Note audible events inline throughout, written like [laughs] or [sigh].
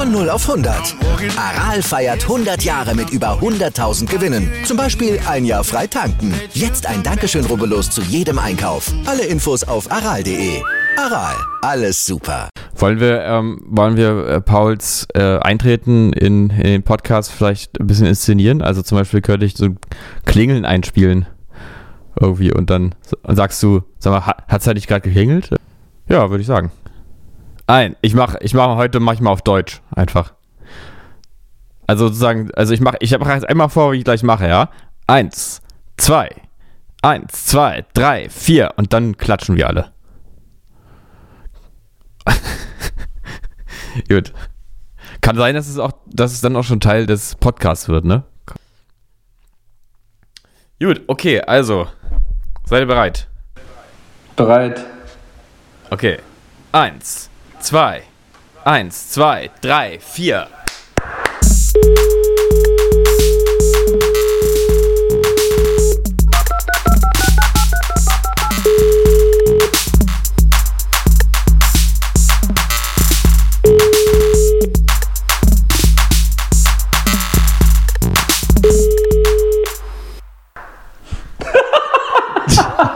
Von 0 auf 100. Aral feiert 100 Jahre mit über 100.000 Gewinnen. Zum Beispiel ein Jahr frei tanken. Jetzt ein Dankeschön, rubbellos zu jedem Einkauf. Alle Infos auf aral.de. Aral, alles super. Wollen wir, ähm, wollen wir äh, Pauls äh, Eintreten in, in den Podcast vielleicht ein bisschen inszenieren? Also zum Beispiel könnte ich so Klingeln einspielen. Irgendwie und dann sagst du, sag mal, hat es halt gerade geklingelt? Ja, würde ich sagen. Nein, ich mache ich mach heute manchmal auf Deutsch einfach. Also sozusagen, also ich mache, ich mache jetzt einmal vor, wie ich gleich mache, ja? Eins, zwei, eins, zwei, drei, vier und dann klatschen wir alle. [laughs] Gut. Kann sein, dass es auch, dass es dann auch schon Teil des Podcasts wird, ne? Gut, okay, also. Seid ihr bereit? Bereit. Okay. Eins, zwei, eins, zwei, drei, vier.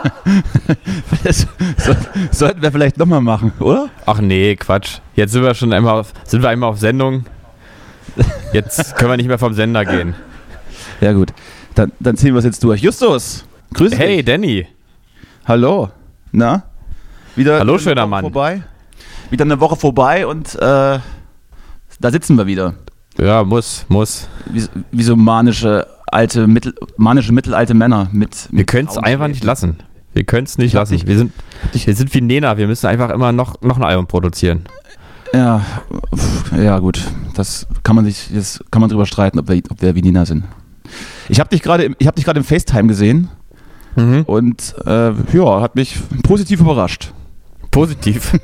[laughs] Das so, sollten wir vielleicht nochmal machen, oder? Ach nee, Quatsch. Jetzt sind wir schon einmal auf, sind wir einmal auf Sendung. Jetzt können wir nicht mehr vom Sender gehen. Ja gut, dann, dann ziehen wir es jetzt durch. Justus, grüß Hey, dich. Danny. Hallo. Na? Wieder Hallo, schöner Woche Mann. Vorbei. Wieder eine Woche vorbei und äh, da sitzen wir wieder. Ja, muss, muss. Wie, wie so manische alte, mittel, manische mittelalte Männer mit. Wir können es einfach nicht lassen. Wir können es nicht Ich hab lassen. wir, sind, wir sind wie Nena. Wir müssen einfach immer noch, noch ein Album produzieren. Ja, ja gut. Das kann man sich, jetzt kann man drüber streiten, ob wir, ob wir wie Nina sind. Ich habe dich gerade, dich gerade im FaceTime gesehen Mhm. und äh, ja, hat mich positiv überrascht. Positiv.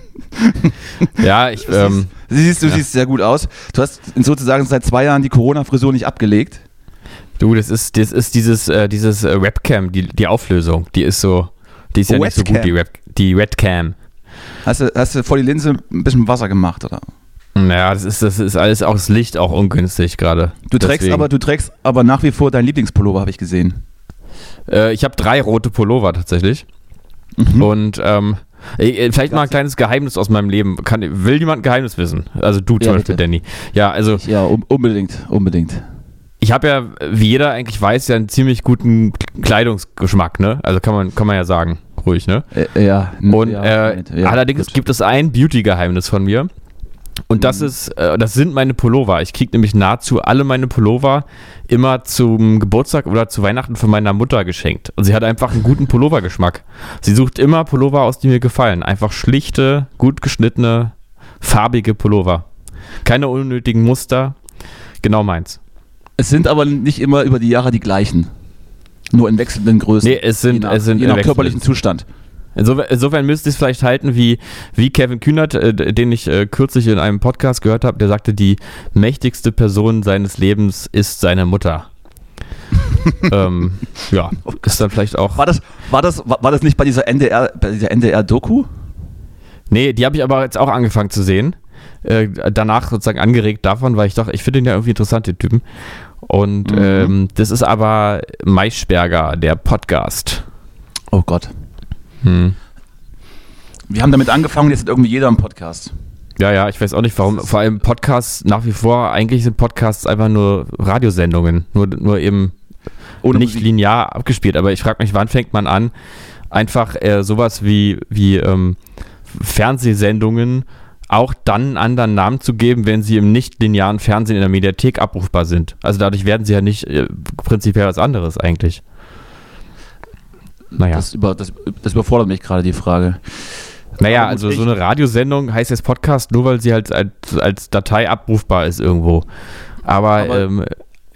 [laughs] ja, ich, ähm, Du siehst, du Ja. siehst sehr gut aus. Du hast sozusagen seit zwei Jahren die Corona-Frisur nicht abgelegt. du, das ist, das ist dieses, äh, dieses äh, Webcam, die, die Auflösung, die ist so, die ist ja nicht so gut, die, Web, die Webcam. Hast du, hast du vor die Linse ein bisschen Wasser gemacht, oder? Naja, das ist, das ist alles auch das Licht auch ungünstig gerade. Du trägst Deswegen. aber, du trägst aber nach wie vor dein Lieblingspullover, habe ich gesehen. Äh, ich habe drei rote Pullover tatsächlich. Mhm. Und ähm, äh, vielleicht mal ein kleines Geheimnis aus meinem Leben. Kann, will jemand ein Geheimnis wissen? Also du zum Ja, Beispiel, bitte. Danny. Ja, also Ja, um, unbedingt, unbedingt. Ich habe ja, wie jeder eigentlich weiß, ja einen ziemlich guten Kleidungsgeschmack, ne? Also kann man, kann man ja sagen, ruhig, ne? Äh, ja. n- Und ja, äh, ja, allerdings gut. gibt es ein Beauty-Geheimnis von mir. Und das Mhm. ist, äh, das sind meine Pullover. Ich kriege nämlich nahezu alle meine Pullover immer zum Geburtstag oder zu Weihnachten von meiner Mutter geschenkt. Und sie hat einfach einen guten Pullovergeschmack. Sie sucht immer Pullover aus, die mir gefallen. Einfach schlichte, gut geschnittene, farbige Pullover. Keine unnötigen Muster. Genau meins. Es sind aber nicht immer über die Jahre die gleichen. Nur in wechselnden Größen. Nee, es sind, je nach, es sind je nach körperlichen Zustand. Insofern, insofern müsste ich es vielleicht halten wie, wie Kevin Kühnert, äh, den ich äh, kürzlich in einem Podcast gehört habe, der sagte, die mächtigste Person seines Lebens ist seine Mutter. [laughs] ähm, ja, ist dann vielleicht auch. War das, war das, war, war das nicht bei dieser NDR, bei dieser NDR-Doku? Nee, die habe ich aber jetzt auch angefangen zu sehen. Äh, danach sozusagen angeregt davon, weil ich dachte, ich finde den ja irgendwie interessant, den Typen. Und Mhm. ähm, das ist aber Maischberger, der Podcast. Oh Gott. Hm. Wir haben damit angefangen, jetzt hat irgendwie jeder einen Podcast. Ja, ja, ich weiß auch nicht warum. Vor allem Podcasts nach wie vor, eigentlich sind Podcasts einfach nur Radiosendungen, nur, nur eben Ohne nicht Musik. linear abgespielt. Aber ich frage mich, wann fängt man an, einfach äh, sowas wie, wie ähm, Fernsehsendungen auch dann einen anderen Namen zu geben, wenn sie im nicht linearen Fernsehen in der Mediathek abrufbar sind. Also dadurch werden sie ja nicht äh, prinzipiell was anderes eigentlich. Naja. Das, über, das, das überfordert mich gerade, die Frage. Naja, also so eine Radiosendung heißt jetzt Podcast nur, weil sie halt als, als Datei abrufbar ist irgendwo. Aber, Aber- ähm,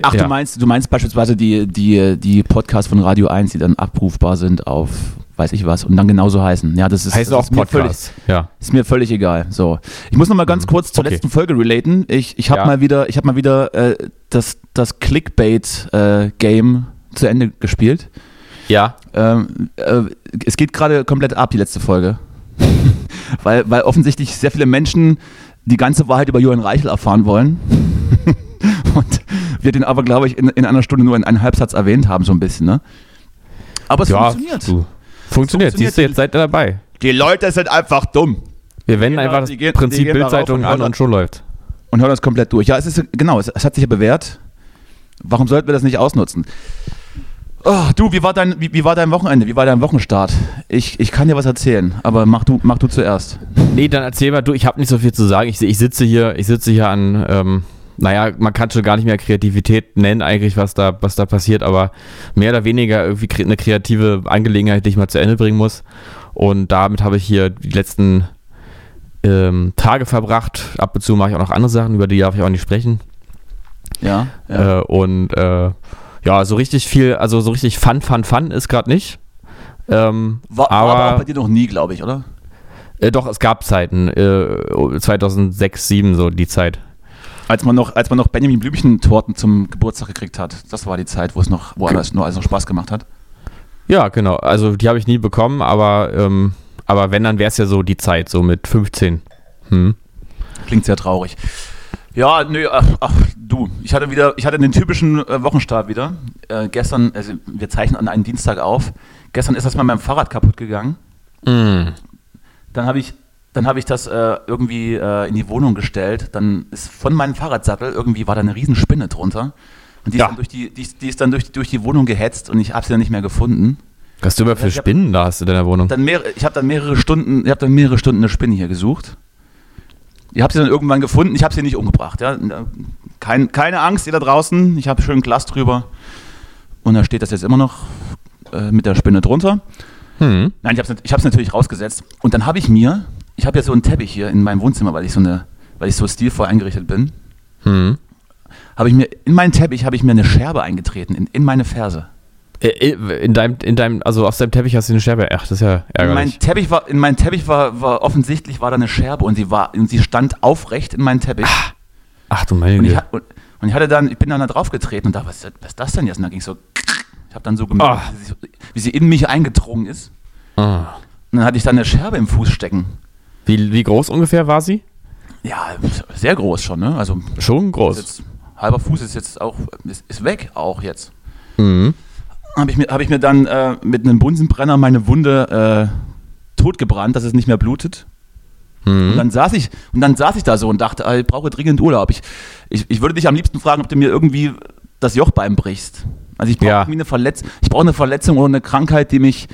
Ach, ja. du meinst, du meinst beispielsweise die, die, die Podcasts von Radio 1, die dann abrufbar sind auf weiß ich was und dann genauso heißen. Ja, das ist, heißt das auch ist mir völlig. Ja. ist mir völlig egal. So, ich muss noch mal ganz kurz zur Okay. letzten Folge relaten. Ich, ich habe Ja. mal wieder, ich habe mal wieder äh, das, das Clickbait-Game zu Ende gespielt. Ja. Ähm, äh, es geht gerade komplett ab, die letzte Folge. [laughs] weil, weil offensichtlich sehr viele Menschen die ganze Wahrheit über Johann Reichel erfahren wollen. [laughs] Und wir den aber, glaube ich, in, in einer Stunde nur in einem Halbsatz erwähnt haben, so ein bisschen. Ne? Aber es ja, funktioniert. Du. Funktioniert. Funktioniert. Siehst du, jetzt seid ihr dabei. Die Leute sind einfach dumm. Wir wenden einfach da- das die gehen- Prinzip Bildzeitung an und schon läuft. Und hören das komplett durch. Ja, es ist genau, es, es hat sich ja bewährt. Warum sollten wir das nicht ausnutzen? Oh, du, wie war, dein, wie, wie war dein Wochenende? Wie war dein Wochenstart? Ich, ich kann dir was erzählen, aber mach du, mach du zuerst. Nee, dann erzähl mal du, ich habe nicht so viel zu sagen. Ich, ich sitze hier, ich sitze hier an, ähm, naja, man kann schon gar nicht mehr Kreativität nennen, eigentlich, was da, was da passiert, aber mehr oder weniger irgendwie eine kreative Angelegenheit, die ich mal zu Ende bringen muss. Und damit habe ich hier die letzten ähm, Tage verbracht. Ab und zu mache ich auch noch andere Sachen, über die darf ich auch nicht sprechen. Ja, ja. Äh, und äh, ja, so richtig viel, also so richtig Fun, Fun, Fun ist gerade nicht. Ähm, war, aber, war aber auch bei dir noch nie, glaube ich, oder? äh, doch, es gab Zeiten, äh, 2006, 2007, so die Zeit. Als man noch, als man noch Benjamin Blümchen-Torten zum Geburtstag gekriegt hat. Das war die Zeit, wo es noch, wo alles, nur alles noch Spaß gemacht hat. Ja, genau. Also die habe ich nie bekommen, aber, ähm, aber wenn, dann wäre es ja so die Zeit, so mit 15. Hm. Klingt sehr traurig. Ja, nö, ach, ach du, ich hatte wieder, ich hatte den typischen äh, Wochenstart wieder. Äh, gestern, also wir zeichnen an einem Dienstag auf. Gestern ist das mal meinem Fahrrad kaputt gegangen. Mm. Dann habe ich, dann habe ich das äh, irgendwie äh, in die Wohnung gestellt. Dann ist von meinem Fahrradsattel irgendwie war da eine Riesenspinne drunter. Und die Ja. ist dann, durch die, die, die ist dann durch, durch die Wohnung gehetzt und ich habe sie dann nicht mehr gefunden. Was du immer für ich hab- Spinnen da hast in deiner Wohnung? Dann mehrere, ich habe dann mehrere Stunden, ich habe dann mehrere Stunden eine Spinne hier gesucht. Ich habe sie dann irgendwann gefunden. Ich habe sie nicht umgebracht. Ja? Kein, keine Angst, ihr da draußen. Ich habe schön Glas drüber. Und da steht das jetzt immer noch äh, mit der Spinne drunter. Hm. Nein, ich habe es natürlich rausgesetzt. Und dann habe ich mir, ich habe ja so einen Teppich hier in meinem Wohnzimmer, weil ich so eine, weil ich so stilvoll eingerichtet bin, Hm. habe ich mir in meinen Teppich habe ich mir eine Scherbe eingetreten in, in meine Ferse. Äh, In deinem, in deinem, also auf deinem Teppich hast du eine Scherbe. Ach, das ist ja In ärgerlich. meinem Teppich war, in meinem Teppich war, war offensichtlich war da eine Scherbe und sie war und sie stand aufrecht in meinen Teppich. Ach du meine Und ich, und, und ich hatte dann, ich bin dann da drauf getreten und da, was, was ist das denn jetzt? Und dann ging so, ich habe dann so gemerkt, Ah. wie, sie, wie sie in mich eingedrungen ist. Ah. Und dann hatte ich dann eine Scherbe im Fuß stecken. Wie, wie groß ungefähr war sie? Ja, sehr groß schon, ne? Also Schon groß. jetzt, halber Fuß ist jetzt auch, ist, ist weg auch jetzt. Mhm. Habe ich, mir- hab ich mir dann äh, mit einem Bunsenbrenner meine Wunde äh, totgebrannt, dass es nicht mehr blutet. Und Mhm. dann saß ich und dann saß ich da so und dachte, ich brauche dringend Urlaub. Ich, ich, ich würde dich am liebsten fragen, ob du mir irgendwie das Jochbein brichst. Also ich brauche Ja. eine Verletzung, ich brauche eine Verletzung oder eine Krankheit, die mich,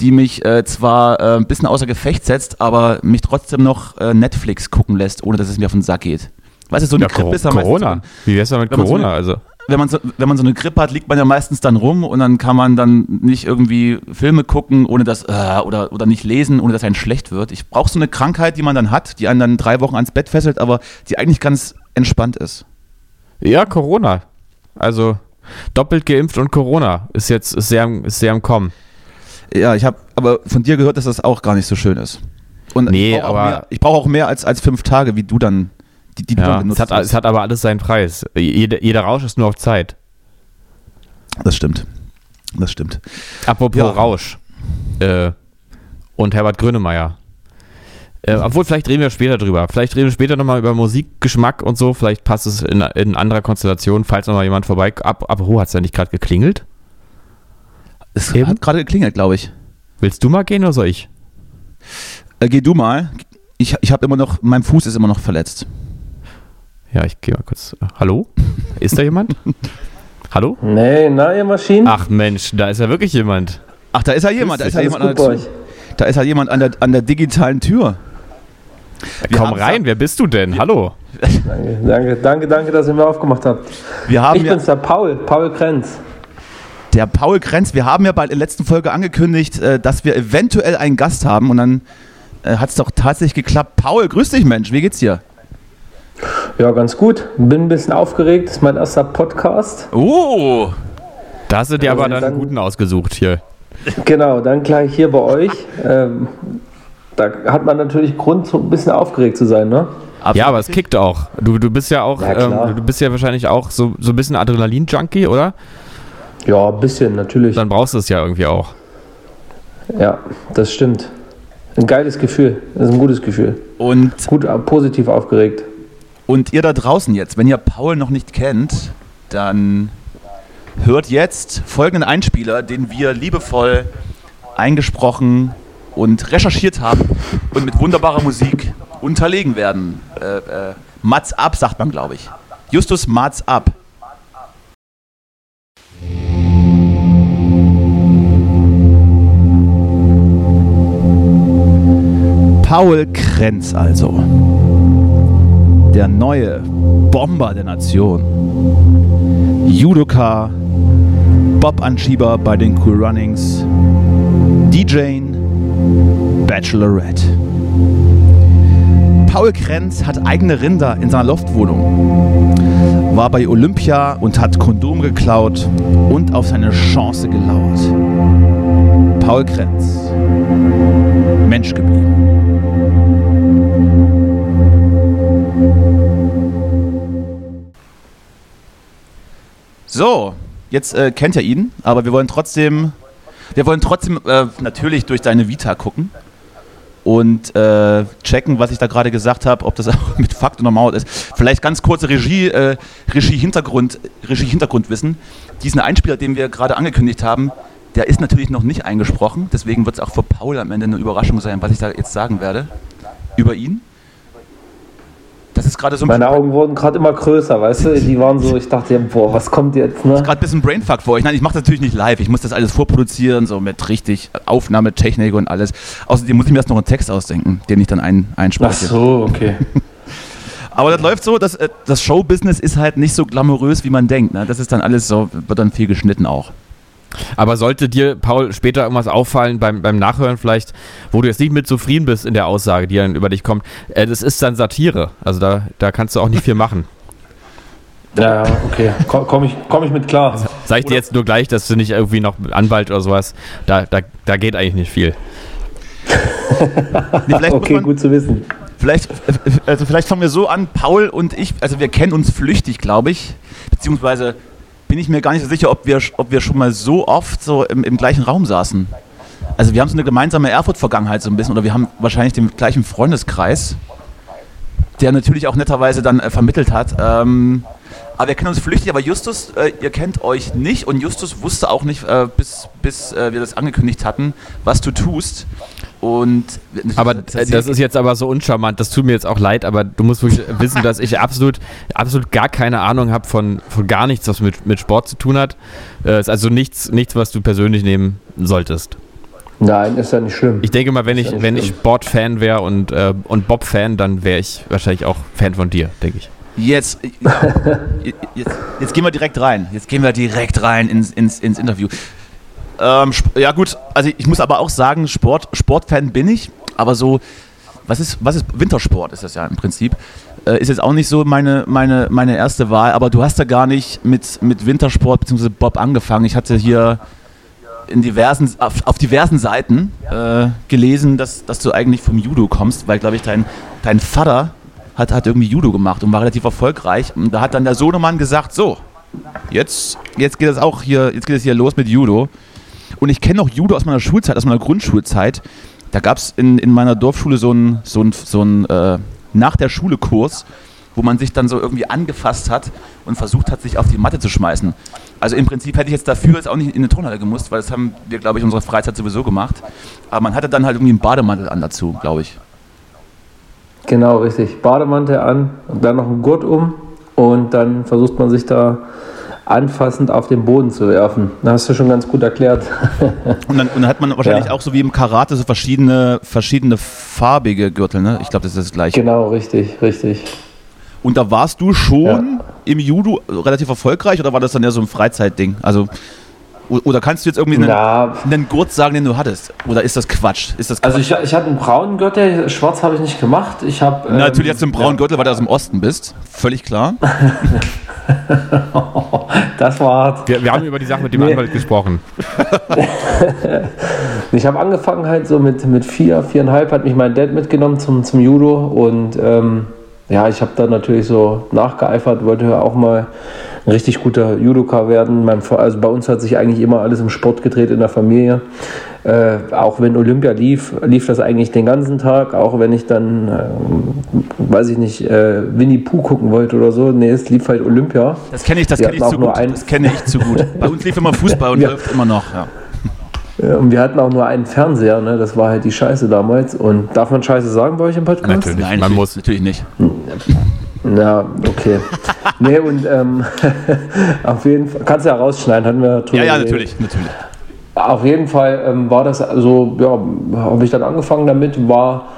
die mich äh, zwar äh, ein bisschen außer Gefecht setzt, aber mich trotzdem noch äh, Netflix gucken lässt, ohne dass es mir auf den Sack geht. Weißt du, so eine Ja, Grippe ist ja meistens Corona. so- Wie wär's denn mit man so Corona? eine- also. wenn man, so, wenn man so eine Grippe hat, liegt man ja meistens dann rum und dann kann man dann nicht irgendwie Filme gucken, ohne dass, äh, oder, oder nicht lesen, ohne dass einem schlecht wird. Ich brauche so eine Krankheit, die man dann hat, die einen dann drei Wochen ans Bett fesselt, aber die eigentlich ganz entspannt ist. Ja, Corona. Also doppelt geimpft und Corona ist jetzt ist sehr, ist sehr am Kommen. Ja, ich habe aber von dir gehört, dass das auch gar nicht so schön ist. Und Nee, ich brauche auch, aber- mehr- ich brauch auch mehr als, als fünf Tage, wie du dann, die, die du Ja, dann es benutzt hat, hast. es hat aber alles seinen Preis. Jeder, jeder Rausch ist nur auf Zeit. Das stimmt. Das stimmt. Apropos Ja. Rausch äh, und Herbert Grönemeyer. Äh, obwohl, vielleicht reden wir später drüber. Vielleicht reden wir später nochmal über Musikgeschmack und so. Vielleicht passt es in, in anderer Konstellation, falls nochmal jemand vorbei. Ab, ab oh, hat es ja nicht gerade geklingelt? Es Eben? hat gerade geklingelt, glaube ich. Willst du mal gehen oder soll ich? Äh, geh du mal. Ich, ich habe immer noch, mein Fuß ist immer noch verletzt. Ja, ich gehe mal kurz. Hallo? Ist da jemand? [laughs] Hallo? Nee, na, ihr Maschinen? Ach Mensch, da ist ja wirklich jemand. Ach, da ist ja jemand, da ist ja jemand an der, da ist ja jemand an der, an der digitalen Tür. Wir Komm rein, wer bist du denn? Hallo? Danke, danke, danke, danke, dass ihr mir aufgemacht habt. Wir haben Ich ja, bin's, der Paul, Paul Krenz. Der Paul Krenz, wir haben ja bei der letzten Folge angekündigt, äh, dass wir eventuell einen Gast haben und dann hat es doch tatsächlich geklappt. Paul, grüß dich Mensch, wie geht's dir? Ja, ganz gut. Bin ein bisschen aufgeregt. Das ist mein erster Podcast. Oh! Da hast du dir Also aber dann einen dann- guten ausgesucht hier. Genau, dann gleich hier bei euch. Ähm, da hat man natürlich Grund, so ein bisschen aufgeregt zu sein, ne? Ja, aber es kickt auch. Du, du bist ja auch, Ja, ähm, du bist ja wahrscheinlich auch so, so ein bisschen Adrenalin-Junkie, oder? Ja, ein bisschen, natürlich. Dann brauchst du es ja irgendwie auch. Ja, das stimmt. Ein geiles Gefühl. Das ist ein gutes Gefühl. Und, Gut, äh, positiv aufgeregt. und ihr da draußen jetzt, wenn ihr Paul noch nicht kennt, dann hört jetzt folgenden Einspieler, den wir liebevoll eingesprochen und recherchiert haben und mit wunderbarer Musik unterlegen werden. Äh, äh, Mats ab, sagt man, glaube ich. Justus Mats ab. Paul Krenz also. Der neue Bomber der Nation. Judoka, Bob-Anschieber bei den Cool Runnings, DJ, Bachelorette. Paul Krenz hat eigene Rinder in seiner Loftwohnung, war bei Olympia und hat Kondom geklaut und auf seine Chance gelauert. Paul Krenz, Mensch geblieben. So, jetzt äh, kennt ihr ihn, aber wir wollen trotzdem, wir wollen trotzdem äh, natürlich durch deine Vita gucken und äh, checken, was ich da gerade gesagt habe, ob das [laughs] auch mit Fakt oder Maut ist. Vielleicht ganz kurze Regie, äh, Regie-Hintergrund, Regie-Hintergrundwissen. Diesen Einspieler, den wir gerade angekündigt haben, der ist natürlich noch nicht eingesprochen. Deswegen wird es auch für Paul am Ende eine Überraschung sein, was ich da jetzt sagen werde über ihn. Das ist gerade so ein Meine Augen wurden gerade immer größer, weißt du? Die waren so, ich dachte, boah, was kommt jetzt, ne? gerade ein bisschen Brainfuck für euch. Nein, ich mache das natürlich nicht live. Ich muss das alles vorproduzieren, so mit richtig Aufnahmetechnik und alles. Außerdem muss ich mir erst noch einen Text ausdenken, den ich dann ein, einspreche. Ach so, okay. [laughs] Aber das läuft so, dass äh, das Showbusiness ist halt nicht so glamourös, wie man denkt. Ne? Das ist dann alles so, wird dann viel geschnitten auch. Aber sollte dir, Paul, später irgendwas auffallen beim, beim Nachhören vielleicht, wo du jetzt nicht mit zufrieden bist in der Aussage, die dann über dich kommt, äh, das ist dann Satire. Also da, da kannst du auch nicht viel machen. Ja, okay. Komme komm ich, komm ich mit klar. Sag ich dir jetzt nur gleich, dass du nicht irgendwie noch mit Anwalt oder sowas, da, da, da geht eigentlich nicht viel. Nee, Okay, man, gut zu wissen. vielleicht, also vielleicht fangen wir so an, Paul und ich, also wir kennen uns flüchtig, glaube ich. Beziehungsweise bin ich mir gar nicht so sicher, ob wir, ob wir schon mal so oft so im, im gleichen Raum saßen. Also wir haben so eine gemeinsame Erfurt-Vergangenheit so ein bisschen, oder wir haben wahrscheinlich den gleichen Freundeskreis, der natürlich auch netterweise dann äh, vermittelt hat. Ähm, aber wir kennen uns flüchtig, aber Justus, äh, ihr kennt euch nicht und Justus wusste auch nicht, äh, bis, bis äh, wir das angekündigt hatten, was du tust. Und Aber das ist jetzt aber so uncharmant, das tut mir jetzt auch leid, aber du musst wirklich [laughs] wissen, dass ich absolut, absolut gar keine Ahnung habe von, von gar nichts, was mit, mit Sport zu tun hat. Äh, ist also nichts, nichts, was du persönlich nehmen solltest. Nein, ist ja nicht schlimm. Ich denke mal, wenn ich, nicht wenn ich schlimm. Sport-Fan wäre und, äh, und Bob-Fan, dann wäre ich wahrscheinlich auch Fan von dir, denke ich. Jetzt, jetzt, jetzt gehen wir direkt rein. Jetzt gehen wir direkt rein ins, ins, ins Interview. Ähm, ja gut, also ich muss aber auch sagen, Sport, Sportfan bin ich, aber so, was ist, was ist Wintersport ist das ja im Prinzip. Äh, ist jetzt auch nicht so meine, meine, meine erste Wahl, aber du hast ja gar nicht mit, mit Wintersport bzw. Bob angefangen. Ich hatte hier in diversen, auf, auf diversen Seiten äh, gelesen, dass, dass du eigentlich vom Judo kommst, weil, glaube ich, dein, dein Vater hat, hat irgendwie Judo gemacht und war relativ erfolgreich. Und da hat dann der Sohnemann gesagt, so, jetzt, jetzt geht es auch hier, jetzt geht es hier los mit Judo. Und ich kenne noch Judo aus meiner Schulzeit, aus meiner Grundschulzeit. Da gab es in, in meiner Dorfschule so einen so so äh, nach der Schule Kurs, wo man sich dann so irgendwie angefasst hat und versucht hat, sich auf die Matte zu schmeißen. Also im Prinzip hätte ich jetzt dafür jetzt auch nicht in eine Turnhalle gemusst, weil das haben wir, glaube ich, in unserer Freizeit sowieso gemacht. Aber man hatte dann halt irgendwie einen Bademantel an dazu, glaube ich. Genau, richtig. Bademantel an und dann noch einen Gurt um und dann versucht man sich da anfassend auf den Boden zu werfen. Das hast du schon ganz gut erklärt. [laughs] Und dann, und dann hat man wahrscheinlich Ja. auch so wie im Karate so verschiedene, verschiedene farbige Gürtel, ne? Ich glaube, das ist das gleiche. genau, richtig, richtig. Und da warst du schon Ja. im Judo relativ erfolgreich oder war das dann eher so ein Freizeitding? Also Oder kannst du jetzt irgendwie einen, einen Gurt sagen, den du hattest? Oder ist das Quatsch? Ist das Quatsch? Also ich, ich hatte einen braunen Gürtel, schwarz habe ich nicht gemacht. Ich habe ähm, natürlich hast du einen braunen ja. Gürtel, weil du aus dem Osten bist. Völlig klar. [laughs] das war hart. Wir, wir, haben über die Sache mit dem nee. Anwalt gesprochen. [laughs] ich habe angefangen halt so mit, mit vier, viereinhalb hat mich mein Dad mitgenommen zum, zum Judo und ähm, ja, ich habe dann natürlich so nachgeeifert, wollte auch mal ein richtig guter Judoka werden. Mein, also bei uns hat sich eigentlich immer alles im Sport gedreht in der Familie. Äh, auch wenn Olympia lief, lief das eigentlich den ganzen Tag. Auch wenn ich dann, äh, weiß ich nicht, äh, Winnie Pooh gucken wollte oder so. Nee, es lief halt Olympia. Das kenne ich, das kenne ich zu gut. Das kenne ich zu gut. Bei uns lief immer Fußball und [laughs] ja. läuft immer noch. Ja. Und wir hatten auch nur einen Fernseher, ne? das war halt die Scheiße damals. Und darf man Scheiße sagen bei euch im Podcast? Natürlich, Nein, man muss. Natürlich nicht. Ja, okay. [laughs] nee, und ähm, [laughs] auf jeden Fall, kannst du ja rausschneiden, hatten wir Ja, ja, natürlich, natürlich. Auf jeden Fall ähm, war das, also, ja, habe ich dann angefangen damit, war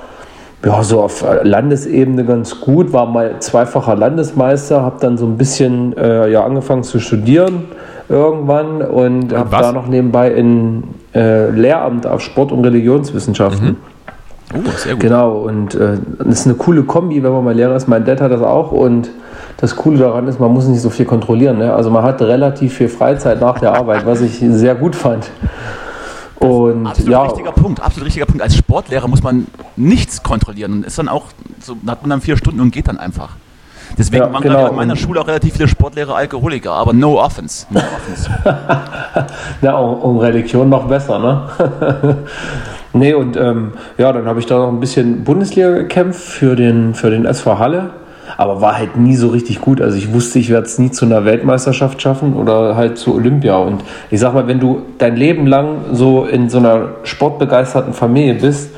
ja, so auf Landesebene ganz gut, war mal zweifacher Landesmeister, habe dann so ein bisschen äh, ja, angefangen zu studieren irgendwann und habe da noch nebenbei in äh, Lehramt auf Sport- und Religionswissenschaften. Mhm. Oh, sehr gut. Genau, und äh, das ist eine coole Kombi, wenn man mal Lehrer ist. Mein Dad hat das auch und das Coole daran ist, man muss nicht so viel kontrollieren. Ne? Also man hat relativ viel Freizeit nach der Arbeit, was ich sehr gut fand. Und absolut ja. richtiger Punkt, absolut richtiger Punkt. Als Sportlehrer muss man nichts kontrollieren und ist dann auch, so hat man dann vier Stunden und geht dann einfach. Deswegen ja, waren genau. in meiner Schule auch relativ viele Sportlehrer Alkoholiker, aber no offense. No offense. [laughs] ja, um, um Religion noch besser, ne? [laughs] nee, und ähm, ja, dann habe ich da noch ein bisschen Bundesliga gekämpft für den, für den SV Halle aber war halt nie so richtig gut. Also ich wusste, ich werde es nie zu einer Weltmeisterschaft schaffen oder halt zu Olympia. Und ich sag mal, wenn du dein Leben lang so in so einer sportbegeisterten Familie bist,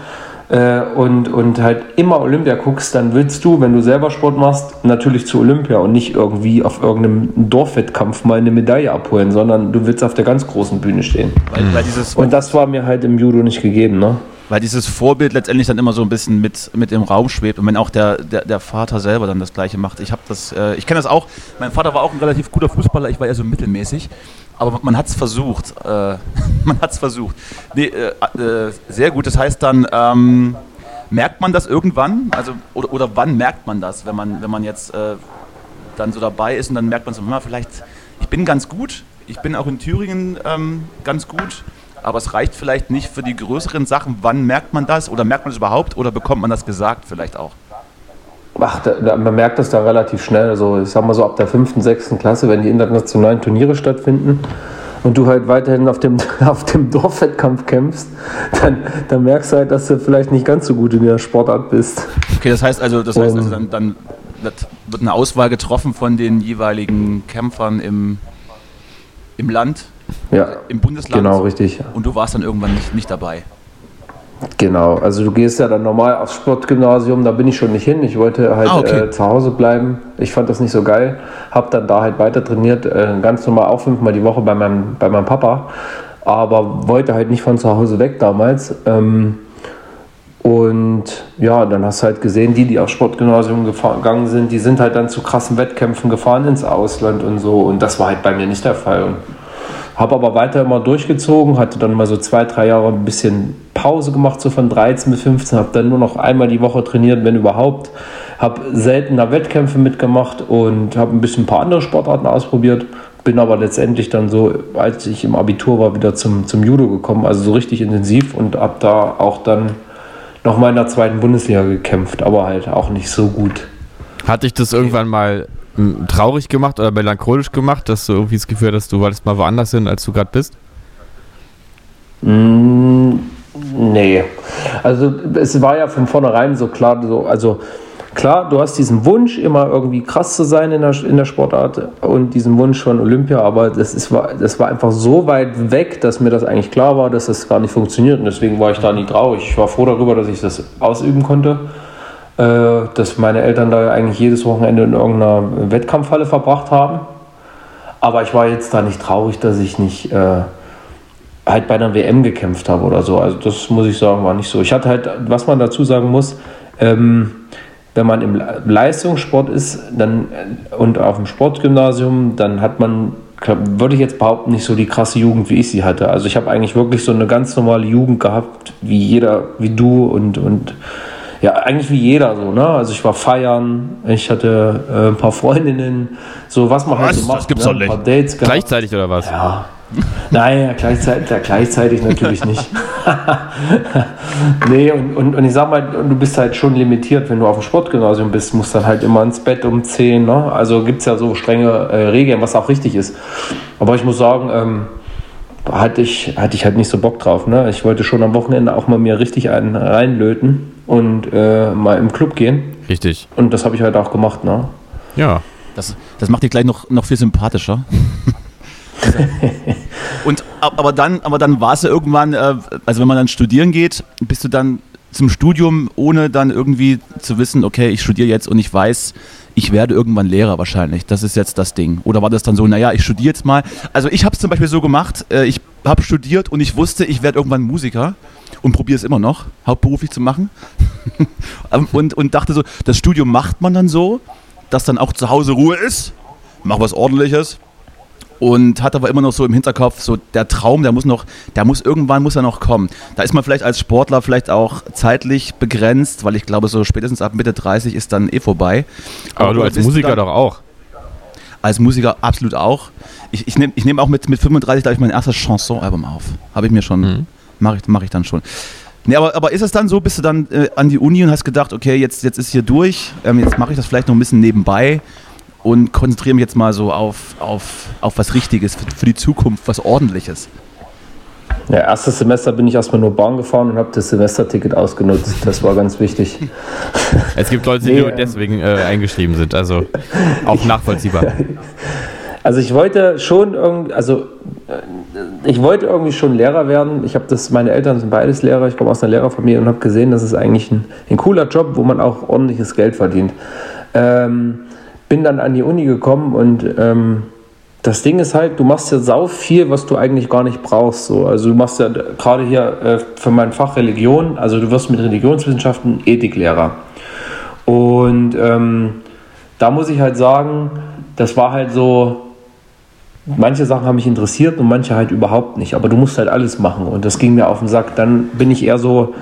äh, und, und halt immer Olympia guckst, dann willst du, wenn du selber Sport machst, natürlich zu Olympia und nicht irgendwie auf irgendeinem Dorfwettkampf mal eine Medaille abholen, sondern du willst auf der ganz großen Bühne stehen. Weil, weil und das war mir halt im Judo nicht gegeben, ne? Weil dieses Vorbild letztendlich dann immer so ein bisschen mit, mit im Raum schwebt und wenn auch der, der, der Vater selber dann das Gleiche macht. Ich habe das, äh, ich kenne das auch. Mein Vater war auch ein relativ guter Fußballer, ich war eher so mittelmäßig aber man hat es versucht. Äh, [laughs] man hat es versucht. Nee, äh, äh, sehr gut. Das heißt dann, ähm, merkt man das irgendwann? Also, oder, oder wann merkt man das, wenn man, wenn man jetzt äh, dann so dabei ist und dann merkt man so, vielleicht, ich bin ganz gut, ich bin auch in Thüringen ähm, ganz gut, aber es reicht vielleicht nicht für die größeren Sachen. Wann merkt man das? Oder merkt man das überhaupt? Oder bekommt man das gesagt vielleicht auch? Ach, da, da, man merkt das da relativ schnell. Also ich sag mal so ab der fünften, sechsten Klasse, wenn die internationalen Turniere stattfinden und du halt weiterhin auf dem, [laughs] auf dem Dorfwettkampf kämpfst, dann, dann merkst du halt, dass du vielleicht nicht ganz so gut in der Sportart bist. Okay, das heißt also, das heißt also dann, dann wird eine Auswahl getroffen von den jeweiligen Kämpfern im, im Land, ja, im Bundesland. Genau, richtig. Und du warst dann irgendwann nicht, nicht dabei. Genau, also du gehst ja dann normal aufs Sportgymnasium, da bin ich schon nicht hin. Ich wollte halt ah, okay. äh, zu Hause bleiben. Ich fand das nicht so geil. Hab dann da halt weiter trainiert, äh, ganz normal auch fünfmal die Woche bei meinem, bei meinem Papa. Aber wollte halt nicht von zu Hause weg damals. Ähm, und ja, dann hast du halt gesehen, die, die aufs Sportgymnasium gegangen sind, die sind halt dann zu krassen Wettkämpfen gefahren ins Ausland und so. Und das war halt bei mir nicht der Fall. Und habe aber weiter immer durchgezogen, hatte dann mal so zwei, drei Jahre ein bisschen Pause gemacht, so von 13 bis 15, habe dann nur noch einmal die Woche trainiert, wenn überhaupt. Habe seltener Wettkämpfe mitgemacht und habe ein bisschen ein paar andere Sportarten ausprobiert. Bin aber letztendlich dann so, als ich im Abitur war, wieder zum, zum Judo gekommen, also so richtig intensiv und habe da auch dann noch mal in der zweiten Bundesliga gekämpft, aber halt auch nicht so gut. Hatte ich das irgendwann mal traurig gemacht oder melancholisch gemacht, dass du irgendwie das Gefühl hast, du wolltest mal woanders hin, als du gerade bist? Mm, nee. Also es war ja von vornherein so klar, so, also klar, du hast diesen Wunsch, immer irgendwie krass zu sein in der, in der Sportart und diesen Wunsch von Olympia, aber das, ist, das war einfach so weit weg, dass mir das eigentlich klar war, dass das gar nicht funktioniert und deswegen war ich da nie traurig. Ich war froh darüber, dass ich das ausüben konnte dass meine Eltern da eigentlich jedes Wochenende in irgendeiner Wettkampfhalle verbracht haben. Aber ich war jetzt da nicht traurig, dass ich nicht äh, halt bei einer WM gekämpft habe oder so. Also das muss ich sagen, war nicht so. Ich hatte halt, was man dazu sagen muss, ähm, wenn man im Leistungssport ist dann, und auf dem Sportgymnasium, dann hat man würde ich jetzt behaupten, nicht so die krasse Jugend, wie ich sie hatte. Also ich habe eigentlich wirklich so eine ganz normale Jugend gehabt, wie jeder, wie du und, und ja, eigentlich wie jeder so, ne? Also ich war feiern, ich hatte äh, ein paar Freundinnen, so was man halt so macht. Das gibt's ne? doch nicht. Ein paar Dates gehabt. Gleichzeitig oder was? Ja. Nein, ja, gleichzeitig, ja, gleichzeitig natürlich nicht. [laughs] nee, und, und, und ich sag mal, du bist halt schon limitiert, wenn du auf dem Sportgymnasium bist, musst dann halt immer ins Bett um 10. Ne? Also gibt es ja so strenge äh, Regeln, was auch richtig ist. Aber ich muss sagen, ähm, hatte, ich, hatte ich halt nicht so Bock drauf. Ne? Ich wollte schon am Wochenende auch mal mir richtig einen reinlöten und äh, mal im Club gehen. Richtig. Und das habe ich halt auch gemacht. Ne? Ja. Das, das macht dich gleich noch, noch viel sympathischer. [laughs] und aber dann, aber dann war es ja irgendwann, äh, also wenn man dann studieren geht, bist du dann zum Studium, ohne dann irgendwie zu wissen, okay, ich studiere jetzt und ich weiß, ich werde irgendwann Lehrer wahrscheinlich. Das ist jetzt das Ding. Oder war das dann so, naja, ich studiere jetzt mal. Also ich habe es zum Beispiel so gemacht, äh, ich habe studiert und ich wusste, ich werde irgendwann Musiker und probiere es immer noch, hauptberuflich zu machen. [laughs] und, und dachte so, das Studium macht man dann so, dass dann auch zu Hause Ruhe ist, mach was ordentliches, und hat aber immer noch so im Hinterkopf so der Traum, der muss noch, der muss irgendwann muss er noch kommen. Da ist man vielleicht als Sportler vielleicht auch zeitlich begrenzt, weil ich glaube so spätestens ab Mitte 30 ist dann eh vorbei. Aber, aber du als Musiker dann, doch auch. Als Musiker absolut auch. Ich, ich nehme ich nehm auch mit, mit 35 ich mein erstes Chanson-Album auf. Habe ich mir schon, mhm. Mache ich, mach ich dann schon. Nee, aber, aber ist es dann so, bist du dann äh, an die Uni und hast gedacht, okay, jetzt, jetzt ist hier durch, ähm, jetzt mache ich das vielleicht noch ein bisschen nebenbei und konzentriere mich jetzt mal so auf, auf, auf was Richtiges, für, für die Zukunft, was Ordentliches. Ja, erstes Semester bin ich erstmal nur Bahn gefahren und habe das Semesterticket ausgenutzt. Das war ganz wichtig. Es gibt Leute, die nee, nur deswegen äh, eingeschrieben sind, also auch nachvollziehbar. [laughs] Also ich wollte schon irgendwie, also äh, ich wollte irgendwie schon Lehrer werden. Ich habe das, meine Eltern sind beides Lehrer, ich komme aus einer Lehrerfamilie und habe gesehen, das ist eigentlich ein, ein, cooler Job, wo man auch ordentliches Geld verdient. Ähm, bin dann an die Uni gekommen und ähm, das Ding ist halt, du machst ja sau viel, was du eigentlich gar nicht brauchst. So. Also du machst ja gerade hier äh, für mein Fach Religion, also du wirst mit Religionswissenschaften Ethiklehrer. Und ähm, da muss ich halt sagen, das war halt so, manche Sachen haben mich interessiert und manche halt überhaupt nicht. Aber du musst halt alles machen und das ging mir auf den Sack. Dann bin ich eher so,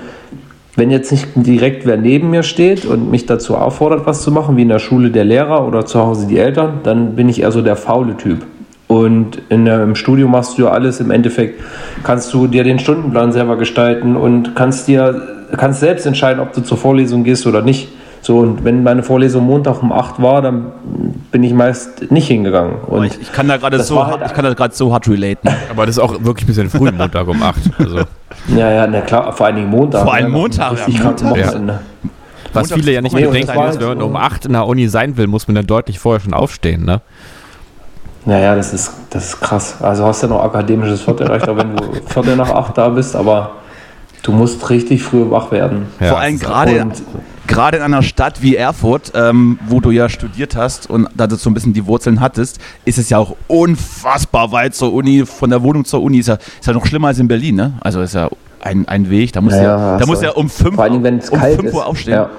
wenn jetzt nicht direkt wer neben mir steht und mich dazu auffordert, was zu machen, wie in der Schule der Lehrer oder zu Hause die Eltern, dann bin ich eher so der faule Typ. Und in, im Studio machst du ja alles. Im Endeffekt kannst du dir den Stundenplan selber gestalten und kannst dir kannst selbst entscheiden, ob du zur Vorlesung gehst oder nicht. So, und wenn meine Vorlesung Montag um 8 war, dann bin ich meist nicht hingegangen. Und ich, ich, kann da gerade so, halt ich kann da gerade so hart relaten. [laughs] Aber das ist auch wirklich ein bisschen früh, Montag um 8. Also. Ja, ja, na klar, vor allen Dingen Montag. Vor allem ne? Montag, ja, Montag. Ja. Was Montag viele ja nicht bedenken ist, wenn man um 8 in der Uni sein will, muss man dann deutlich vorher schon aufstehen, ne? Naja, das ist, das ist krass. Also hast du ja noch akademisches Viertelrecht, auch wenn du Viertel nach 8 da bist, aber du musst richtig früh wach werden. Ja. Vor allem gerade gerade in einer Stadt wie Erfurt, ähm, wo du ja studiert hast und da du so ein bisschen die Wurzeln hattest, ist es ja auch unfassbar weit zur Uni, von der Wohnung zur Uni. Ist ja, ist ja noch schlimmer als in Berlin, ne? Also ist ja ein, ein Weg, da muss ja, ja, da muss ja um 5 um Uhr aufstehen. Ja.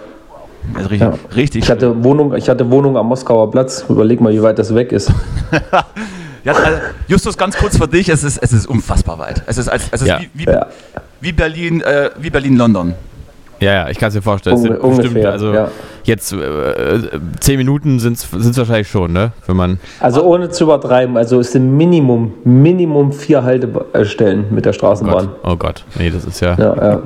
Also richtig, ja. richtig. Ich hatte, Wohnung, ich hatte Wohnung am Moskauer Platz. Überleg mal, wie weit das weg ist. [laughs] ja, also Justus, ganz kurz für dich, es ist, es ist unfassbar weit. Es ist, es ist ja. wie, wie, wie, Berlin, äh, wie Berlin-London. Ja, ja, ich kann es mir vorstellen. Unge ungefähr, bestimmt, also ja. jetzt äh, zehn Minuten sind es wahrscheinlich schon, ne? Wenn man also ohne zu übertreiben, also ist im Minimum, Minimum vier Haltestellen mit der Straßenbahn. Oh Gott, oh Gott. nee, das ist ja, ja, ja.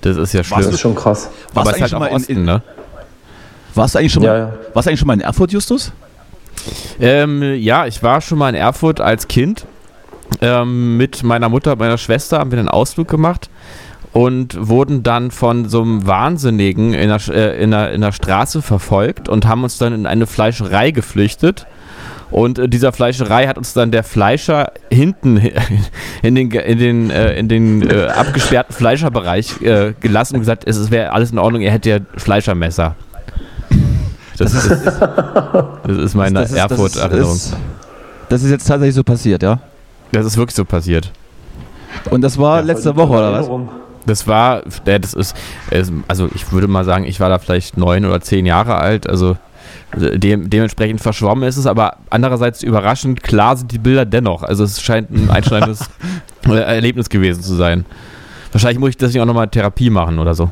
das ist ja schlimm. Das ist schon krass. Aber es ist halt auch Osten, in, ne? Warst du eigentlich schon mal, warst du eigentlich schon mal in Erfurt, Justus? Ähm, ja, ich war schon mal in Erfurt als Kind. Ähm, mit meiner Mutter, meiner Schwester haben wir einen Ausflug gemacht und wurden dann von so einem Wahnsinnigen in der, äh, in, der, in der Straße verfolgt und haben uns dann in eine Fleischerei geflüchtet. Und äh, dieser Fleischerei hat uns dann der Fleischer hinten [laughs] in den, in den, äh, in den äh, abgesperrten Fleischerbereich äh, gelassen und gesagt, es wäre alles in Ordnung, er hätte ja Fleischermesser. Das ist, das ist meine Erfurt-Erinnerung. Das, das, ist jetzt tatsächlich so passiert, ja? Das ist wirklich so passiert. Und das war ja, letzte Woche, oder was? Das war, das ist, also ich würde mal sagen, ich war da vielleicht neun oder zehn Jahre alt. Also dem, dementsprechend verschwommen ist es, aber andererseits überraschend klar sind die Bilder dennoch. Also es scheint ein einschneidendes [laughs] Erlebnis gewesen zu sein. Wahrscheinlich muss ich deswegen auch nochmal Therapie machen oder so.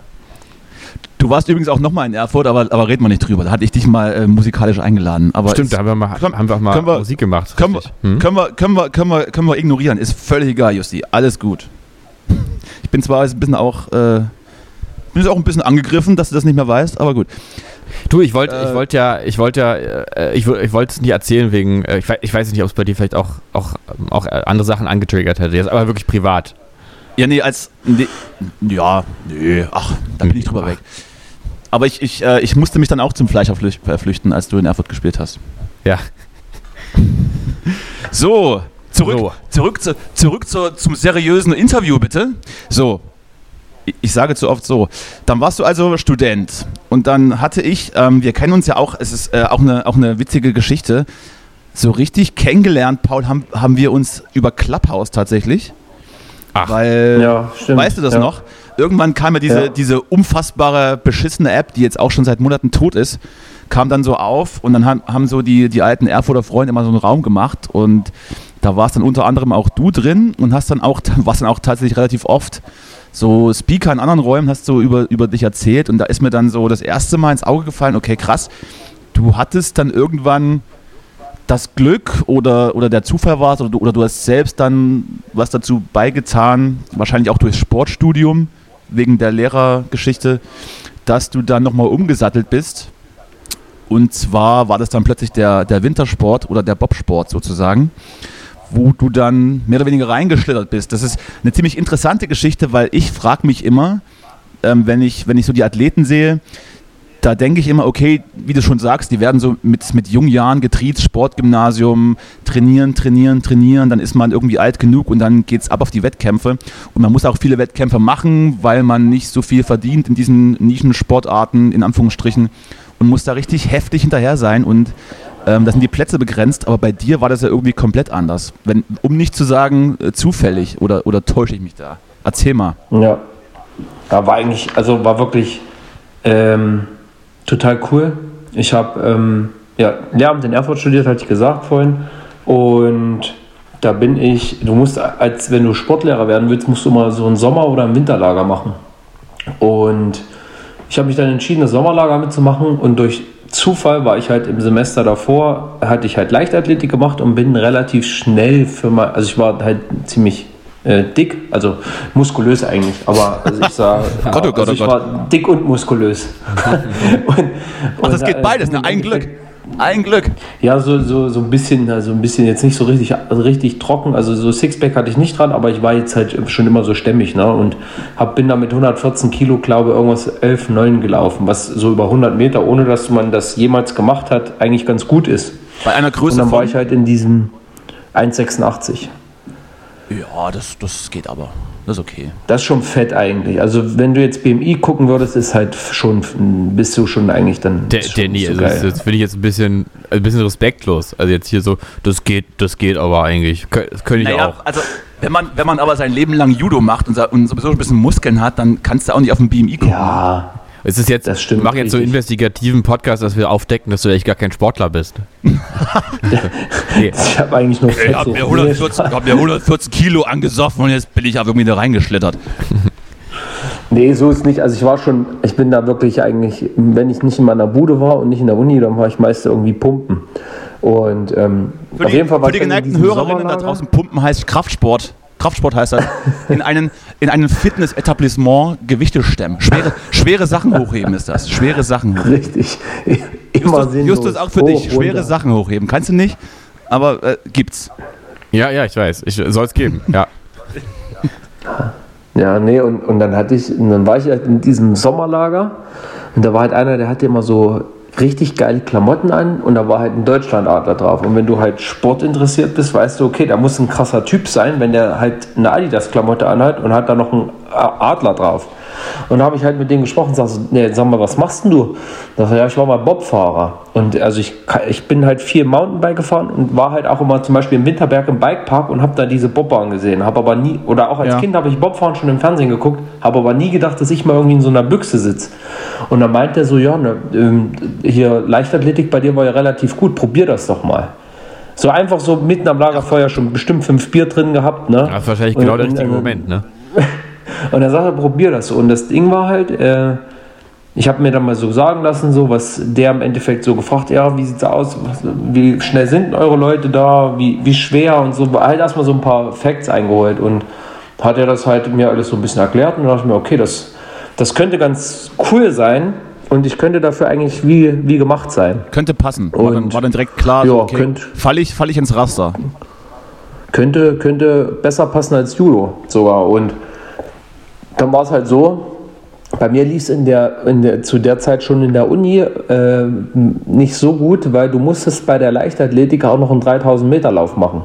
Du warst übrigens auch nochmal in Erfurt, aber, aber reden wir nicht drüber. Da hatte ich dich mal äh, musikalisch eingeladen. Aber Stimmt, da haben wir, mal, haben wir mal wir, Musik gemacht. Können wir, hm? können, wir, können, wir, können, wir, können wir ignorieren. Ist völlig egal, Justi. Alles gut. Ich bin zwar ein bisschen auch, äh, bin auch ein bisschen angegriffen, dass du das nicht mehr weißt, aber gut. Du, ich wollte äh, ich wollt ja, ich wollte ja, äh, ich, ich wollte es nicht erzählen wegen, äh, ich, weiß, ich weiß nicht, ob es bei dir vielleicht auch, auch, auch andere Sachen angetriggert hätte, jetzt aber wirklich privat. Ja, nee, als, nee, ja, nee, ach, da bin ich drüber weg. Aber ich, ich, äh, ich musste mich dann auch zum Fleischer flüchten, als du in Erfurt gespielt hast. Ja. So, zurück, so. zurück, zu, zurück zu, zum seriösen Interview, bitte. So, ich sage zu oft so. Dann warst du also Student und dann hatte ich, ähm, wir kennen uns ja auch, es ist äh, auch, eine, auch eine witzige Geschichte. So richtig kennengelernt, Paul, haben, haben wir uns über Clubhouse tatsächlich. Ach. Weil, ja, stimmt. weißt du das ja. noch? Irgendwann kam ja diese, ja. diese unfassbare, beschissene App, die jetzt auch schon seit Monaten tot ist, kam dann so auf und dann haben, haben so die, die alten Erfurter Freunde immer so einen Raum gemacht und da warst dann unter anderem auch du drin und hast dann auch, [laughs] warst dann auch tatsächlich relativ oft so Speaker in anderen Räumen, hast du über, über dich erzählt und da ist mir dann so das erste Mal ins Auge gefallen, okay, krass, du hattest dann irgendwann das Glück oder, oder der Zufall war oder du, oder du hast selbst dann was dazu beigetan, wahrscheinlich auch durchs Sportstudium, wegen der Lehrergeschichte, dass du dann nochmal umgesattelt bist. Und zwar war das dann plötzlich der, der Wintersport oder der Bobsport sozusagen, wo du dann mehr oder weniger reingeschlittert bist. Das ist eine ziemlich interessante Geschichte, weil ich frage mich immer, ähm, wenn, ich, wenn ich so die Athleten sehe, da denke ich immer, okay, wie du schon sagst, die werden so mit, mit jungen Jahren getriezt, Sportgymnasium, trainieren, trainieren, trainieren, dann ist man irgendwie alt genug und dann geht es ab auf die Wettkämpfe. Und man muss auch viele Wettkämpfe machen, weil man nicht so viel verdient in diesen Nischensportarten, in Anführungsstrichen, und muss da richtig heftig hinterher sein und ähm, da sind die Plätze begrenzt, aber bei dir war das ja irgendwie komplett anders. Wenn, um nicht zu sagen, äh, zufällig oder, oder täusche ich mich da? Erzähl mal. Ja, da war eigentlich, also war wirklich ähm, total cool. Ich habe ähm, ja, Lehramt in Erfurt studiert, hatte ich gesagt vorhin. Und da bin ich, du musst, als wenn du Sportlehrer werden willst, musst du mal so ein Sommer- oder ein Winterlager machen. Und ich habe mich dann entschieden, das Sommerlager mitzumachen und durch Zufall war ich halt im Semester davor, hatte ich halt Leichtathletik gemacht und bin relativ schnell für mal, also ich war halt ziemlich äh, dick, also muskulös eigentlich, aber also ich sah, [laughs] Gott, oh Gott, also ich oh Gott. war dick und muskulös. [laughs] und, Ach, das geht beides, ne? Ein Glück. Ein Glück. Ja, so, so, so ein bisschen, also ein bisschen jetzt nicht so richtig, also richtig trocken. Also so Sixpack hatte ich nicht dran, aber ich war jetzt halt schon immer so stämmig, ne? Und hab, bin da mit 114 Kilo, glaube ich, irgendwas 11, 9 gelaufen, was so über 100 Meter, ohne dass man das jemals gemacht hat, eigentlich ganz gut ist. Bei einer Größe. Und dann war ich halt in diesem 1,86. Ja, das, das geht aber. Das ist okay. Das ist schon fett eigentlich. Also wenn du jetzt BMI gucken würdest, ist halt schon, bist du schon eigentlich dann. Der, der nie, so also das, das finde ich jetzt ein bisschen, ein bisschen respektlos. Also jetzt hier so, das geht, das geht aber eigentlich. Das könnte ich naja, auch. Also wenn man, wenn man aber sein Leben lang Judo macht und, und sowieso ein bisschen Muskeln hat, dann kannst du auch nicht auf den BMI gucken. Ja. Es ist jetzt, das stimmt wir machen jetzt so einen investigativen Podcast, dass wir aufdecken, dass du eigentlich gar kein Sportler bist. [laughs] nee. Ich habe eigentlich nur Ich habe mir, 114, hab mir 114 Kilo angesoffen und jetzt bin ich aber irgendwie da reingeschlittert. [laughs] Nee, so ist nicht. Also ich war schon, ich bin da wirklich eigentlich, wenn ich nicht in meiner Bude war und nicht in der Uni, dann war ich meist irgendwie pumpen. Und ähm, auf jeden Fall war Für die geneigten Hörerinnen da draußen, Pumpen heißt Kraftsport. Kraftsport heißt das, [laughs] in einen, in einem Fitness-Etablissement Gewichte stemmen. Schwere, schwere Sachen hochheben ist das. Schwere Sachen hochheben. Richtig. Immer Justus, Justus, auch für Hoch, dich. Schwere runter. Sachen hochheben. Kannst du nicht, aber äh, gibt's. Ja, ja, ich weiß. Ich soll es geben. Ja. [laughs] Ja, nee, und, und dann hatte ich, und dann war ich halt in diesem Sommerlager und da war halt einer, der hatte immer so richtig geile Klamotten an und da war halt ein Deutschlandadler drauf. Und wenn du halt Sport interessiert bist, weißt du, okay, da muss ein krasser Typ sein, wenn der halt eine Adidas-Klamotte anhat und hat da noch einen Adler drauf. Und da habe ich halt mit dem gesprochen und sagte, nee, sag mal, was machst denn du? Da ja, ich war mal Bobfahrer. Und also ich, ich bin halt viel Mountainbike gefahren und war halt auch immer zum Beispiel im Winterberg im Bikepark und habe da diese Bobbahn gesehen. Habe aber nie, oder auch als ja. Kind habe ich Bobfahren schon im Fernsehen geguckt, habe aber nie gedacht, dass ich mal irgendwie in so einer Büchse sitze. Und dann meint er so, ja, ne, ähm, hier Leichtathletik bei dir war ja relativ gut, probier das doch mal. So einfach so mitten am Lagerfeuer schon bestimmt fünf Bier drin gehabt, ne? Das ist wahrscheinlich genau der richtige Moment, ne? [laughs] und er sagte, probier das. Und das Ding war halt, äh, ich habe mir dann mal so sagen lassen, so was der im Endeffekt so gefragt, ja, wie sieht's aus, wie schnell sind eure Leute da, wie, wie schwer und so, halt erstmal so ein paar Facts eingeholt und hat er das halt mir alles so ein bisschen erklärt und dann dachte ich mir, okay, das, das könnte ganz cool sein und ich könnte dafür eigentlich wie, wie gemacht sein. Könnte passen, war, dann, war dann direkt klar, ja, so, okay, falle ich, fall ich ins Raster. Könnte, könnte besser passen als Judo sogar und dann war es halt so, bei mir lief es in der, in der, zu der Zeit schon in der Uni äh, nicht so gut, weil du musstest bei der Leichtathletik auch noch einen 3000 Meter Lauf machen.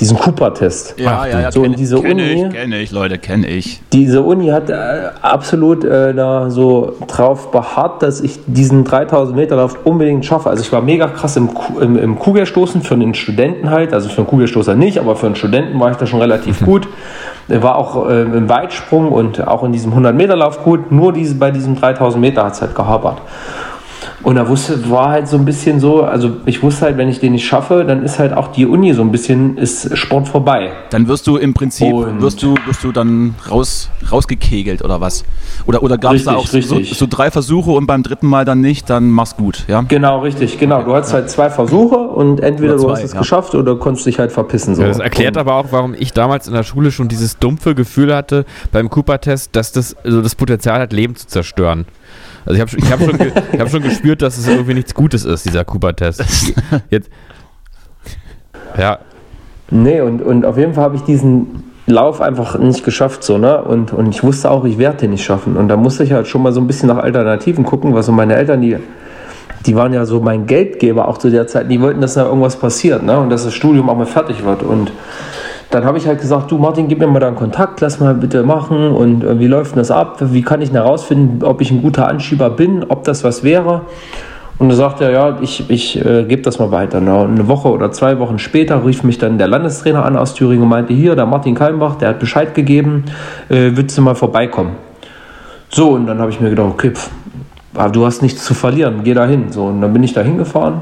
Diesen Cooper-Test. Ja, ja, ja. So, kenn, diese kenn Uni, ich, kenne ich, Leute, kenne ich. Diese Uni hat äh, absolut äh, da so drauf beharrt, dass ich diesen 3000 Meter Lauf unbedingt schaffe. Also ich war mega krass im, im, im Kugelstoßen für den Studenten halt, also für einen Kugelstoßer nicht, aber für einen Studenten war ich da schon relativ gut. War auch äh, im Weitsprung und auch in diesem 100 Meter Lauf gut. Nur diese, bei diesem 3000 Meter hat es halt gehapert. Und da wusste, war halt so ein bisschen so, also ich wusste halt, wenn ich den nicht schaffe, dann ist halt auch die Uni so ein bisschen, ist Sport vorbei. Dann wirst du im Prinzip, wirst du, wirst du dann raus, rausgekegelt oder was? Oder, oder gab es da auch so, so, drei Versuche und beim dritten Mal dann nicht, dann mach's gut, ja? Genau, richtig, genau. Du hast halt zwei Versuche und entweder zwei, du hast es ja. geschafft oder konntest dich halt verpissen. So. Ja, das erklärt und aber auch, warum ich damals in der Schule schon dieses dumpfe Gefühl hatte beim Cooper-Test, dass das also das Potenzial hat, Leben zu zerstören. Also ich habe ich hab schon, hab schon gespürt, dass es irgendwie nichts Gutes ist, dieser Cooper-Test. [laughs] Jetzt. Ja. Nee, und, und auf jeden Fall habe ich diesen Lauf einfach nicht geschafft, so, ne? Und, und ich wusste auch, ich werde den nicht schaffen. Und da musste ich halt schon mal so ein bisschen nach Alternativen gucken, was so meine Eltern, die, die waren ja so mein Geldgeber auch zu der Zeit, die wollten, dass da irgendwas passiert, ne? Und dass das Studium auch mal fertig wird. Und dann habe ich halt gesagt, du Martin, gib mir mal deinen Kontakt, lass mal bitte machen und äh, wie läuft denn das ab? Wie kann ich herausfinden, ob ich ein guter Anschieber bin, ob das was wäre? Und da sagt er, ja, ich, ich äh, gebe das mal weiter. Na, eine Woche oder zwei Wochen später rief mich dann der Landestrainer an aus Thüringen und meinte, hier, der Martin Kalmbach, der hat Bescheid gegeben, äh, willst du mal vorbeikommen? So, und dann habe ich mir gedacht, okay, pff, du hast nichts zu verlieren, geh da hin. So, und dann bin ich da hingefahren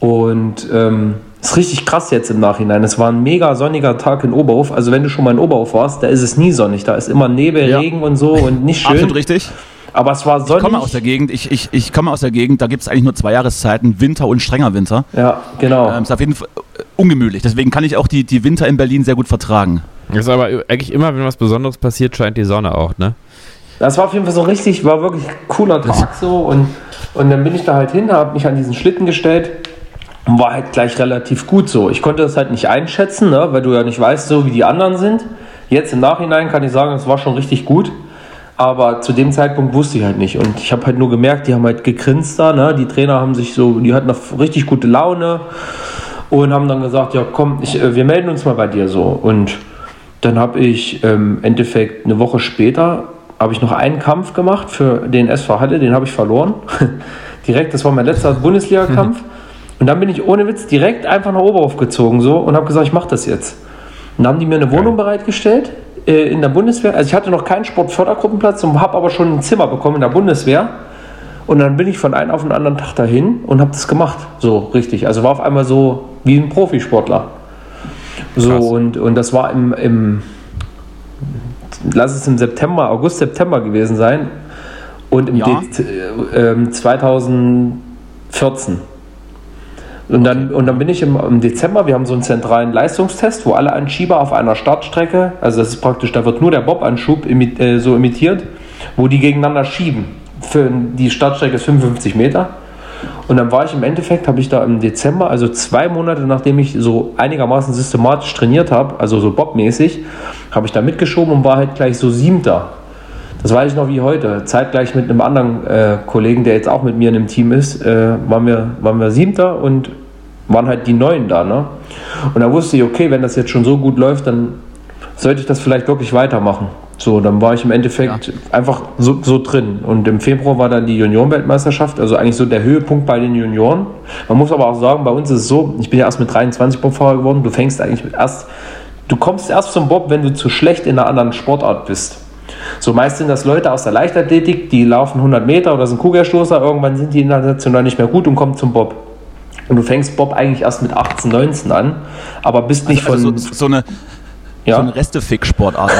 und ähm, ist richtig krass jetzt im Nachhinein. Es war ein mega sonniger Tag in Oberhof. Also wenn du schon mal in Oberhof warst, da ist es nie sonnig. Da ist immer Nebel, ja. Regen und so und nicht schön. Absolut richtig. Aber es war sonnig. Ich komme aus der Gegend, ich, ich, ich komme aus der Gegend, da gibt es eigentlich nur zwei Jahreszeiten, Winter und strenger Winter. Ja, genau. Ähm, ist auf jeden Fall äh, ungemütlich. Deswegen kann ich auch die, die Winter in Berlin sehr gut vertragen. Das ist aber eigentlich immer, wenn was Besonderes passiert, scheint die Sonne auch, ne? Das war auf jeden Fall so richtig, war wirklich cooler Tag so und, und dann bin ich da halt hin, habe mich an diesen Schlitten gestellt war halt gleich relativ gut so. Ich konnte das halt nicht einschätzen, ne, weil du ja nicht weißt, so wie die anderen sind. Jetzt im Nachhinein kann ich sagen, es war schon richtig gut. Aber zu dem Zeitpunkt wusste ich halt nicht. Und ich habe halt nur gemerkt, die haben halt gegrinst da. Ne? Die Trainer haben sich so, die hatten noch richtig gute Laune und haben dann gesagt, ja komm, ich, äh, wir melden uns mal bei dir so. Und dann habe ich im ähm, Endeffekt eine Woche später habe ich noch einen Kampf gemacht für den SV Halle, den habe ich verloren. [laughs] Direkt, das war mein letzter Bundesliga-Kampf. [laughs] Und dann bin ich ohne Witz direkt einfach nach Oberhof gezogen so und habe gesagt, ich mache das jetzt. Und dann haben die mir eine Wohnung bereitgestellt äh, in der Bundeswehr. Also ich hatte noch keinen Sportfördergruppenplatz und habe aber schon ein Zimmer bekommen in der Bundeswehr. Und dann bin ich von einem auf den anderen Tag dahin und habe das gemacht. So richtig. Also war auf einmal so wie ein Profisportler. So und, und das war im, im, lass es im September, August, September gewesen sein. Und im ja. äh, 2014. Und dann, und dann bin ich im, im, Dezember, wir haben so einen zentralen Leistungstest, wo alle Anschieber auf einer Startstrecke, also das ist praktisch, da wird nur der Bob-Anschub imit, äh, so imitiert, wo die gegeneinander schieben. Für die Startstrecke ist 55 Meter. Und dann war ich im Endeffekt, habe ich da im Dezember, also zwei Monate nachdem ich so einigermaßen systematisch trainiert habe, also so Bob-mäßig, habe ich da mitgeschoben und war halt gleich so Siebter. Das weiß ich noch wie heute. Zeitgleich mit einem anderen äh, Kollegen, der jetzt auch mit mir in einem Team ist, äh, waren, wir, waren wir Siebter und waren halt die Neuen da. Ne? Und da wusste ich, okay, wenn das jetzt schon so gut läuft, dann sollte ich das vielleicht wirklich weitermachen. So, dann war ich im Endeffekt ja. einfach so, so, drin. Und im Februar war dann die Juniorenweltmeisterschaft, also eigentlich so der Höhepunkt bei den Junioren. Man muss aber auch sagen, bei uns ist es so, ich bin ja erst mit 23 Bobfahrer geworden, du fängst eigentlich erst, du kommst erst zum Bob, wenn du zu schlecht in einer anderen Sportart bist. So meist sind das Leute aus der Leichtathletik, die laufen 100 Meter oder sind Kugelstoßer, irgendwann sind die international nicht mehr gut und kommen zum Bob. Und du fängst Bob eigentlich erst mit 18, 19 an, aber bist nicht also, von. Also so, so, eine, ja. So eine Restefick-Sportart.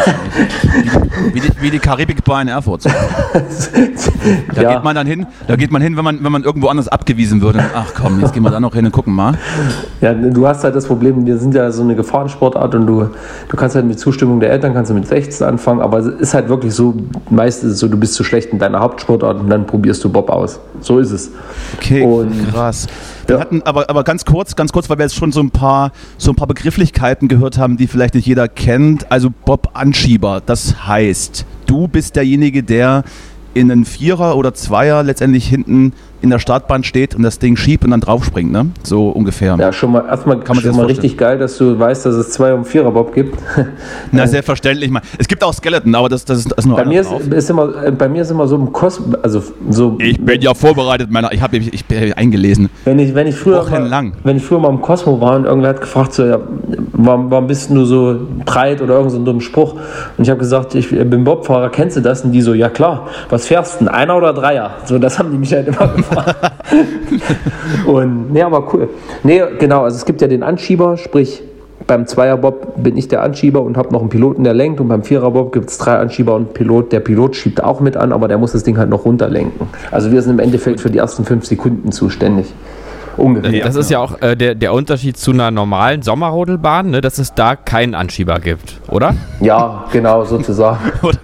wie, die, wie die Karibikbar in Erfurt. [laughs] da ja. geht man dann hin, da geht man hin, wenn man, wenn man irgendwo anders abgewiesen würde. Ach komm, jetzt gehen wir da noch hin und gucken mal. Ja, du hast halt das Problem, wir sind ja so eine Gefahrensportart und du, du kannst halt mit Zustimmung der Eltern kannst du mit 16 anfangen, aber es ist halt wirklich so, meist ist es so, du bist zu schlecht in deiner Hauptsportart und dann probierst du Bob aus. So ist es. Okay, und krass. Wir ja. hatten aber, aber ganz kurz, ganz kurz, weil wir jetzt schon so ein paar so ein paar Begrifflichkeiten gehört haben, die vielleicht nicht jeder kennt. Also Bob Anschieber, das heißt, du bist derjenige, der in einen Vierer oder Zweier letztendlich hinten in der Startbahn steht und das Ding schiebt und dann draufspringt, ne? So ungefähr. Ja, schon mal erstmal kann man schon mal richtig geil, dass du weißt, dass es zwei und vierer Bob gibt. [laughs] Na, selbstverständlich. Es gibt auch Skeleton, aber das, das, ist, das ist nur bei mir ist, ist, immer, bei mir ist immer so im Kosmos, also so. Ich bin ja vorbereitet, meiner, ich habe ich bin eingelesen. Wenn ich, wenn ich früher mal, wenn ich früher mal im Cosmo war und irgendwer hat gefragt, so, ja, warum, warum bist du so breit oder irgend so ein dummer Spruch? Und ich habe gesagt, ich bin Bobfahrer, kennst du das? Und die so, ja klar. Was fährst du? Einer oder Dreier? So, das haben die mich halt immer [laughs] gefragt. [laughs] und nee, aber cool. Nee, genau, also es gibt ja den Anschieber, sprich beim Zweierbob bin ich der Anschieber und habe noch einen Piloten, der lenkt. Und beim Viererbob gibt es drei Anschieber und Pilot. Der Pilot schiebt auch mit an, aber der muss das Ding halt noch runterlenken. Also wir sind im Endeffekt für die ersten fünf Sekunden zuständig. Ungefähr. Das ist ja auch äh, der, der Unterschied zu einer normalen Sommerrodelbahn, ne, dass es da keinen Anschieber gibt, oder? Ja, genau, sozusagen. [laughs] oder,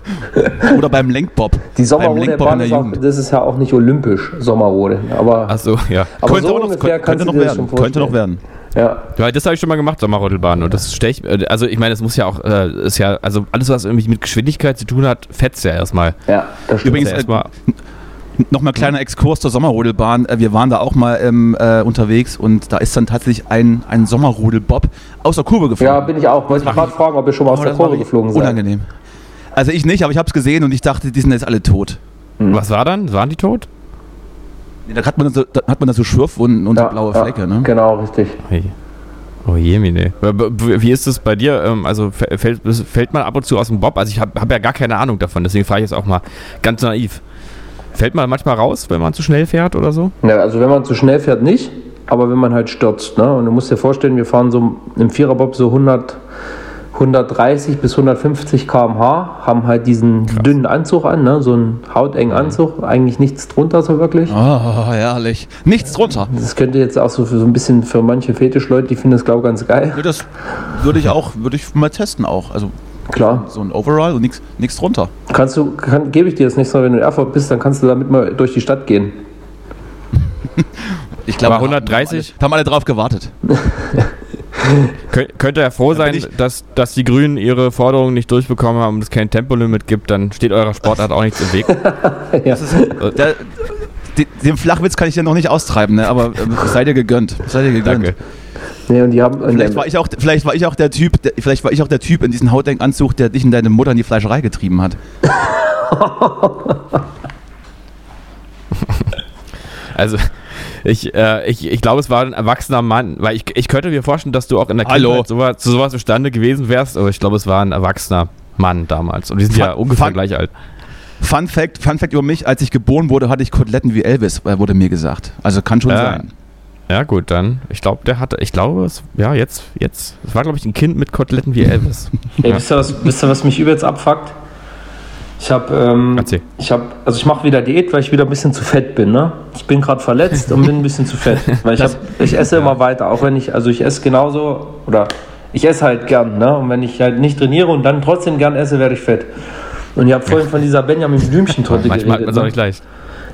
oder, beim Lenkbob. Die Sommerrodelbahn, ist auch, das ist ja auch nicht olympisch, Sommerrode. Aber, Ach so, ja. Aber könnte so noch, ungefähr könnte, noch werden. Könnte noch werden. Ja. ja, das habe ich schon mal gemacht, Sommerrodelbahn. Und das stech, äh, also ich meine, es muss ja auch, äh, ist ja, also alles, was irgendwie mit Geschwindigkeit zu tun hat, fetzt ja erstmal. Ja, das stimmt. Übrigens, ja erstmal. Nochmal kleiner Exkurs zur Sommerrodelbahn. Äh, wir waren da auch mal ähm, äh, unterwegs und da ist dann tatsächlich ein, ein Sommerrodelbob aus der Kurve geflogen. Ja, bin ich auch. Wollte ich gerade fragen, ob ihr schon mal aus oh, der Kurve geflogen seid. Unangenehm. Also ich nicht, aber ich habe es gesehen und ich dachte, die sind jetzt alle tot. Mhm. Was war dann? Waren die tot? Nee, da hat man so, da hat man da so Schürfwunden und ja, so blaue Flecke, ne? Genau, richtig. Hey. Oh je, Mine. Wie ist das bei dir? Ähm, also fällt, fällt man ab und zu aus dem Bob? Also ich habe hab ja gar keine Ahnung davon, deswegen frage ich jetzt auch mal ganz naiv. Fällt man manchmal raus, wenn man zu schnell fährt oder so? Ja, also wenn man zu schnell fährt, nicht. Aber wenn man halt stürzt. Ne? Und du musst dir vorstellen, wir fahren so im Viererbob so 100, 130 bis 150 km/h, haben halt diesen Krass. dünnen Anzug an, ne? so einen hautengen Anzug, eigentlich nichts drunter so wirklich. Oh, herrlich. Nichts drunter. Das könnte jetzt auch so, für, so ein bisschen für manche Fetischleute, die finden das glaube ich ganz geil. Ja, das würde ich auch, würde ich mal testen auch. Also Klar. So ein Overall und nichts drunter. Kannst du, kann, gebe ich dir das nächste Mal, wenn du in Erfurt bist, dann kannst du damit mal durch die Stadt gehen. ich glaube 130. Haben alle drauf gewartet. [laughs] Kön könnte ja froh sein, dass, dass die Grünen ihre Forderungen nicht durchbekommen haben und es kein Tempolimit gibt, dann steht eurer Sportart auch nichts im Weg. [laughs] ja. ist, der, den Flachwitz kann ich ja noch nicht austreiben, ne? aber äh, seid ihr gegönnt. Seid ihr gegönnt. Danke. Nee, und die haben, vielleicht, war ich auch, vielleicht war ich auch der Typ, der, vielleicht war ich auch der Typ in diesem Hautdenkanzug, der dich und deine Mutter in die Fleischerei getrieben hat. [laughs] also, ich, äh, ich, ich glaube, es war ein erwachsener Mann, weil ich, ich könnte mir vorstellen, dass du auch in der Kindheit sowas, zu sowas zustande gewesen wärst, aber ich glaube, es war ein erwachsener Mann damals. Und die sind Fun, ja ungefähr Fun, gleich alt. Fun Fact, Fun Fact über mich, als ich geboren wurde, hatte ich Koteletten wie Elvis, äh, wurde mir gesagt. Also kann schon äh, sein. Ja, gut, dann. Ich glaube, der hatte, ich glaube, es, ja, jetzt, jetzt. Es war, glaube ich, ein Kind mit Koteletten wie Elvis. [laughs] Ey, ja. wisst, ihr, was, wisst ihr, was mich übelst abfuckt? Ich habe, ähm, ich habe, also ich mache wieder Diät, weil ich wieder ein bisschen zu fett bin. Ne? Ich bin gerade verletzt und bin ein bisschen zu fett, [laughs] weil ich, hab, ich esse immer weiter, auch wenn ich, also ich esse genauso oder ich esse halt gern, ne? Und wenn ich halt nicht trainiere und dann trotzdem gern esse, werde ich fett. Und ihr habt vorhin von dieser Benjamin Blümchen-Torte geredet. Manchmal hat man es auch nicht leicht.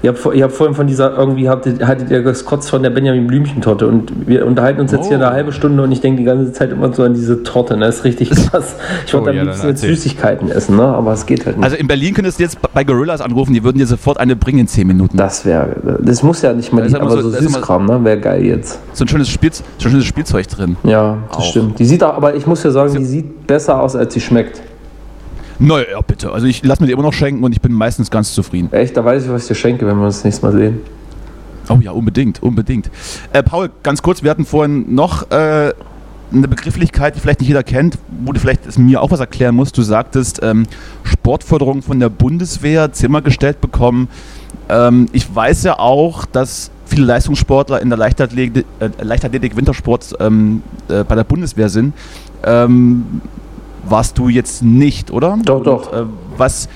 Ihr habt, ihr habt vorhin von dieser, irgendwie hattet, hattet ihr das Kotz von der Benjamin Blümchen-Torte und wir unterhalten uns jetzt oh. hier eine halbe Stunde und ich denke die ganze Zeit immer so an diese Torte, ne? Das ist richtig krass. Ich wollte oh, am ja, liebsten jetzt Süßigkeiten essen, ne? Aber es geht halt nicht. Also in Berlin könntest du jetzt bei Gorillas anrufen, die würden dir sofort eine bringen in 10 Minuten. Das wäre, das muss ja nicht mal, die, aber so, so Süßkram, ne? Wäre geil jetzt. So ein schönes, Spiel, so ein schönes Spielzeug drin. Ja, das auch. stimmt. Die sieht auch, aber ich muss ja sagen, die sieht besser aus, als sie schmeckt. Naja, bitte. Also ich lasse mir die immer noch schenken und ich bin meistens ganz zufrieden. Echt? Da weiß ich, was ich dir schenke, wenn wir uns das nächste Mal sehen. Oh ja, unbedingt, unbedingt. Äh, Paul, ganz kurz, wir hatten vorhin noch äh, eine Begrifflichkeit, die vielleicht nicht jeder kennt, wo du vielleicht mir auch was erklären musst. Du sagtest, ähm, Sportförderung von der Bundeswehr, Zimmer gestellt bekommen. Ähm, ich weiß ja auch, dass viele Leistungssportler in der Leichtathletik, äh, Leichtathletik Wintersport ähm, äh, bei der Bundeswehr sind. Ähm, warst du jetzt nicht, oder? Doch, Und, doch. Äh, was,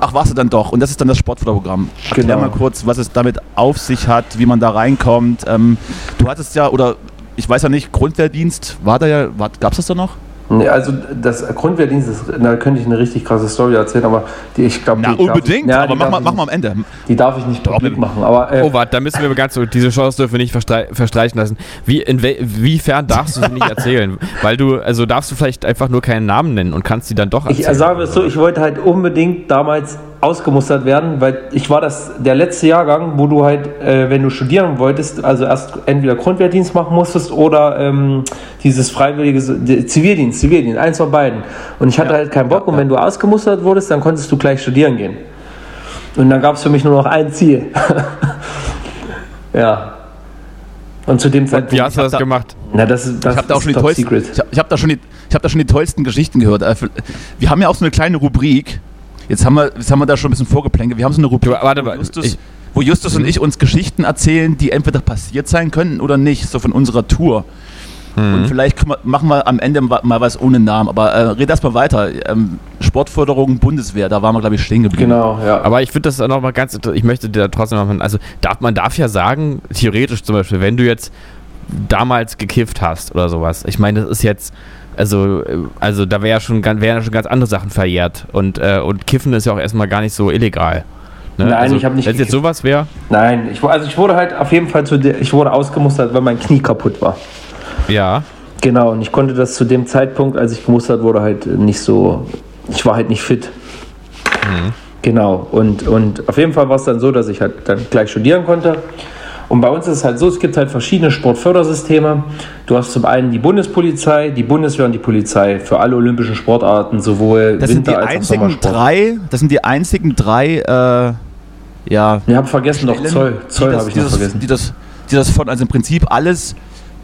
ach, warst du dann doch. Und das ist dann das Sportförderprogramm. Erklär genau. mal kurz, was es damit auf sich hat, wie man da reinkommt. Ähm, du hattest ja, oder ich weiß ja nicht, Grundwehrdienst, war da ja, gab es das da noch? Nee, also das Grundwehrdienst, ist, da könnte ich eine richtig krasse Story erzählen, aber die, ich glaube, Na, unbedingt, darf, ja, aber mach mal, mach mal am Ende. Die darf ich nicht publik machen. Aber, äh, oh, warte, da müssen wir ganz so, diese Chance dürfen wir nicht verstreichen lassen. Wie, inwiefern darfst du sie nicht erzählen? [laughs] Weil du, also darfst du vielleicht einfach nur keinen Namen nennen und kannst sie dann doch erzählen. Ich sage es so, ich wollte halt unbedingt damals ausgemustert werden, weil ich war das der letzte Jahrgang, wo du halt, äh, wenn du studieren wolltest, also erst entweder Grundwehrdienst machen musstest oder ähm, dieses freiwillige Zivildienst, Zivildienst, eins von beiden. Und ich hatte ja. halt keinen Bock und wenn du ausgemustert wurdest, dann konntest du gleich studieren gehen. Und dann gab es für mich nur noch ein Ziel. [laughs] ja. Und zu dem Zeitpunkt. Wie hast du das da, gemacht? Na, das, das ich habe da auch schon die tollsten, ich hab, ich hab da schon die, ich habe da schon die tollsten Geschichten gehört. Äh, wir haben ja auch so eine kleine Rubrik, Jetzt haben wir, jetzt haben wir da schon ein bisschen vorgeplänkelt. Wir haben so eine Rubrik, warte, wo, Justus, ich, wo Justus und mhm. ich uns Geschichten erzählen, die entweder passiert sein könnten oder nicht, so von unserer Tour. Mhm. Und vielleicht wir, machen wir am Ende mal was ohne Namen. Aber äh, red erst mal weiter. Ähm, Sportförderung Bundeswehr, da waren wir, glaube ich, stehen geblieben. Genau, ja. Aber ich finde das noch mal ganz Ich möchte dir da trotzdem mal. Also, darf, man darf ja sagen, theoretisch zum Beispiel, wenn du jetzt damals gekifft hast oder sowas. Ich meine, das ist jetzt also, also da wäre schon, wären schon ganz andere Sachen verjährt. Und, äh, und Kiffen ist ja auch erstmal gar nicht so illegal. Ne? Nein, also, ich habe nicht. Wenn es jetzt sowas wäre? Nein, ich, also ich wurde halt auf jeden Fall zu der, ich wurde ausgemustert, weil mein Knie kaputt war. Ja. Genau, und ich konnte das zu dem Zeitpunkt, als ich gemustert wurde, halt nicht so. Ich war halt nicht fit. Mhm. Genau, und, und auf jeden Fall war es dann so, dass ich halt dann gleich studieren konnte. Und bei uns ist es halt so, es gibt halt verschiedene Sportfördersysteme. Du hast zum einen die Bundespolizei, die Bundeswehr und die Polizei für alle olympischen Sportarten, sowohl das Winter sind die als einzigen auch drei, Das sind die einzigen drei, äh, ja. Ich habe vergessen noch Zoll. Zoll habe ich noch vergessen. Die das, die das von, also im Prinzip alles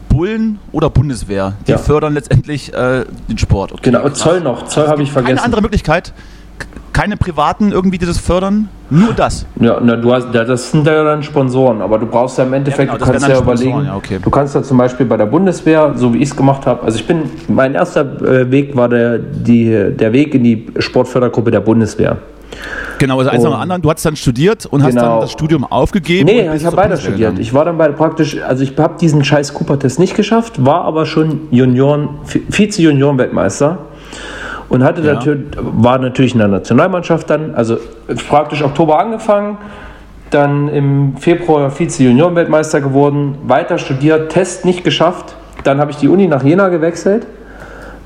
Bullen oder Bundeswehr, die ja. fördern letztendlich äh, den Sport. Okay, genau, Zoll noch, Zoll habe ich vergessen. Keine andere Möglichkeit, keine privaten irgendwie, die das fördern? Nur das? Ja, na, du hast, das sind ja dann Sponsoren, aber du brauchst ja im Endeffekt, ja, genau, du kannst ja überlegen, ja, okay. du kannst ja zum Beispiel bei der Bundeswehr, so wie ich es gemacht habe, also ich bin, mein erster äh, Weg war der, die, der Weg in die Sportfördergruppe der Bundeswehr. Genau, also eins nach dem anderen. Du hast dann studiert und genau. hast dann genau. das Studium aufgegeben. Nee, ich habe weiter studiert. Gegangen. Ich war dann bei praktisch, also ich habe diesen scheiß Cooper-Test nicht geschafft, war aber schon Junioren, Vize-Junioren-Weltmeister und hatte ja. natürlich, war natürlich in der Nationalmannschaft dann, also praktisch Oktober angefangen, dann im Februar Vize-Junioren-Weltmeister geworden, weiter studiert, Test nicht geschafft, dann habe ich die Uni nach Jena gewechselt.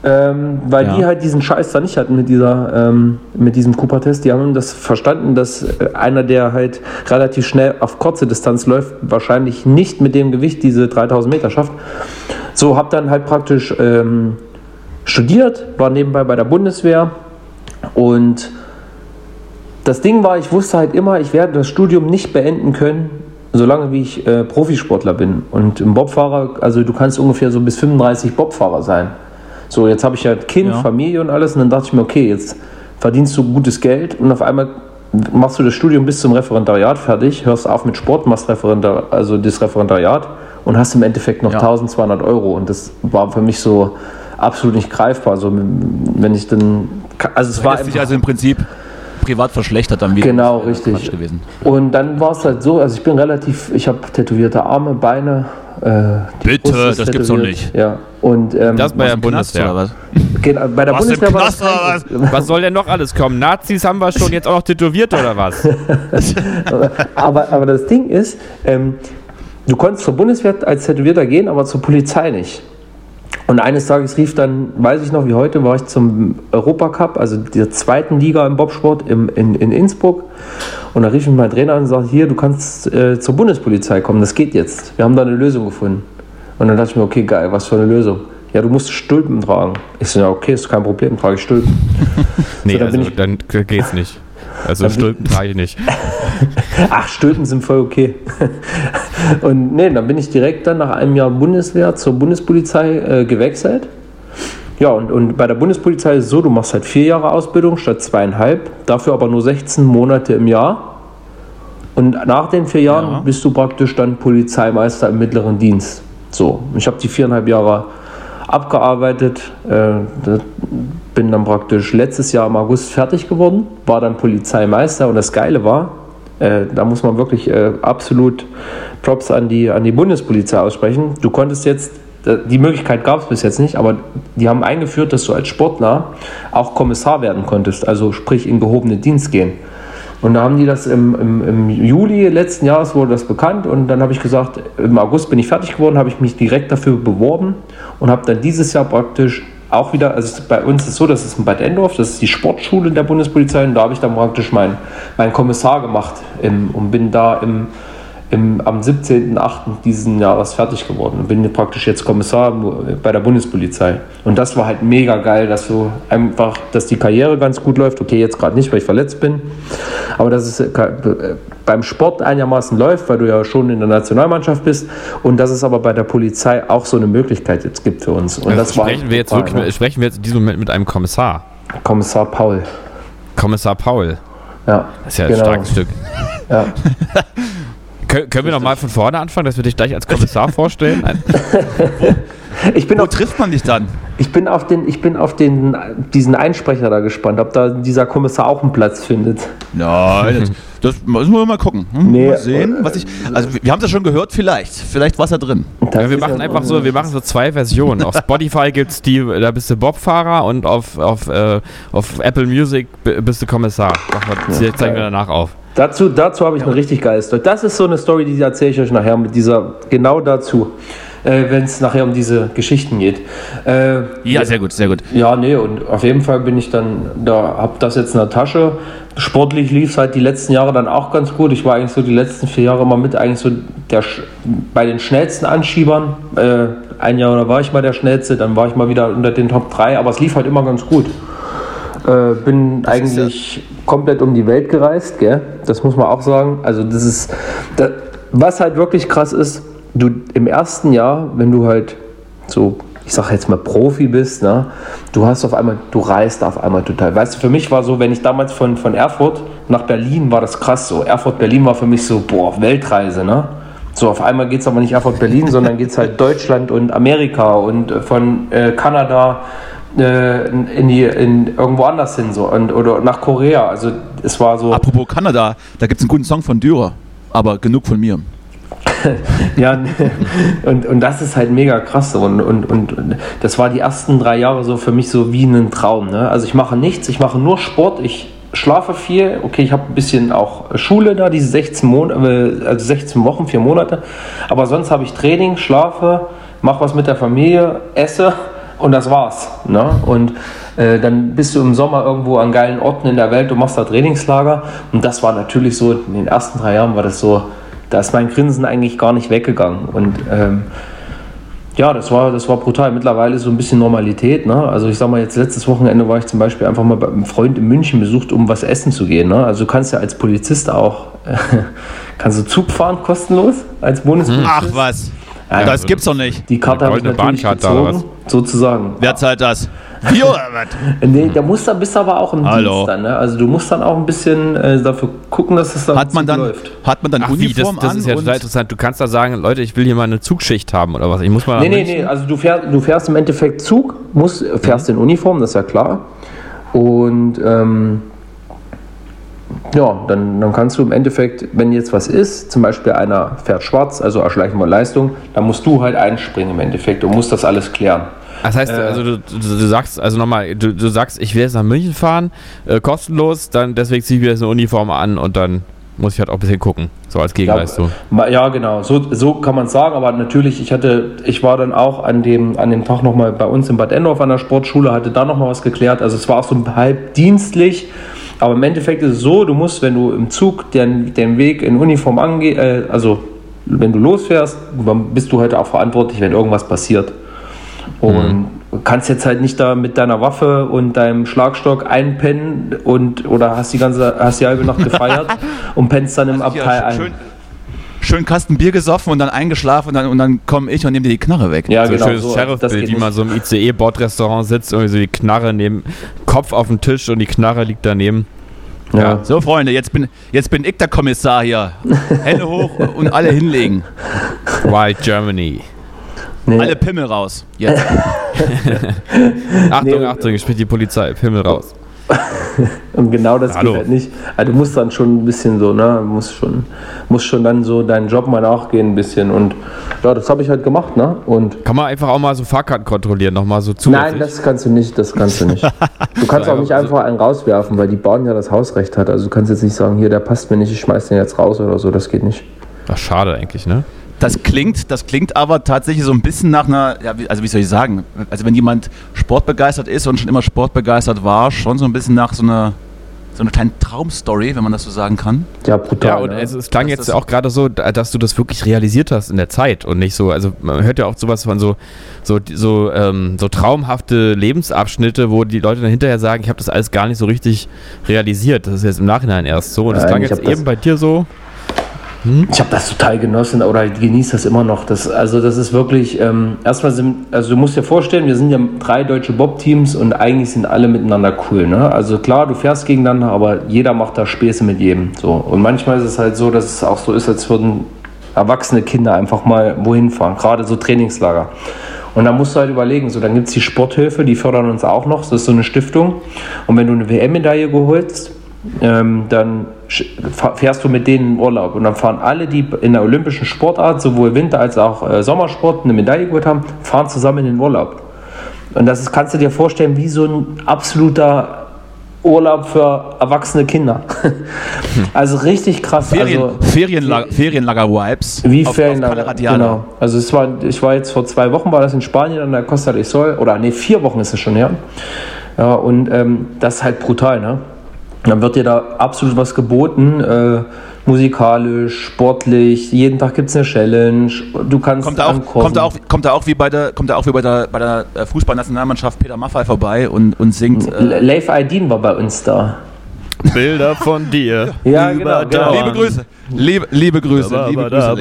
Ähm, weil ja. die halt diesen Scheiß da nicht hatten mit, dieser, ähm, mit diesem Cooper-Test. Die haben das verstanden, dass äh, einer, der halt relativ schnell auf kurze Distanz läuft, wahrscheinlich nicht mit dem Gewicht diese 3000 Meter schafft. So habe dann halt praktisch ähm, studiert, war nebenbei bei der Bundeswehr und das Ding war, ich wusste halt immer, ich werde das Studium nicht beenden können, solange wie ich äh, Profisportler bin. Und im Bobfahrer, also du kannst ungefähr so bis 35 Bobfahrer sein. So, jetzt habe ich halt Kind, ja. Familie und alles und dann dachte ich mir, okay, jetzt verdienst du gutes Geld und auf einmal machst du das Studium bis zum Referendariat fertig, hörst auf mit Sport, machst Referendar also das Referendariat und hast im Endeffekt noch ja. 1200 Euro und das war für mich so, absolut nicht greifbar. Also wenn ich dann, also es war sich also im Prinzip privat verschlechtert dann wieder. Genau, richtig. Gewesen. Und dann war es halt so, also ich bin relativ, ich habe tätowierte Arme, Beine. Äh, Bitte, das tätowiert. gibt's doch nicht. Ja. Und, ähm, das bei der Bundeswehr. Oder was? Genau, bei der was Bundeswehr war was? was soll denn noch alles kommen? Nazis haben wir schon jetzt auch noch tätowiert oder was? [laughs] aber, aber das Ding ist, ähm, du konntest zur Bundeswehr als Tätowierter gehen, aber zur Polizei nicht. Und eines Tages rief dann, weiß ich noch wie heute, war ich zum Europacup, also der zweiten Liga im Bobsport im, in, in Innsbruck. Und da rief mich mein Trainer an und sagte, hier, du kannst äh, zur Bundespolizei kommen, das geht jetzt. Wir haben da eine Lösung gefunden. Und dann dachte ich mir, okay, geil, was für eine Lösung. Ja, du musst Stulpen tragen. Ich so, ja, okay, ist kein Problem, trage ich Stulpen. [laughs] nee, so, dann, also, ich, dann geht's nicht. Also Stulpen [laughs] trage ich nicht. Ach, Stülpen sind voll okay. [laughs] Und nee, dann bin ich direkt dann nach einem Jahr Bundeswehr zur Bundespolizei äh, gewechselt. Ja, und, und bei der Bundespolizei ist es so, du machst halt vier Jahre Ausbildung statt zweieinhalb, dafür aber nur 16 Monate im Jahr. Und nach den vier Jahren ja. bist du praktisch dann Polizeimeister im mittleren Dienst. So, ich habe die viereinhalb Jahre abgearbeitet, äh, bin dann praktisch letztes Jahr im August fertig geworden, war dann Polizeimeister und das Geile war, äh, da muss man wirklich äh, absolut Props an die, an die Bundespolizei aussprechen. Du konntest jetzt, die Möglichkeit gab es bis jetzt nicht, aber die haben eingeführt, dass du als Sportler auch Kommissar werden konntest, also sprich in gehobene Dienst gehen. Und da haben die das im, im, im, Juli letzten Jahres wurde das bekannt und dann habe ich gesagt, im August bin ich fertig geworden, habe ich mich direkt dafür beworben und habe dann dieses Jahr praktisch auch wieder, also bei uns ist es so, das ist in Bad Endorf, das ist die Sportschule der Bundespolizei und da habe ich dann praktisch meinen mein Kommissar gemacht im, und bin da im im, am 17.08. diesen Jahres fertig geworden und bin praktisch jetzt Kommissar bei der Bundespolizei. Und das war halt mega geil, dass so einfach, dass die Karriere ganz gut läuft. Okay, jetzt gerade nicht, weil ich verletzt bin, aber dass es äh, beim Sport einigermaßen läuft, weil du ja schon in der Nationalmannschaft bist und dass es aber bei der Polizei auch so eine Möglichkeit jetzt gibt für uns. Und also das sprechen, war wir jetzt wirklich, ne? sprechen wir jetzt in diesem Moment mit einem Kommissar. Kommissar Paul. Kommissar Paul. Ja. Das ist ja genau. ein starkes Stück. Ja. [laughs] Kön können wir nochmal von vorne anfangen, dass wir dich gleich als Kommissar [laughs] vorstellen? ich bin Wo auf, trifft man dich dann? Ich bin auf, den, ich bin auf den, diesen Einsprecher da gespannt, ob da dieser Kommissar auch einen Platz findet. Nein, das, das müssen wir mal gucken. Hm, nee, mal sehen, was ich. Also wir haben es ja schon gehört, vielleicht. Vielleicht war es da drin. Ja, wir machen einfach so, wir machen so zwei Versionen. Auf Spotify gibt es die, da bist du Bobfahrer und auf, auf, äh, auf Apple Music bist du Kommissar. Das zeigen wir danach auf. Dazu, dazu habe ich eine richtig geile Story. Das ist so eine Story, die erzähle ich euch nachher mit dieser, genau dazu, äh, wenn es nachher um diese Geschichten geht. Äh, ja, sehr gut, sehr gut. Ja, nee, und auf jeden Fall bin ich dann, da habe das jetzt in der Tasche. Sportlich lief es halt die letzten Jahre dann auch ganz gut. Ich war eigentlich so die letzten vier Jahre mal mit, eigentlich so der, bei den schnellsten Anschiebern. Äh, ein Jahr da war ich mal der schnellste, dann war ich mal wieder unter den Top 3, aber es lief halt immer ganz gut. Äh, bin das eigentlich ja komplett um die Welt gereist, gell? Das muss man auch sagen. Also das ist, das, was halt wirklich krass ist, du im ersten Jahr, wenn du halt so, ich sag jetzt mal Profi bist, ne? Du hast auf einmal, du reist auf einmal total. Weißt du, für mich war so, wenn ich damals von, von Erfurt nach Berlin war das krass so. Erfurt, Berlin war für mich so, boah, Weltreise, ne? So, auf einmal geht es aber nicht Erfurt, Berlin, sondern geht es halt [laughs] Deutschland und Amerika und von äh, Kanada äh, in die, in irgendwo anders hin so und, oder nach Korea. Also es war so. Apropos Kanada, da gibt es einen guten Song von Dürer, aber genug von mir. [laughs] ja, [laughs] und, und das ist halt mega krass. Und, und, und das war die ersten drei Jahre so für mich so wie ein Traum. Ne? Also ich mache nichts, ich mache nur Sport, ich schlafe viel. Okay, ich habe ein bisschen auch Schule da, diese 16, Mon äh, also 16 Wochen, vier Monate. Aber sonst habe ich Training, schlafe, mache was mit der Familie, esse und das war's. Ne? Und äh, dann bist du im Sommer irgendwo an geilen Orten in der Welt, du machst da Trainingslager. Und das war natürlich so, in den ersten drei Jahren war das so, da ist mein Grinsen eigentlich gar nicht weggegangen. Und ähm, ja, das war, das war brutal. Mittlerweile so ein bisschen Normalität. Ne? Also ich sag mal, jetzt letztes Wochenende war ich zum Beispiel einfach mal bei einem Freund in München besucht, um was essen zu gehen. Ne? Also du kannst ja als Polizist auch, [laughs] kannst du Zug fahren kostenlos als Bundespolizist. Ach was. Ja, das gibt's doch nicht. Die Karte habe ich natürlich gezogen, sozusagen. Wer zahlt das? Wir [laughs] oder was? nee, da musst du, bist aber auch im Hallo. Dienst dann. Ne? Also du musst dann auch ein bisschen äh, dafür gucken, dass es dann, hat man dann läuft. Hat man dann Ach, Uniform wie, das, das ist ja total interessant. Du kannst da sagen, Leute, ich will hier mal eine Zugschicht haben oder was. Ich muss mal nee, nee, nee. Also du fährst, du fährst im Endeffekt Zug, musst, fährst mhm. in Uniform, das ist ja klar. Und ähm, ja, dann, dann kannst du im Endeffekt, wenn jetzt was ist, zum Beispiel einer fährt schwarz, also erschleichen wir Leistung, dann musst du halt einspringen im Endeffekt und musst das alles klären. Das heißt, äh, also du, du, du, sagst, also nochmal, du, du sagst, ich will jetzt nach München fahren, äh, kostenlos, dann deswegen ziehe ich mir jetzt eine Uniform an und dann muss ich halt auch ein bisschen gucken, so als Gegenleistung. Ja, ja genau, so, so kann man sagen, aber natürlich, ich hatte, ich war dann auch an dem, an dem Tag nochmal bei uns in Bad Endorf an der Sportschule, hatte da nochmal was geklärt, also es war auch so halb dienstlich, aber im Endeffekt ist es so, du musst, wenn du im Zug den, den Weg in Uniform angehst, äh, also wenn du losfährst, bist du heute auch verantwortlich, wenn irgendwas passiert. Und mhm. kannst jetzt halt nicht da mit deiner Waffe und deinem Schlagstock einpennen und oder hast die ganze, hast die halbe Nacht [laughs] gefeiert und pennst dann im Abteil ein. Schön, schön Kasten Bier gesoffen und dann eingeschlafen und dann, und dann komme ich und nehme dir die Knarre weg. Ja, so genau. Schönes so, Sheriff-Bild, wie man so im ICE-Bordrestaurant sitzt, irgendwie so die Knarre neben Kopf auf dem Tisch und die Knarre liegt daneben. Ja. ja. So, Freunde, jetzt bin, jetzt bin ich der Kommissar hier. Hände hoch und alle hinlegen. Wild Germany. Nee. Alle Pimmel raus. Jetzt. [laughs] Achtung, nee. Achtung, spielt die Polizei. Pimmel raus. [laughs] und genau das Hallo. geht halt nicht. Also du musst dann schon ein bisschen so, ne, musst schon, musst schon dann so deinen Job mal nachgehen ein bisschen. Und ja, das habe ich halt gemacht, ne? Und Kann man einfach auch mal so Fahrkarten kontrollieren, nochmal so zu. Nein, das kannst du nicht, das kannst du nicht. [laughs] Du kannst auch nicht einfach einen rauswerfen, weil die Bahn ja das Hausrecht hat. Also du kannst jetzt nicht sagen, hier, der passt mir nicht, ich schmeiß den jetzt raus oder so, das geht nicht. Ach, schade eigentlich, ne? Das klingt, das klingt aber tatsächlich so ein bisschen nach einer, ja, also wie soll ich sagen, also wenn jemand sportbegeistert ist und schon immer sportbegeistert war, schon so ein bisschen nach so einer so eine kleine Traumstory, wenn man das so sagen kann. Ja, brutal. Ja, und ja. Es, es, klang jetzt auch gerade so, dass du das wirklich realisiert hast in der Zeit und nicht so, also man hört ja auch sowas von so, so, so, ähm, so traumhafte Lebensabschnitte, wo die Leute dann hinterher sagen, ich habe das alles gar nicht so richtig realisiert. Das ist jetzt im Nachhinein erst so und es klang jetzt eben bei dir so. Hm? Ich habe das total genossen oder genieße das immer noch. Das, also das ist wirklich, ähm, erstmal also du musst dir vorstellen, wir sind ja drei deutsche Bob-Teams und eigentlich sind alle miteinander cool. Ne? Also klar, du fährst gegeneinander, aber jeder macht da Späße mit jedem. So. Und manchmal ist es halt so, dass es auch so ist, als würden erwachsene Kinder einfach mal wohin fahren, gerade so Trainingslager. Und da musst du halt überlegen, so dann gibt es die Sporthilfe, die fördern uns auch noch, das ist so eine Stiftung. Und wenn du eine WM-Medaille geholst, ähm, dann fährst du mit denen in Urlaub. Und dann fahren alle, die in der olympischen Sportart, sowohl Winter- als auch äh, Sommersport, eine Medaille geholt haben, fahren zusammen in den Urlaub. Und das ist, kannst du dir vorstellen, wie so ein absoluter Urlaub für erwachsene Kinder. also richtig krass. Ferien, also, Ferienlager, Ferienlager-Vibes. Wie auf, Ferienlager, auf genau. Also es war, ich war jetzt vor zwei Wochen, war das in Spanien an der Costa del Sol, oder nee, vier Wochen ist es schon her. Ja, und ähm, das ist halt brutal, ne? Dann wird dir da absolut was geboten, äh, musikalisch, sportlich. Jeden Tag gibt es eine Challenge. Du kannst kommt da auch, kommt da auch, kommt da auch wie bei der, kommt da auch wie bei der, bei der äh, Fußballnationalmannschaft Peter Maffay vorbei und, und singt. Äh Leif Aydin war bei uns da. Bilder von dir. [laughs] ja, genau, genau. Liebe Grüße. Liebe, liebe Grüße. Liebe Grüße.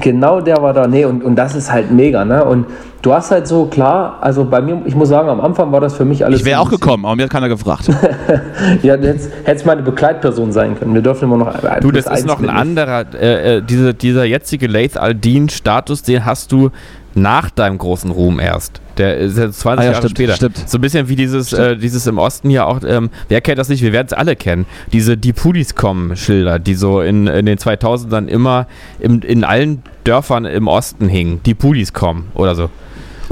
Genau der war da. Nee, und, und das ist halt mega, ne? Und du hast halt so klar, also bei mir, ich muss sagen, am Anfang war das für mich alles. Ich wäre auch gekommen, aber mir hat keiner gefragt. [laughs] ja, jetzt hätte es meine Begleitperson sein können. Wir dürfen immer noch. Du, das ist noch ein anderer, äh, äh, diese, dieser jetzige Laith Aldin-Status, den hast du nach deinem großen Ruhm erst. Der ist jetzt 20 ah, ja, Jahre stimmt, später. Stimmt. So ein bisschen wie dieses, äh, dieses im Osten ja auch, ähm, wer kennt das nicht, wir werden es alle kennen, diese Die Pulis kommen Schilder, die so in, in den 2000ern immer im, in allen Dörfern im Osten hingen. Die Pulis kommen oder so.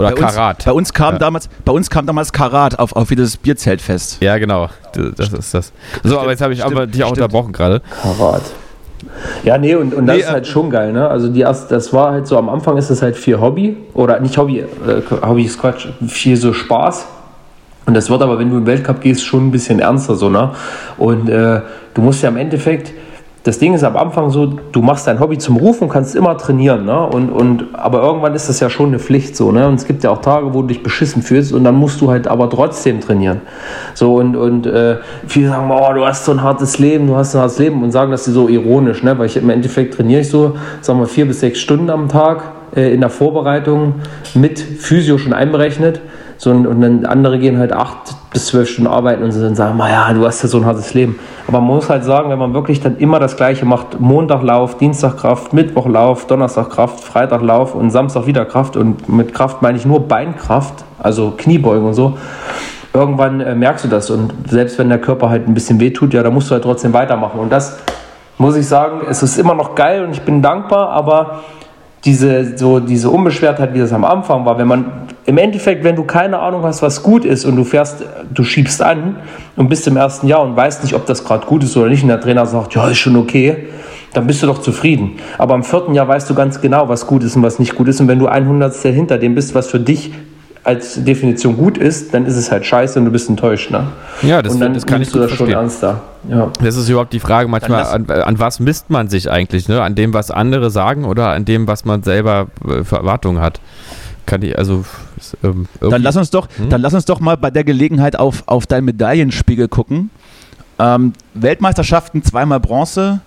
Oder bei Karat. Uns, bei uns kam ja. damals, bei uns kam damals Karat auf, auf dieses Bierzeltfest. Ja, genau. Das ist das. So, aber jetzt habe ich stimmt, aber dich auch stimmt. unterbrochen gerade. Karat. Ja, nee, und, und das nee, ist halt schon geil, ne? Also die erst, das war halt so, am Anfang ist es halt viel Hobby, oder nicht Hobby, äh, Hobby ist Quatsch, viel so Spaß. Und das wird aber, wenn du im Weltcup gehst, schon ein bisschen ernster so, ne? Und äh, du musst ja im Endeffekt, das Ding ist am Anfang so, du machst dein Hobby zum Ruf und kannst immer trainieren, ne? Und, und, aber irgendwann ist das ja schon eine Pflicht so, ne? Und es gibt ja auch Tage, wo du dich beschissen fühlst und dann musst du halt aber trotzdem trainieren. So und, und äh, viele sagen, oh, du hast so ein hartes Leben, du hast ein hartes Leben und sagen das so ironisch, ne? Weil ich im Endeffekt trainiere ich so, sagen wir, vier bis sechs Stunden am Tag äh, in der Vorbereitung mit Physio schon einberechnet. So, und dann andere gehen halt acht bis zwölf Stunden arbeiten und dann sagen, ja, du hast ja so ein hartes Leben. Aber man muss halt sagen, wenn man wirklich dann immer das Gleiche macht, Montag Lauf, Dienstag Kraft, Mittwoch Lauf, Donnerstag Kraft, Freitag Lauf und Samstag wieder Kraft und mit Kraft meine ich nur Beinkraft, also Kniebeugen und so, irgendwann äh, merkst du das und selbst wenn der Körper halt ein bisschen wehtut, ja, dann musst du halt trotzdem weitermachen und das muss ich sagen, es ist immer noch geil und ich bin dankbar, aber diese, so, diese Unbeschwertheit, wie das am Anfang war, wenn man im Endeffekt, wenn du keine Ahnung hast, was gut ist und du fährst, du schiebst an und bist im ersten Jahr und weißt nicht, ob das gerade gut ist oder nicht und der Trainer sagt, ja, ist schon okay, dann bist du doch zufrieden. Aber im vierten Jahr weißt du ganz genau, was gut ist und was nicht gut ist und wenn du ein Hundertstel hinter dem bist, was für dich als Definition gut ist, dann ist es halt scheiße und du bist enttäuscht. Ne? Ja, das, und dann das kann ich du das schon ernster. Ja. Das ist überhaupt die Frage manchmal, an, an, was misst man sich eigentlich? Ne? An dem, was andere sagen oder an dem, was man selber äh, für Erwartungen hat? kann ich, also. Ähm, dann lass uns doch, hm? dann lass uns doch mal bei der Gelegenheit auf, auf deinen Medaillenspiegel gucken. Ähm, Weltmeisterschaften zweimal Bronze,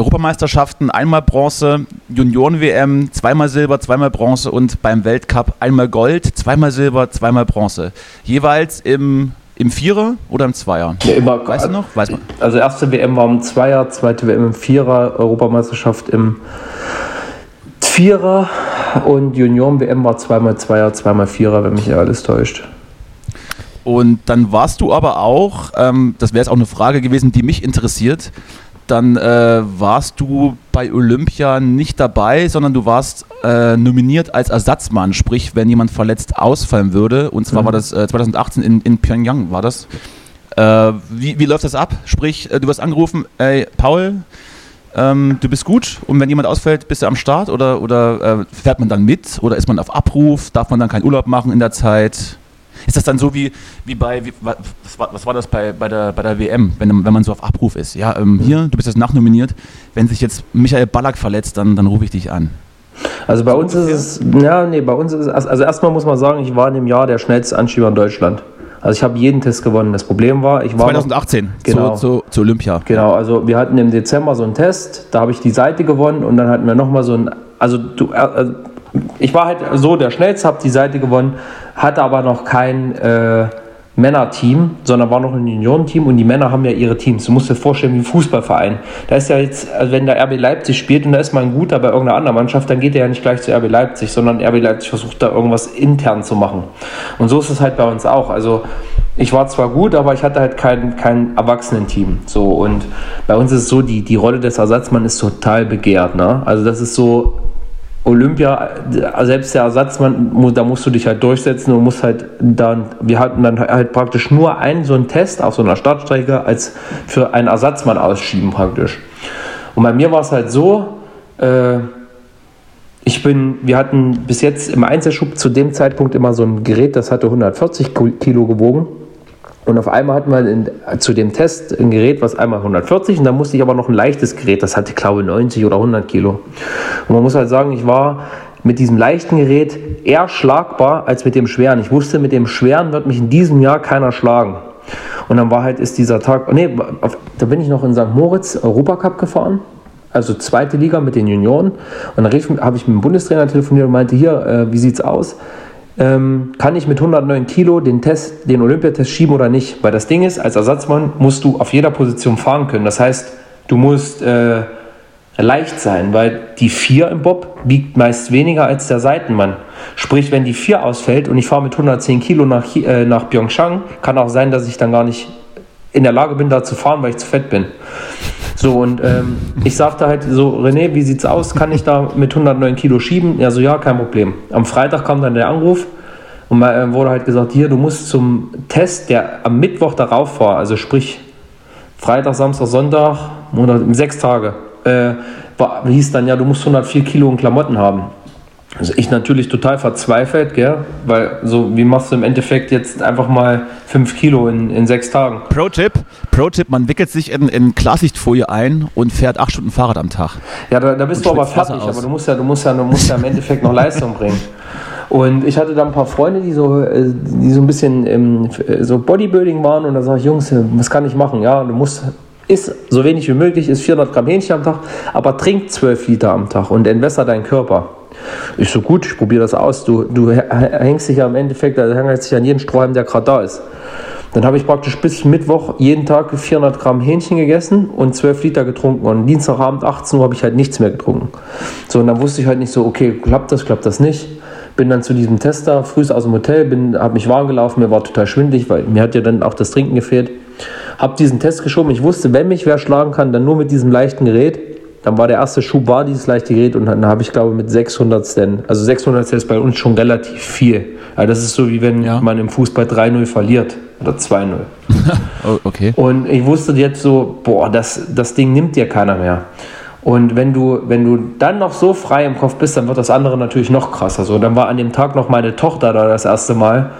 Europameisterschaften einmal Bronze, Junioren-WM zweimal Silber, zweimal Bronze und beim Weltcup einmal Gold, zweimal Silber, zweimal Bronze. Jeweils im, im Vierer oder im Zweier? Ja, immer, weißt du noch? Weiß man. Also erste WM war im Zweier, zweite WM im Vierer, Europameisterschaft im Vierer und Junioren-WM war zweimal Zweier, zweimal Vierer, wenn mich alles täuscht. Und dann warst du aber auch, ähm, das wäre jetzt auch eine Frage gewesen, die mich interessiert, dann äh, warst du bei Olympia nicht dabei, sondern du warst äh, nominiert als Ersatzmann, sprich, wenn jemand verletzt ausfallen würde. Und zwar mhm. war das äh, 2018 in, in Pyongyang, war das. Äh, wie, wie läuft das ab? Sprich, äh, du wirst angerufen, ey, Paul, ähm, du bist gut und wenn jemand ausfällt, bist du am Start oder, oder äh, fährt man dann mit oder ist man auf Abruf? Darf man dann keinen Urlaub machen in der Zeit? Ist das dann so wie, wie bei, wie, was, war, was war das bei, bei, der, bei der WM, wenn, wenn man so auf Abruf ist? Ja, ähm, hier, du bist jetzt nachnominiert. Wenn sich jetzt Michael Ballack verletzt, dann, dann rufe ich dich an. Also bei uns ist es, ja, nee, bei uns ist es, also erstmal muss man sagen, ich war in dem Jahr der schnellste Anschieber in Deutschland. Also ich habe jeden Test gewonnen. Das Problem war, ich war 2018 noch, genau, zu, zu, zu, Olympia. Genau, also wir hatten im Dezember so einen Test, da habe ich die Seite gewonnen und dann hatten wir nochmal so ein, also du, also ich war halt so der Schnellste, habe die Seite gewonnen, hatte aber noch kein äh, Männerteam, sondern war noch ein Juniorenteam und die Männer haben ja ihre Teams. Du musst dir vorstellen, wie ein Fußballverein. Da ist ja jetzt, also wenn der RB Leipzig spielt und da ist mal ein guter bei irgendeiner anderen Mannschaft, dann geht er ja nicht gleich zu RB Leipzig, sondern RB Leipzig versucht da irgendwas intern zu machen. Und so ist es halt bei uns auch. Also ich war zwar gut, aber ich hatte halt kein, kein Erwachsenenteam. So, und bei uns ist es so, die, die Rolle des Ersatzmanns ist total begehrt. Ne? Also das ist so, Olympia, selbst der Ersatzmann, da musst du dich halt durchsetzen und musst halt dann, wir hatten dann halt praktisch nur einen so einen Test auf so einer Startstrecke als für einen Ersatzmann ausschieben praktisch. Und bei mir war es halt so, äh, ich bin, wir hatten bis jetzt im Einzelschub zu dem Zeitpunkt immer so ein Gerät, das hatte 140 Kilo gewogen. Und auf einmal hatten wir in, zu dem Test ein Gerät, was einmal 140 und dann musste ich aber noch ein leichtes Gerät, das hatte glaube ich 90 oder 100 Kilo. Und man muss halt sagen, ich war mit diesem leichten Gerät eher schlagbar als mit dem schweren. Ich wusste, mit dem schweren wird mich in diesem Jahr keiner schlagen. Und dann war halt, ist dieser Tag, nee, auf, da bin ich noch in St. Moritz Europacup gefahren, also zweite Liga mit den Junioren. Und dann habe ich mit dem Bundestrainer telefoniert und meinte, hier, äh, wie sieht's aus? Ähm, kann ich mit 109 Kilo den Test, den Olympiatest schieben oder nicht? Weil das Ding ist, als Ersatzmann musst du auf jeder Position fahren können. Das heißt, du musst äh, leicht sein, weil die 4 im Bob wiegt meist weniger als der Seitenmann. Sprich, wenn die 4 ausfällt und ich fahre mit 110 Kilo nach, äh, nach Pyeongchang, kann auch sein, dass ich dann gar nicht in der Lage bin, da zu fahren, weil ich zu fett bin. So, und ähm, ich sagte halt so, René, wie sieht's aus? Kann ich da mit 109 Kilo schieben? Ja, so, ja, kein Problem. Am Freitag kam dann der Anruf und äh, wurde halt gesagt, hier, du musst zum Test, der am Mittwoch darauf war, also sprich Freitag, Samstag, Sonntag, Monat, sechs Tage, äh, war, hieß dann, ja, du musst 104 Kilo in Klamotten haben. Also ich natürlich total verzweifelt, gell? weil so wie machst du im Endeffekt jetzt einfach mal 5 Kilo in, in sechs Tagen? Pro-Tipp, Pro-Tipp, man wickelt sich in, in Klarsichtfolie ein und fährt 8 Stunden Fahrrad am Tag. Ja, da, da bist du aber fertig, aber du musst ja, du musst ja, du musst ja im Endeffekt noch Leistung bringen. Und ich hatte da ein paar Freunde, die so, äh, die so ein bisschen ähm, so Bodybuilding waren und da sage ich, Jungs, was kann ich machen? Ja, du musst isst so wenig wie möglich, isst 400 Gramm Hähnchen am Tag, aber trink 12 Liter am Tag und entwässer deinen Körper. Ich so, gut, ich probiere das aus. Du, du hängst dich ja im Endeffekt, da hängst dich an jeden Strohhalm, der gerade da ist. Dann habe ich praktisch bis Mittwoch jeden Tag 400 Gramm Hähnchen gegessen und 12 Liter getrunken. Und Dienstagabend 18 Uhr habe ich halt nichts mehr getrunken. So, und dann wusste ich halt nicht so, okay, klappt das, klappt das nicht. Bin dann zu diesem Tester früh aus dem Hotel, habe mich warm gelaufen, mir war total schwindlig, weil mir hat ja dann auch das Trinken gefehlt. Habe diesen Test geschoben. Ich wusste, wenn mich wer schlagen kann, dann nur mit diesem leichten Gerät. Dann war der erste Schub war dieses leichte Gerät und dann habe ich glaube mit 600 Sten, also 600 ist bei uns schon relativ viel. Ja, das ist so wie wenn ja. man im Fußball 3-0 verliert oder 2-0. [laughs] oh, okay. Und ich wusste jetzt so, boah, das, das Ding nimmt dir keiner mehr. Und wenn du, wenn du dann noch so frei im Kopf bist, dann wird das andere natürlich noch krasser. So, dann war an dem Tag noch meine Tochter da das erste Mal.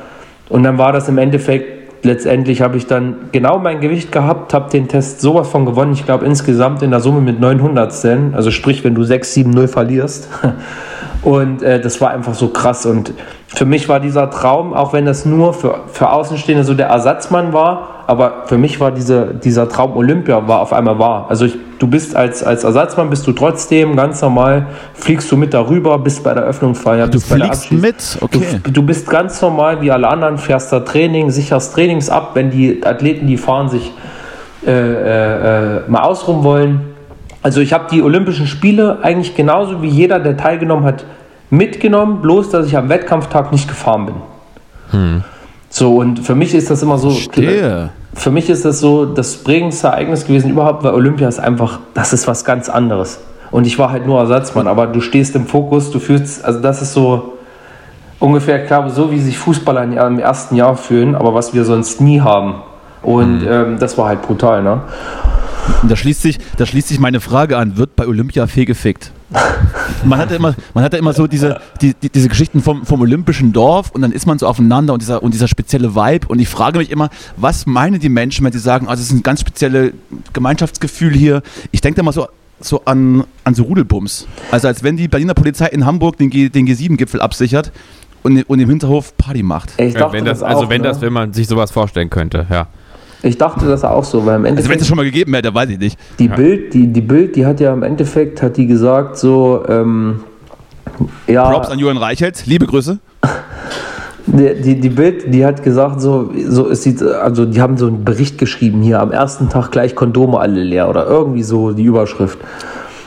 Und dann war das im Endeffekt letztendlich habe ich dann genau mein Gewicht gehabt, habe den Test sowas von gewonnen. Ich glaube insgesamt in der Summe mit 900 Cent, also sprich, wenn du 6, 7, 0 verlierst, [laughs] Und äh, das war einfach so krass. Und für mich war dieser Traum, auch wenn das nur für, für Außenstehende so der Ersatzmann war, aber für mich war diese, dieser Traum Olympia war auf einmal wahr. Also ich, du bist als, als Ersatzmann, bist du trotzdem ganz normal, fliegst du mit darüber, bist bei der Öffnungsfeier, du fliegst mit, okay. Du, du, bist ganz normal wie alle anderen, fährst da Training, sicherst Trainings ab, wenn die Athleten, die fahren, sich äh, äh, äh mal ausruhen wollen also ich habe die Olympischen Spiele eigentlich genauso wie jeder, der teilgenommen hat, mitgenommen, bloß dass ich am Wettkampftag nicht gefahren bin. Hm. So, und für mich ist das immer so. Stehe. Für mich ist das so das prägendste Ereignis gewesen überhaupt, weil Olympia ist einfach, das ist was ganz anderes. Und ich war halt nur Ersatzmann, aber du stehst im Fokus, du fühlst, also das ist so ungefähr, ich glaube, so wie sich Fußballer im ersten Jahr fühlen, aber was wir sonst nie haben. Und mhm. ähm, das war halt brutal, ne? Da schließt, sich, da schließt sich meine Frage an, wird bei Olympia fehlgefickt? Man hatte immer, man hatte immer so diese, die, die, diese Geschichten vom, vom olympischen Dorf und dann ist man so aufeinander und dieser, und dieser spezielle Vibe. Und ich frage mich immer, was meinen die Menschen, wenn sie sagen, also es ist ein ganz spezielles Gemeinschaftsgefühl hier. Ich denke da mal so, so an, an so Rudelbums. Also als wenn die Berliner Polizei in Hamburg den, G, den G7-Gipfel absichert und, und im Hinterhof Party macht. Ich dachte, wenn das, das also auch, wenn ne? das, wenn man sich sowas vorstellen könnte, ja. Ich dachte das auch so, weil im Endeffekt. Also wenn es schon mal gegeben hätte, weiß ich nicht. Die ja. Bild, die, die Bild, die hat ja im Endeffekt, hat die gesagt, so, ähm, ja. Props an Johann Reichelt, liebe Grüße. [laughs] Die, die, die, Bild, die hat gesagt, so, so es sieht, also die haben so einen Bericht geschrieben hier, am ersten Tag gleich Kondome alle leer oder irgendwie so die Überschrift.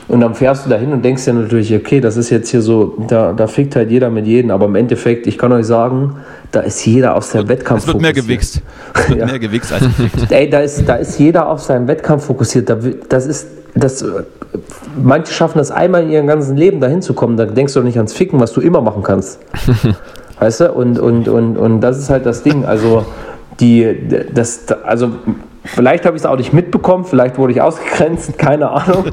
Und dann fährst du dahin und denkst ja natürlich, okay, das ist jetzt hier so, da, da fickt halt jeder mit jedem, aber im Endeffekt, ich kann euch sagen, da ist jeder auf seinem Wettkampf fokussiert. Es wird mehr gewichst. Es wird [laughs] ja. mehr gewichst als Ey, da ist, da ist jeder auf seinem Wettkampf fokussiert. Das ist, das, manche schaffen das einmal in ihrem ganzen Leben dahin zu kommen, da denkst du doch nicht ans Ficken, was du immer machen kannst. [laughs] weißt du? Und, und, und, und das ist halt das Ding. Also, die, das, also Vielleicht habe ich es auch nicht mitbekommen, vielleicht wurde ich ausgegrenzt, [laughs] keine Ahnung.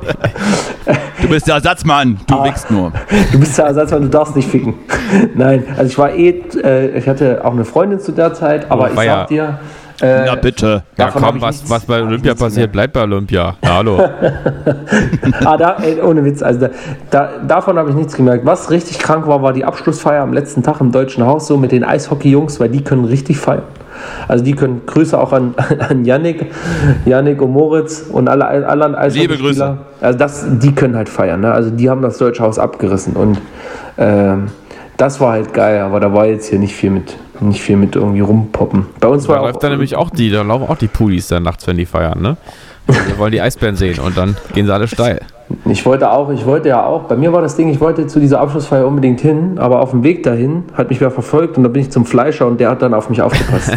Du bist der Ersatzmann, du ah, wickst nur. Du bist der Ersatzmann, du darfst nicht ficken. [laughs] Nein, also ich war eh, äh, ich hatte auch eine Freundin zu der Zeit, aber oh, ich sag dir. Äh, Na bitte. Ja, komm, was, was bei Olympia passiert, bleibt bei Olympia. Ja, hallo. [laughs] ah, da, ey, ohne Witz, also da, da, davon habe ich nichts gemerkt. Was richtig krank war, war die Abschlussfeier am letzten Tag im Deutschen Haus, so mit den Eishockey-Jungs, weil die können richtig feiern. Also die können Grüße auch an, [laughs] an Yannick, Yannick und Moritz und alle anderen Liebe Grüße. Also das, die können halt feiern. Ne? Also die haben das Deutsche Haus abgerissen und äh, das war halt geil, aber da war jetzt hier nicht viel mit, nicht viel mit irgendwie rumpoppen. Bei uns da war läuft dann nämlich auch die, da laufen auch die Pudis dann nachts, wenn die feiern, ne? Wir wollen die Eisbären sehen und dann gehen sie alle steil. Ich wollte auch, ich wollte ja auch, bei mir war das Ding, ich wollte zu dieser Abschlussfeier unbedingt hin, aber auf dem Weg dahin hat mich wer verfolgt und da bin ich zum Fleischer und der hat dann auf mich aufgepasst.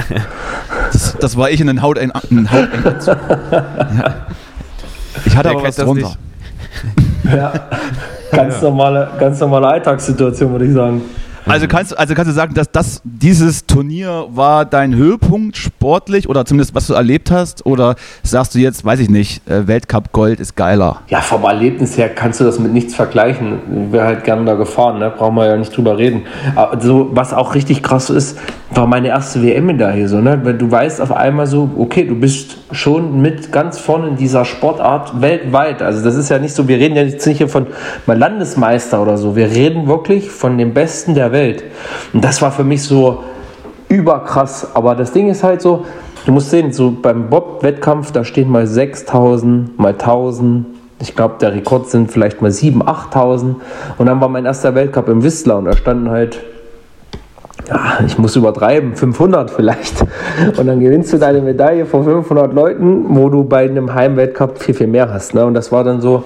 [laughs] das, das war ich in den Haut ein, Haut ja. Ich hatte der aber was drunter. [laughs] ja, ganz normale, ganz normale Alltagssituation, würde ich sagen. Also kannst, also kannst du sagen, dass das, dieses Turnier war dein Höhepunkt sportlich oder zumindest was du erlebt hast? Oder sagst du jetzt, weiß ich nicht, äh, Weltcup Gold ist geiler? Ja, vom Erlebnis her kannst du das mit nichts vergleichen. Ich wäre halt gerne da gefahren, ne? brauchen wir ja nicht drüber reden. Aber so, was auch richtig krass ist, war meine erste WM-Medaille. So, ne? Weil du weißt auf einmal so, okay, du bist schon mit ganz vorne in dieser Sportart weltweit. Also das ist ja nicht so, wir reden ja jetzt nicht hier von Landesmeister oder so. Wir reden wirklich von dem Besten der Welt. Und das war für mich so überkrass. Aber das Ding ist halt so, du musst sehen, so beim Bob-Wettkampf, da stehen mal 6000, mal 1000. Ich glaube, der Rekord sind vielleicht mal 7.000, 8.000. Und dann war mein erster Weltcup im Whistler und da standen halt ja, ich muss übertreiben, 500 vielleicht. Und dann gewinnst du deine Medaille vor 500 Leuten, wo du bei einem Heimweltcup viel, viel mehr hast. Ne? Und das war dann so,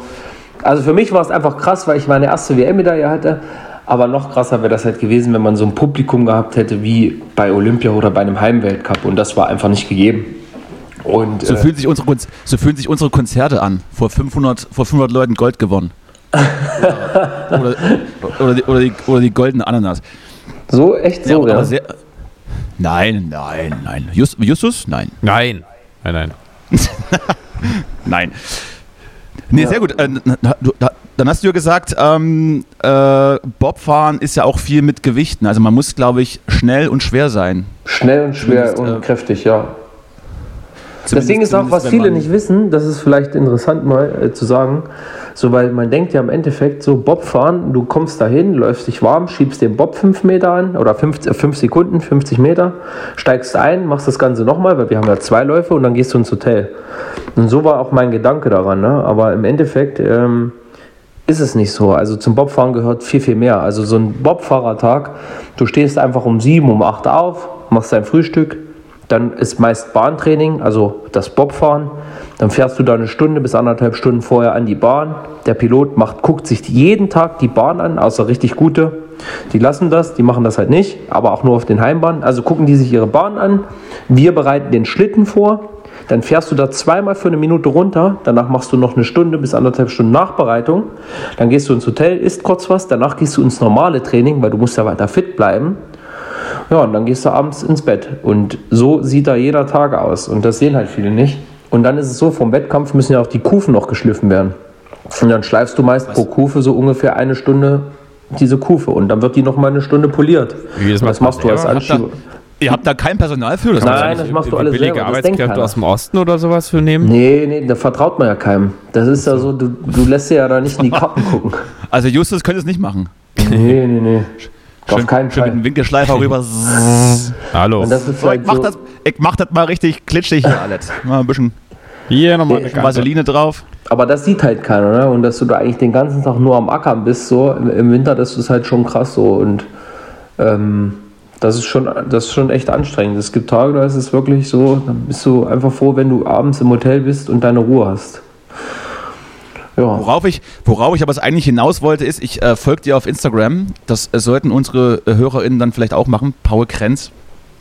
also für mich war es einfach krass, weil ich meine erste WM-Medaille hatte. Aber noch krasser wäre das halt gewesen, wenn man so ein Publikum gehabt hätte wie bei Olympia oder bei einem Heimweltcup. Und das war einfach nicht gegeben. Und, so, äh, fühlen sich unsere, so fühlen sich unsere Konzerte an. Vor 500, vor 500 Leuten Gold gewonnen. [laughs] oder, oder, die, oder, die, oder die goldene Ananas. So, echt so, ja. Sehr, nein, nein, nein. Just, Justus? Nein. Nein. Nein, nein. [laughs] nein. Nee, ja. sehr gut. Äh, dann hast du ja gesagt, ähm, äh, Bobfahren ist ja auch viel mit Gewichten. Also man muss, glaube ich, schnell und schwer sein. Schnell und schwer und äh, kräftig, ja. Das Ding ist auch, was viele nicht wissen, das ist vielleicht interessant mal äh, zu sagen, So, weil man denkt ja im Endeffekt so, Bob fahren, du kommst dahin, läufst dich warm, schiebst den Bob 5 Meter an oder 5 äh, Sekunden, 50 Meter, steigst ein, machst das Ganze nochmal, weil wir haben ja zwei Läufe und dann gehst du ins Hotel. Und so war auch mein Gedanke daran. Ne? Aber im Endeffekt ähm, ist es nicht so. Also zum Bobfahren gehört viel, viel mehr. Also so ein Bobfahrertag, du stehst einfach um 7, um 8 auf, machst dein Frühstück, dann ist meist Bahntraining, also das Bobfahren. Dann fährst du da eine Stunde bis anderthalb Stunden vorher an die Bahn. Der Pilot macht, guckt sich jeden Tag die Bahn an, außer richtig gute. Die lassen das, die machen das halt nicht, aber auch nur auf den Heimbahnen. Also gucken die sich ihre Bahn an. Wir bereiten den Schlitten vor. Dann fährst du da zweimal für eine Minute runter. Danach machst du noch eine Stunde bis anderthalb Stunden Nachbereitung. Dann gehst du ins Hotel, isst kurz was. Danach gehst du ins normale Training, weil du musst ja weiter fit bleiben. Ja, und dann gehst du abends ins Bett. Und so sieht da jeder Tag aus. Und das sehen halt viele nicht. Und dann ist es so, vom Wettkampf müssen ja auch die Kufen noch geschliffen werden. Und dann schleifst du meist Was? pro Kufe so ungefähr eine Stunde diese Kufe. Und dann wird die noch mal eine Stunde poliert. Wie das, das machst du als Anschieber. Ihr habt da kein Personal für? Das Nein, das machst du alles billige selber. Arbeitskräfte aus dem Osten oder sowas für nehmen? Nee, nee, da vertraut man ja keinem. Das ist ja so, du, du lässt ja da nicht in die [laughs] Karten gucken. Also Justus könnte es nicht machen. Nee, nee, nee. Schön, Auf keinen schön Fall. mit dem Winkelschleifer rüber. [laughs] Hallo. Und das ist so, halt ich, mach so das, ich mach das mal richtig klitschig hier alles. Mal ein bisschen hier nochmal eine Vaseline drauf. Aber das sieht halt keiner, ne? Und dass du da eigentlich den ganzen Tag nur am Ackern bist, so im Winter, das ist halt schon krass so. Und ähm, das ist schon, das ist schon echt anstrengend. Es gibt Tage, da ist es wirklich so, dann bist du einfach froh, wenn du abends im Hotel bist und deine Ruhe hast. Ja. Worauf, ich, worauf ich aber eigentlich hinaus wollte, ist, ich äh, folge dir auf Instagram. Das äh, sollten unsere äh, HörerInnen dann vielleicht auch machen. Paul Krenz.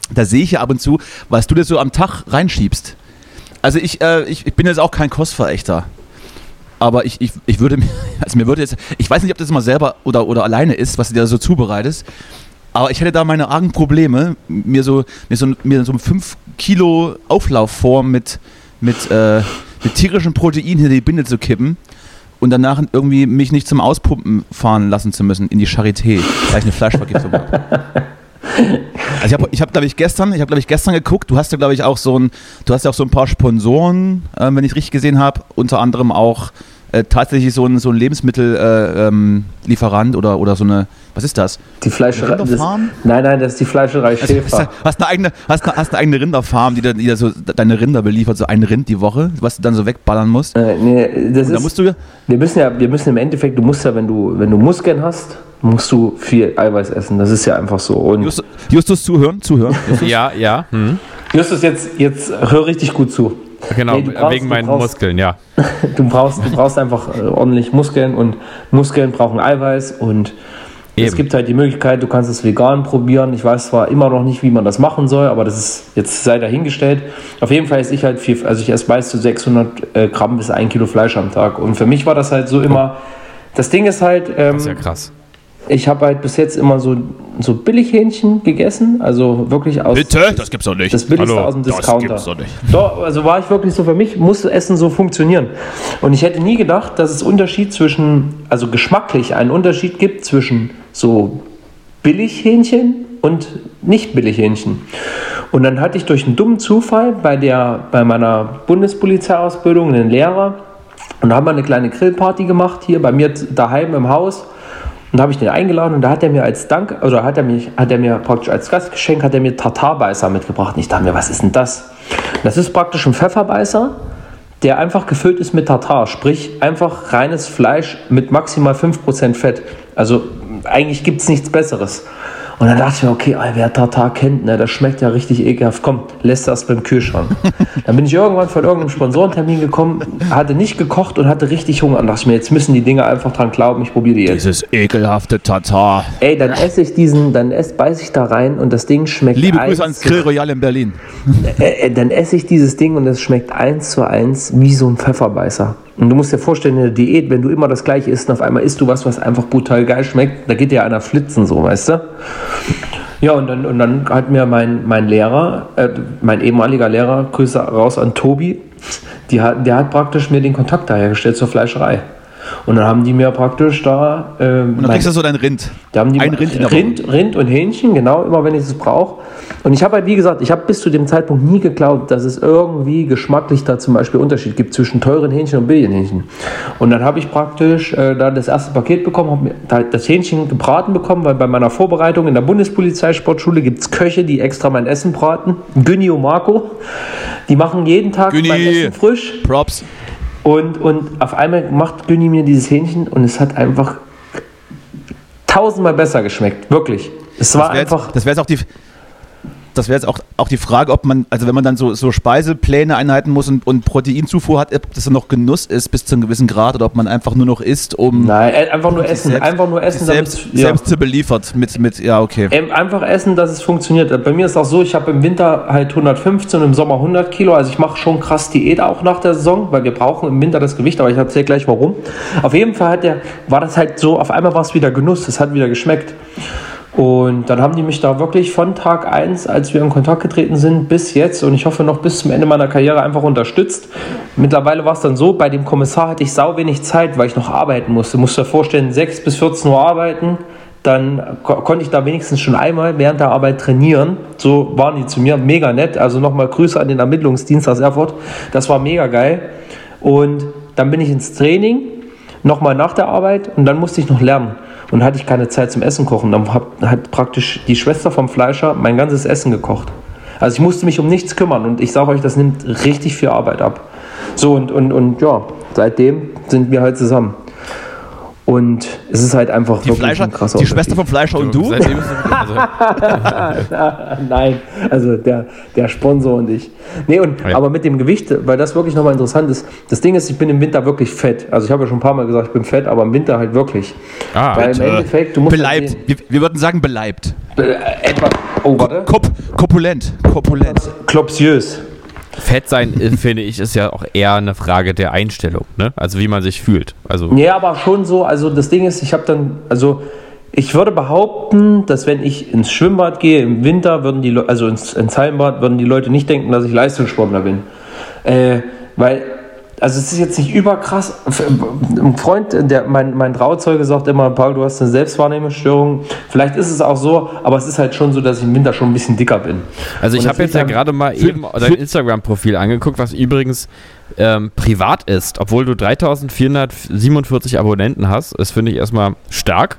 Da sehe ich ja ab und zu, was du dir so am Tag reinschiebst. Also ich, äh, ich, ich, bin jetzt auch kein Kostverächter. Aber ich, ich, ich würde mir, [laughs] also mir würde jetzt, ich weiß nicht, ob das mal selber oder, oder alleine ist, was du dir so zubereitest. Aber ich hätte da meine argen Probleme, mir so, mir so, mir so 5 Kilo Auflaufform mit, mit, äh, mit tierischem Protein hinter die Binde zu kippen und danach irgendwie mich nicht zum Auspumpen fahren lassen zu müssen in die Charité, weil ich eine Fleischvergiftung habe. [laughs] Also ich habe, ich hab, glaube ich, gestern, ich habe, glaube ich, gestern geguckt, du hast ja, glaube ich, auch so ein, du hast ja auch so ein paar Sponsoren, äh, wenn ich richtig gesehen habe, unter anderem auch äh, tatsächlich so ein, so ein Lebensmittellieferant äh, ähm, oder, oder so eine, was ist das? Die Fleischerei. Das, nein, nein, das ist die Fleischerei also, Schäfer. Hast, eine eigene, hast, eine, hast eine eigene Rinderfarm, die, dann, die so deine Rinder beliefert, so ein Rind die Woche, was du dann so wegballern musst. Äh, nee, das ist, musst du wir müssen ja, wir müssen im Endeffekt, du musst ja, wenn du, wenn du Muskeln hast, musst du viel Eiweiß essen. Das ist ja einfach so. Und Justus, Justus zuhören, zuhören. [laughs] Justus? ja, ja. Hm. Justus, jetzt, jetzt hör richtig gut zu. Genau, nee, brauchst, wegen meinen brauchst, Muskeln, ja. [laughs] du, brauchst, du brauchst einfach äh, ordentlich Muskeln und Muskeln brauchen Eiweiß und Eben. es gibt halt die Möglichkeit, du kannst es vegan probieren. Ich weiß zwar immer noch nicht, wie man das machen soll, aber das ist jetzt sei dahingestellt. Auf jeden Fall esse ich halt viel, also ich esse meist so 600 äh, Gramm bis 1 Kilo Fleisch am Tag und für mich war das halt so immer, das Ding ist halt... Ähm, das ist ja krass ich habe halt bis jetzt immer so, so Billighähnchen gegessen, also wirklich aus. Bitte? Das gibt's doch nicht. Das billigste Hallo, aus dem Discounter. Das gibt's doch nicht. Doch, also war ich wirklich so, für mich musste Essen so funktionieren. Und ich hätte nie gedacht, dass es Unterschied zwischen, also geschmacklich einen Unterschied gibt zwischen so Billighähnchen und nicht Billighähnchen. Und dann hatte ich durch einen dummen Zufall bei, der, bei meiner Bundespolizeiausbildung einen Lehrer und da haben wir eine kleine Grillparty gemacht hier bei mir daheim im Haus. Und da habe ich den eingeladen und da hat er mir als Dank, oder hat er, mich, hat er mir praktisch als Gastgeschenk, hat er mir Tartarbeißer mitgebracht. Und ich dachte mir, was ist denn das? Das ist praktisch ein Pfefferbeißer, der einfach gefüllt ist mit Tartar, sprich einfach reines Fleisch mit maximal 5% Fett. Also eigentlich gibt es nichts Besseres. Und dann dachte ich mir, okay, wer Tartar kennt, ne, das schmeckt ja richtig ekelhaft. Komm, lässt das beim Kühlschrank. [laughs] dann bin ich irgendwann von irgendeinem Sponsorentermin gekommen, hatte nicht gekocht und hatte richtig Hunger. Und dachte ich mir, jetzt müssen die Dinge einfach dran glauben, ich probiere die jetzt. Dieses ekelhafte Tartar. Ey, dann esse ich diesen, dann ess, beiß ich da rein und das Ding schmeckt Liebe Grüße ans Grill Royal in Berlin. [laughs] Äh, äh, dann esse ich dieses Ding und es schmeckt eins zu eins wie so ein Pfefferbeißer. Und du musst dir vorstellen, in der Diät, wenn du immer das Gleiche isst und auf einmal isst du was, was einfach brutal geil schmeckt, da geht dir einer flitzen, so, weißt du? Ja, und dann, und dann hat mir mein, mein Lehrer, äh, mein ehemaliger Lehrer, Grüße raus an Tobi, die der hat praktisch mir den Kontakt da hergestellt zur Fleischerei. Und dann haben die mir praktisch da. Ähm, und dann kriegst du so dein Rind. Da haben die Ein Rind, Rind, Rind und Hähnchen, genau, immer wenn ich es brauche. Und ich habe halt, wie gesagt, ich habe bis zu dem Zeitpunkt nie geglaubt, dass es irgendwie geschmacklich da zum Beispiel Unterschied gibt zwischen teuren Hähnchen und billigen Hähnchen. Und dann habe ich praktisch äh, da das erste Paket bekommen, habe das Hähnchen gebraten bekommen, weil bei meiner Vorbereitung in der Bundespolizeisportschule gibt es Köche, die extra mein Essen braten. Günni und Marco. Die machen jeden Tag Günni, mein Essen frisch. Props. Und, und auf einmal macht Günni mir dieses Hähnchen und es hat einfach tausendmal besser geschmeckt. Wirklich. Es war das einfach. Jetzt, das wäre jetzt auch die das wäre jetzt auch, auch die Frage, ob man, also wenn man dann so, so Speisepläne einhalten muss und, und Proteinzufuhr hat, ob das dann noch Genuss ist bis zu einem gewissen Grad oder ob man einfach nur noch isst, um. Nein, äh, einfach nur essen, selbst, einfach nur essen, selbst, damit, ja. selbst zu beliefert mit, mit, ja, okay. Ähm, einfach essen, dass es funktioniert. Bei mir ist auch so, ich habe im Winter halt 115 und im Sommer 100 Kilo, also ich mache schon krass Diät auch nach der Saison, weil wir brauchen im Winter das Gewicht, aber ich erzähle gleich warum. Auf jeden Fall hat der, war das halt so, auf einmal war es wieder Genuss, es hat wieder geschmeckt. Und dann haben die mich da wirklich von Tag 1, als wir in Kontakt getreten sind, bis jetzt und ich hoffe noch bis zum Ende meiner Karriere einfach unterstützt. Mittlerweile war es dann so, bei dem Kommissar hatte ich sau wenig Zeit, weil ich noch arbeiten musste. Musst dir vorstellen, 6 bis 14 Uhr arbeiten, dann ko konnte ich da wenigstens schon einmal während der Arbeit trainieren. So waren die zu mir, mega nett. Also nochmal Grüße an den Ermittlungsdienst aus Erfurt. Das war mega geil. Und dann bin ich ins Training, nochmal nach der Arbeit und dann musste ich noch lernen und hatte ich keine Zeit zum Essen kochen. Dann hat praktisch die Schwester vom Fleischer mein ganzes Essen gekocht. Also ich musste mich um nichts kümmern und ich sage euch, das nimmt richtig viel Arbeit ab. So und, und, und ja, seitdem sind wir halt zusammen. Und es ist halt einfach die wirklich Fleischer, ein krasser Die Schwester vom Fleischer und du? [laughs] also [laughs] Nein, also der, der Sponsor und ich. Nee, und, ja. aber mit dem Gewicht, weil das wirklich nochmal interessant ist, das Ding ist, ich bin im Winter wirklich fett. Also ich habe ja schon ein paar Mal gesagt, ich bin fett, aber im Winter halt wirklich. Ah, weil im Endeffekt, du musst. Beleibt. Halt wir, wir, würden sagen beleibt. Be äh, etwa, oh, warte. Kop Kopulent. Kopulent. Klopsiös. Fett sein, äh, finde ich, ist ja auch eher eine Frage der Einstellung, ne? Also wie man sich fühlt. Also ja, aber schon so, also das Ding ist, ich habe dann, also ich würde behaupten, dass wenn ich ins Schwimmbad gehe im Winter, würden die Leute, also ins, ins Hallenbad, würden die Leute nicht denken, dass ich Leistungssportler bin. Äh, weil also es ist jetzt nicht überkrass. Ein Freund, der, mein, mein Trauzeuge sagt immer, Paul, du hast eine Selbstwahrnehmungsstörung. Vielleicht ist es auch so, aber es ist halt schon so, dass ich im Winter schon ein bisschen dicker bin. Also ich habe jetzt ja gerade mal eben dein Instagram-Profil angeguckt, was übrigens ähm, privat ist, obwohl du 3447 Abonnenten hast. Das finde ich erstmal stark.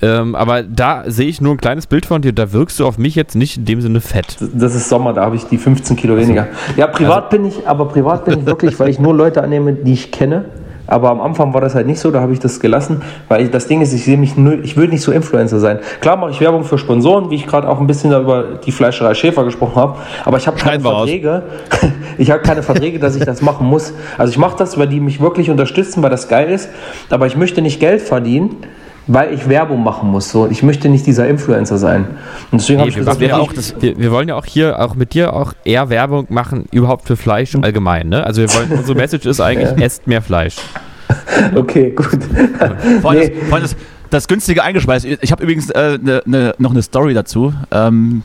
Ähm, aber da sehe ich nur ein kleines Bild von dir, da wirkst du auf mich jetzt nicht in dem Sinne fett. Das ist Sommer, da habe ich die 15 Kilo weniger. Ja, privat also. bin ich, aber privat bin ich wirklich, weil ich nur Leute annehme, die ich kenne. Aber am Anfang war das halt nicht so, da habe ich das gelassen, weil ich, das Ding ist, ich sehe mich null, ich will nicht so Influencer sein. Klar mache ich Werbung für Sponsoren, wie ich gerade auch ein bisschen über die Fleischerei Schäfer gesprochen habe, aber ich habe keine Verträge. [laughs] ich habe keine Verträge, dass ich das machen muss. Also ich mache das, weil die mich wirklich unterstützen, weil das geil ist, aber ich möchte nicht Geld verdienen weil ich Werbung machen muss. So, ich möchte nicht dieser Influencer sein. Und deswegen nee, habe ich gesagt, wir, auch das, wir, wir, wollen ja auch hier auch mit dir auch eher Werbung machen überhaupt für Fleisch hm. allgemein. Ne? Also wir wollen, unsere Message ist eigentlich, ja. esst mehr Fleisch. [laughs] Okay, gut. [laughs] Vor allem, nee. das, vor allem das, das, günstige eingespeist. Ich habe übrigens äh, ne, ne, noch eine Story dazu. Ähm,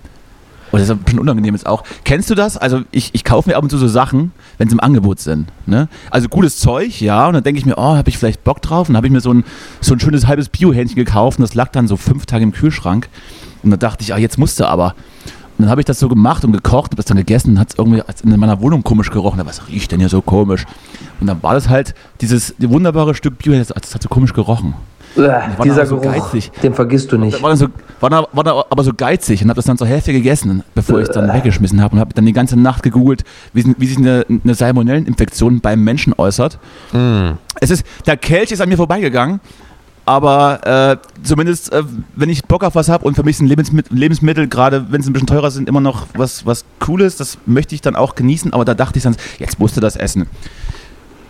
und das ist ein bisschen unangenehm jetzt auch. Kennst du das? Also ich, ich kaufe mir ab und zu so Sachen, wenn sie im Angebot sind. Ne? Also gutes Zeug, ja. Und dann denke ich mir, oh, habe ich vielleicht Bock drauf? Und dann habe ich mir so ein, so ein schönes halbes Bio-Hähnchen gekauft und das lag dann so fünf Tage im Kühlschrank. Und dann dachte ich, ah, jetzt musste aber. Und dann habe ich das so gemacht und gekocht, habe das dann gegessen und hat es irgendwie in meiner Wohnung komisch gerochen. Was riecht denn hier so komisch? Und dann war das halt dieses wunderbare Stück Bio, das hat so komisch gerochen. Äh, dieser so Geruch, geizig. den vergisst du nicht. War dann, so, war, dann, war dann aber so geizig und habe das dann zur Hälfte gegessen, bevor ich es dann äh. weggeschmissen habe und habe dann die ganze Nacht gegoogelt, wie, wie sich eine, eine Salmonelleninfektion beim Menschen äußert. Mm. Es ist, der Kelch ist an mir vorbeigegangen, aber äh, zumindest, äh, wenn ich Bock auf was habe und für mich sind Lebensmittel, Lebensmittel gerade wenn sie ein bisschen teurer sind, immer noch was, was Cooles, das möchte ich dann auch genießen, aber da dachte ich dann, jetzt musst du das essen.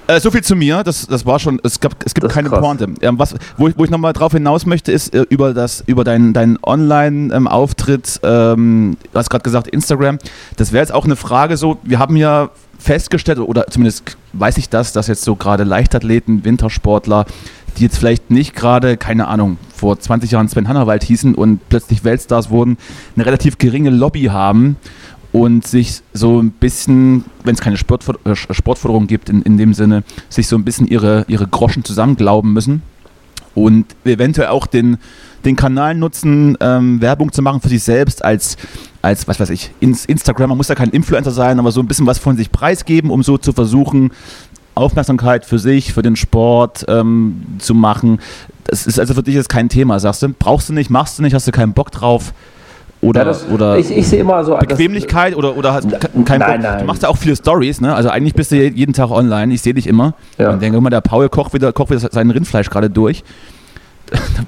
Äh, so viel zu mir, das, das war schon, es, gab, es gibt keine krass. Pointe. Ähm, was, wo ich, wo ich nochmal drauf hinaus möchte, ist äh, über, das, über deinen dein Online-Auftritt, ähm, du hast gerade gesagt Instagram, das wäre jetzt auch eine Frage so, wir haben ja festgestellt, oder zumindest weiß ich das, dass jetzt so gerade Leichtathleten, Wintersportler, die jetzt vielleicht nicht gerade, keine Ahnung, vor 20 Jahren Sven Hannawald hießen und plötzlich Weltstars wurden, eine relativ geringe Lobby haben und sich so ein bisschen, wenn es keine Sportför äh, Sportförderung gibt, in, in dem Sinne, sich so ein bisschen ihre, ihre Groschen zusammenglauben müssen und eventuell auch den, den Kanal nutzen, ähm, Werbung zu machen für sich selbst als, als was weiß ich, ins Instagram, man muss ja kein Influencer sein, aber so ein bisschen was von sich preisgeben, um so zu versuchen, Aufmerksamkeit für sich, für den Sport ähm, zu machen. Das ist also für dich jetzt kein Thema, sagst du? Brauchst du nicht, machst du nicht, hast du keinen Bock drauf? Oder, ja, das, oder ich, ich sehe immer so Bequemlichkeit das, oder, oder hast kein nein. Nein. Du machst ja auch viele Stories, ne? Also eigentlich bist du jeden Tag online. Ich sehe dich immer. Ja. Und denke immer, der Paul kocht wieder, kocht wieder sein Rindfleisch gerade durch.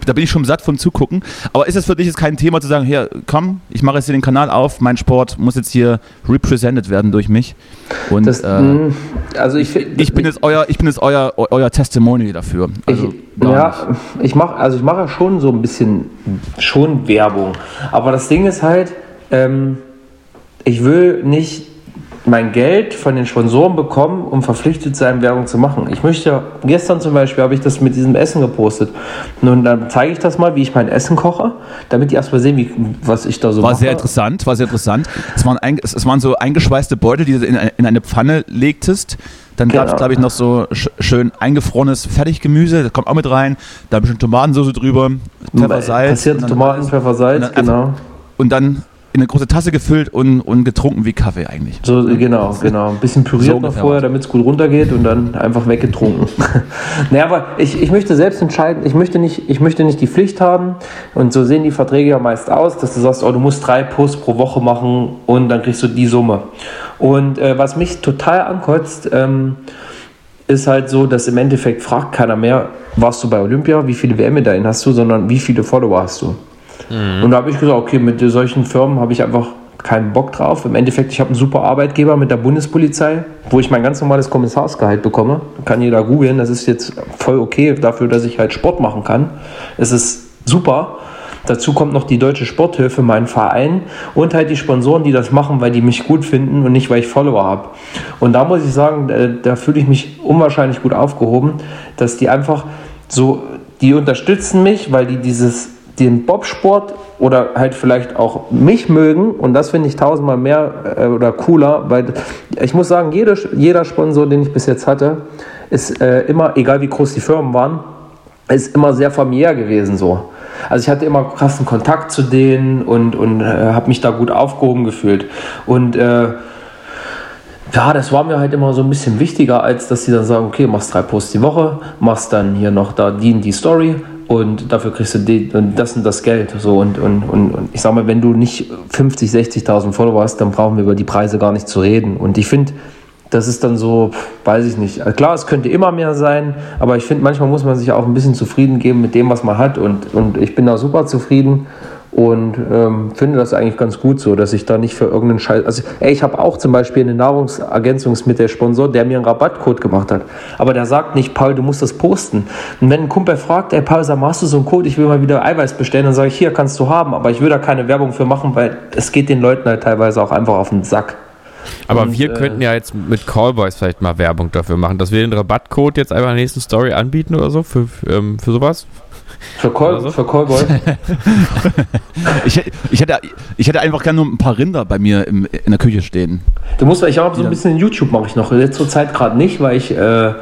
Da bin ich schon satt vom Zugucken. Aber ist es für dich jetzt kein Thema zu sagen, hier, komm, ich mache jetzt hier den Kanal auf, mein Sport muss jetzt hier represented werden durch mich. Und das, äh, hm, also ich, ich, bin jetzt euer, ich bin jetzt euer, euer Testimony dafür. Also ich, ja, ich mache, also ich mache schon so ein bisschen schon Werbung. Aber das Ding ist halt, ähm, ich will nicht mein Geld von den Sponsoren bekommen, um verpflichtet sein, Werbung zu machen. Ich möchte, gestern zum Beispiel habe ich das mit diesem Essen gepostet. Nun, dann zeige ich das mal, wie ich mein Essen koche, damit die erstmal sehen, wie, was ich da so war mache. War sehr interessant, war sehr interessant. Es waren, ein, es waren so eingeschweißte Beutel, die du in, in eine Pfanne legtest. Dann genau. gab es, glaube ich, noch so schön eingefrorenes Fertiggemüse, das kommt auch mit rein. Da ein bisschen Tomatensauce drüber, Pfeffer, Salz. Passierte Tomaten, Pfeffer, Salz, genau. Und dann in eine große Tasse gefüllt und, und getrunken wie Kaffee eigentlich. So, genau, genau. Ein bisschen püriert so noch vorher, damit es gut runtergeht und dann einfach weggetrunken. [laughs] naja, aber ich, ich möchte selbst entscheiden, ich möchte, nicht, ich möchte nicht die Pflicht haben und so sehen die Verträge ja meist aus, dass du sagst, oh, du musst drei Posts pro Woche machen und dann kriegst du die Summe. Und äh, was mich total ankotzt, ähm, ist halt so, dass im Endeffekt fragt keiner mehr, warst du bei Olympia, wie viele WM-Medaillen hast du, sondern wie viele Follower hast du. Mhm. Und da habe ich gesagt, okay, mit solchen Firmen habe ich einfach keinen Bock drauf. Im Endeffekt, ich habe einen super Arbeitgeber mit der Bundespolizei, wo ich mein ganz normales Kommissarsgehalt bekomme. Kann jeder googeln, das ist jetzt voll okay dafür, dass ich halt Sport machen kann. Es ist super. Dazu kommt noch die Deutsche Sporthilfe, mein Verein und halt die Sponsoren, die das machen, weil die mich gut finden und nicht, weil ich Follower habe. Und da muss ich sagen, da, da fühle ich mich unwahrscheinlich gut aufgehoben, dass die einfach so, die unterstützen mich, weil die dieses den Bobsport oder halt vielleicht auch mich mögen und das finde ich tausendmal mehr äh, oder cooler, weil ich muss sagen, jede, jeder Sponsor, den ich bis jetzt hatte, ist äh, immer, egal wie groß die Firmen waren, ist immer sehr familiär gewesen so. Also ich hatte immer krassen Kontakt zu denen und, und äh, habe mich da gut aufgehoben gefühlt. Und äh, ja, das war mir halt immer so ein bisschen wichtiger, als dass sie dann sagen, okay, machst drei Posts die Woche, machst dann hier noch da die, die Story, und dafür kriegst du das und das Geld. So und, und, und, und ich sag mal, wenn du nicht 50, 60.000 Follower hast, dann brauchen wir über die Preise gar nicht zu reden. Und ich finde, das ist dann so, weiß ich nicht. Klar, es könnte immer mehr sein, aber ich finde, manchmal muss man sich auch ein bisschen zufrieden geben mit dem, was man hat. Und, und ich bin da super zufrieden und ähm, finde das eigentlich ganz gut so, dass ich da nicht für irgendeinen Scheiß. Also, ey, ich habe auch zum Beispiel einen Nahrungsergänzungsmittel-Sponsor, der mir einen Rabattcode gemacht hat. Aber der sagt nicht, Paul, du musst das posten. Und wenn ein Kumpel fragt, ey, Paul, sag, machst du so einen Code, ich will mal wieder Eiweiß bestellen, dann sage ich, hier kannst du haben. Aber ich will da keine Werbung für machen, weil es geht den Leuten halt teilweise auch einfach auf den Sack. Aber und, wir äh, könnten ja jetzt mit Callboys vielleicht mal Werbung dafür machen, dass wir den Rabattcode jetzt einfach in der nächsten Story anbieten oder so für, für, ähm, für sowas. Für, Call, so? für Callboy? [laughs] ich, ich, hätte, ich hätte einfach gerne nur ein paar Rinder bei mir im, in der Küche stehen. Du musst, ich habe so ein bisschen YouTube mache ich noch. Jetzt zur Zeit gerade nicht, weil ich äh,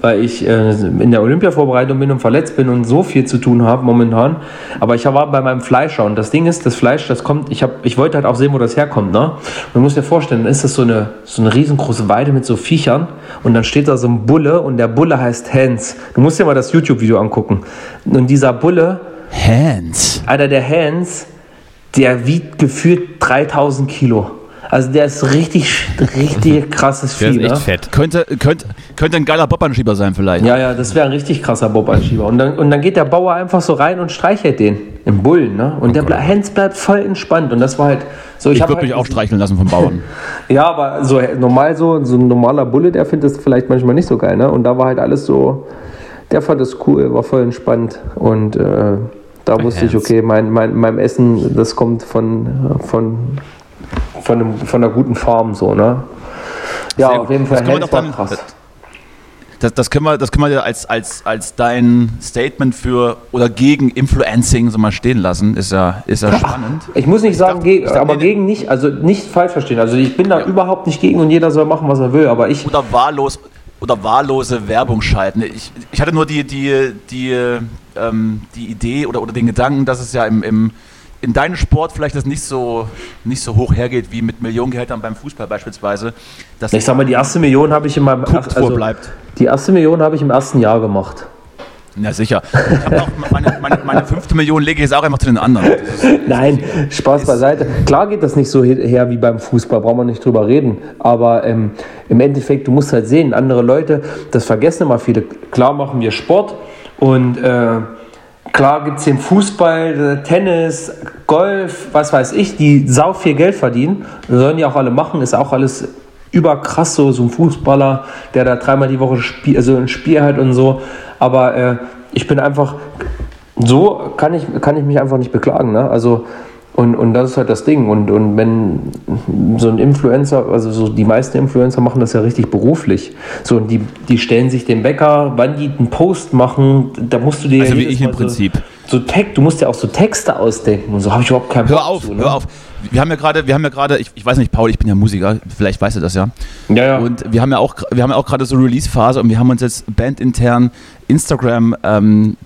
weil ich äh, in der Olympia-Vorbereitung bin und verletzt bin und so viel zu tun habe momentan. Aber ich war bei meinem Fleischer und das Ding ist, das Fleisch, das kommt, ich, hab, ich wollte halt auch sehen, wo das herkommt. Ne? Man muss dir vorstellen, dann ist das so eine, so eine riesengroße Weide mit so Viechern und dann steht da so ein Bulle und der Bulle heißt Hans. Du musst dir mal das YouTube-Video angucken. Und dieser Bulle. Hans. Alter, der Hans, der wiegt gefühlt 3000 Kilo. Also der ist richtig, richtig krasses Vieh. Der ist echt fett. Könnte, könnte, könnte ein geiler Bobanschieber sein vielleicht. Ja, ja, das wäre ein richtig krasser Bobanschieber. Und dann, und dann geht der Bauer einfach so rein und streichelt den im Bullen. Ne? Und oh der Ble Hens bleibt voll entspannt. Und das war halt so. Ich, ich würde halt mich auch streicheln lassen vom Bauern. [laughs] ja, aber so normal so, so ein normaler Bulle, der findet es vielleicht manchmal nicht so geil. Ne? Und da war halt alles so, der fand es cool, war voll entspannt. Und äh, da wusste ich, okay, mein, mein, mein Essen, das kommt von, von von, einem, von einer guten Farm so, ne? Ja, auf jeden Fall das dann, das, das, können wir, das können wir als, als, als dein Statement für oder gegen Influencing so mal stehen lassen. Ist ja, ist ja spannend. Ich muss nicht sagen, dachte, gegen, aber gegen nicht, also nicht falsch verstehen. Also ich bin da ja. überhaupt nicht gegen und jeder soll machen, was er will, aber ich. Oder wahllos oder wahllose Werbung schalten. Ich, ich hatte nur die, die, die, ähm, die Idee oder, oder den Gedanken, dass es ja im, im in deinem Sport vielleicht das nicht so, nicht so hoch hergeht wie mit Millionengehältern beim Fußball beispielsweise. ich sag mal, die erste Million habe ich in meinem also, bleibt. Die erste Million habe ich im ersten Jahr gemacht. Ja, sicher. Meine, meine, meine, fünfte Million lege ich jetzt auch einfach zu den anderen. [laughs] Nein, Spaß beiseite. Klar geht das nicht so her wie beim Fußball, brauchen wir nicht drüber reden. Aber ähm, im Endeffekt, du musst halt sehen, andere Leute, das vergessen immer viele. Klar machen wir Sport und äh, klar gibt es den Fußball, Tennis, Golf, was weiß ich, die sau viel Geld verdienen. Das sollen die auch alle machen, ist auch alles überkrass so, so ein Fußballer, der da dreimal die Woche spiel, also ein Spiel hat und so. Aber äh, ich bin einfach, so kann ich, kann ich mich einfach nicht beklagen. Ne? Also, und, und das ist halt das Ding. Und, und wenn so ein Influencer, also so die meisten Influencer machen das ja richtig beruflich. So, und die, die stellen sich den Bäcker, wann die einen Post machen, da musst du dir. Also wie ich im Prinzip. So, so Text, du musst ja auch so Texte ausdenken und so habe ich überhaupt keinen Hör auf, zu, ne? hör auf wir haben ja gerade, wir haben ja gerade, ich, ich, weiß nicht, Paul, ich bin ja Musiker, vielleicht weißt du das ja. Ja, ja. Und wir haben ja auch, wir haben ja auch gerade so Release-Phase und wir haben uns jetzt bandintern Instagram ähm,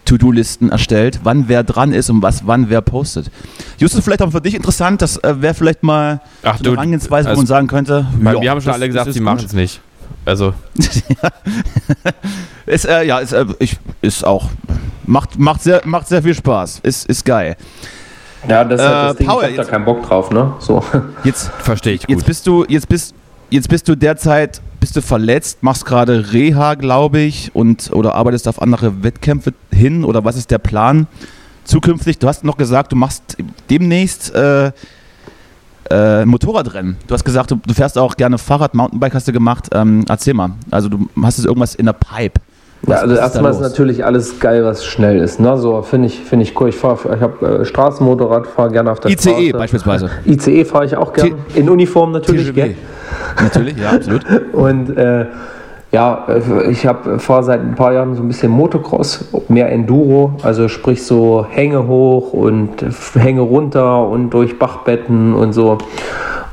erstellt, wann wer dran ist und was wann wer postet. Justus, vielleicht auch für dich interessant, das äh, wäre vielleicht mal Ach, so eine Herangehensweise, also, wo man sagen könnte. Ja, wir haben schon alle gesagt, sie machen es nicht. Also. [laughs] ist, äh, ja, ist, äh, ich, ist auch, macht, macht, sehr, macht sehr viel Spaß, ist, ist geil. Ja, das ist halt das äh, Ding, Paul, ich hab da keinen Bock drauf, ne? So. [laughs] Jetzt verstehe ich gut. Jetzt bist du, jetzt bist, jetzt bist du derzeit, bist du verletzt, machst gerade Reha, glaube ich, und oder arbeitest auf andere Wettkämpfe hin oder was ist der Plan zukünftig? Du hast noch gesagt, du machst demnächst äh, äh, Motorradrennen. Du hast gesagt, du, du, fährst auch gerne Fahrrad, Mountainbike hast du gemacht. Ähm, erzähl mal. Also du hast jetzt irgendwas in der Pipe. Was, ja, also erstmal ist natürlich alles geil, was schnell ist. Ne? So finde ich, find ich cool. Ich, fahr, ich habe äh, Straßenmotorrad, fahre gerne auf der ICE Straße. beispielsweise. [laughs] ICE fahre ich auch gerne. In Uniform natürlich? Natürlich, ja, absolut. [laughs] Und äh, ja, äh, ich habe vor seit ein paar Jahren so ein bisschen Motocross, mehr Enduro, also sprich so Hänge hoch und Hänge runter und durch Bachbetten und so.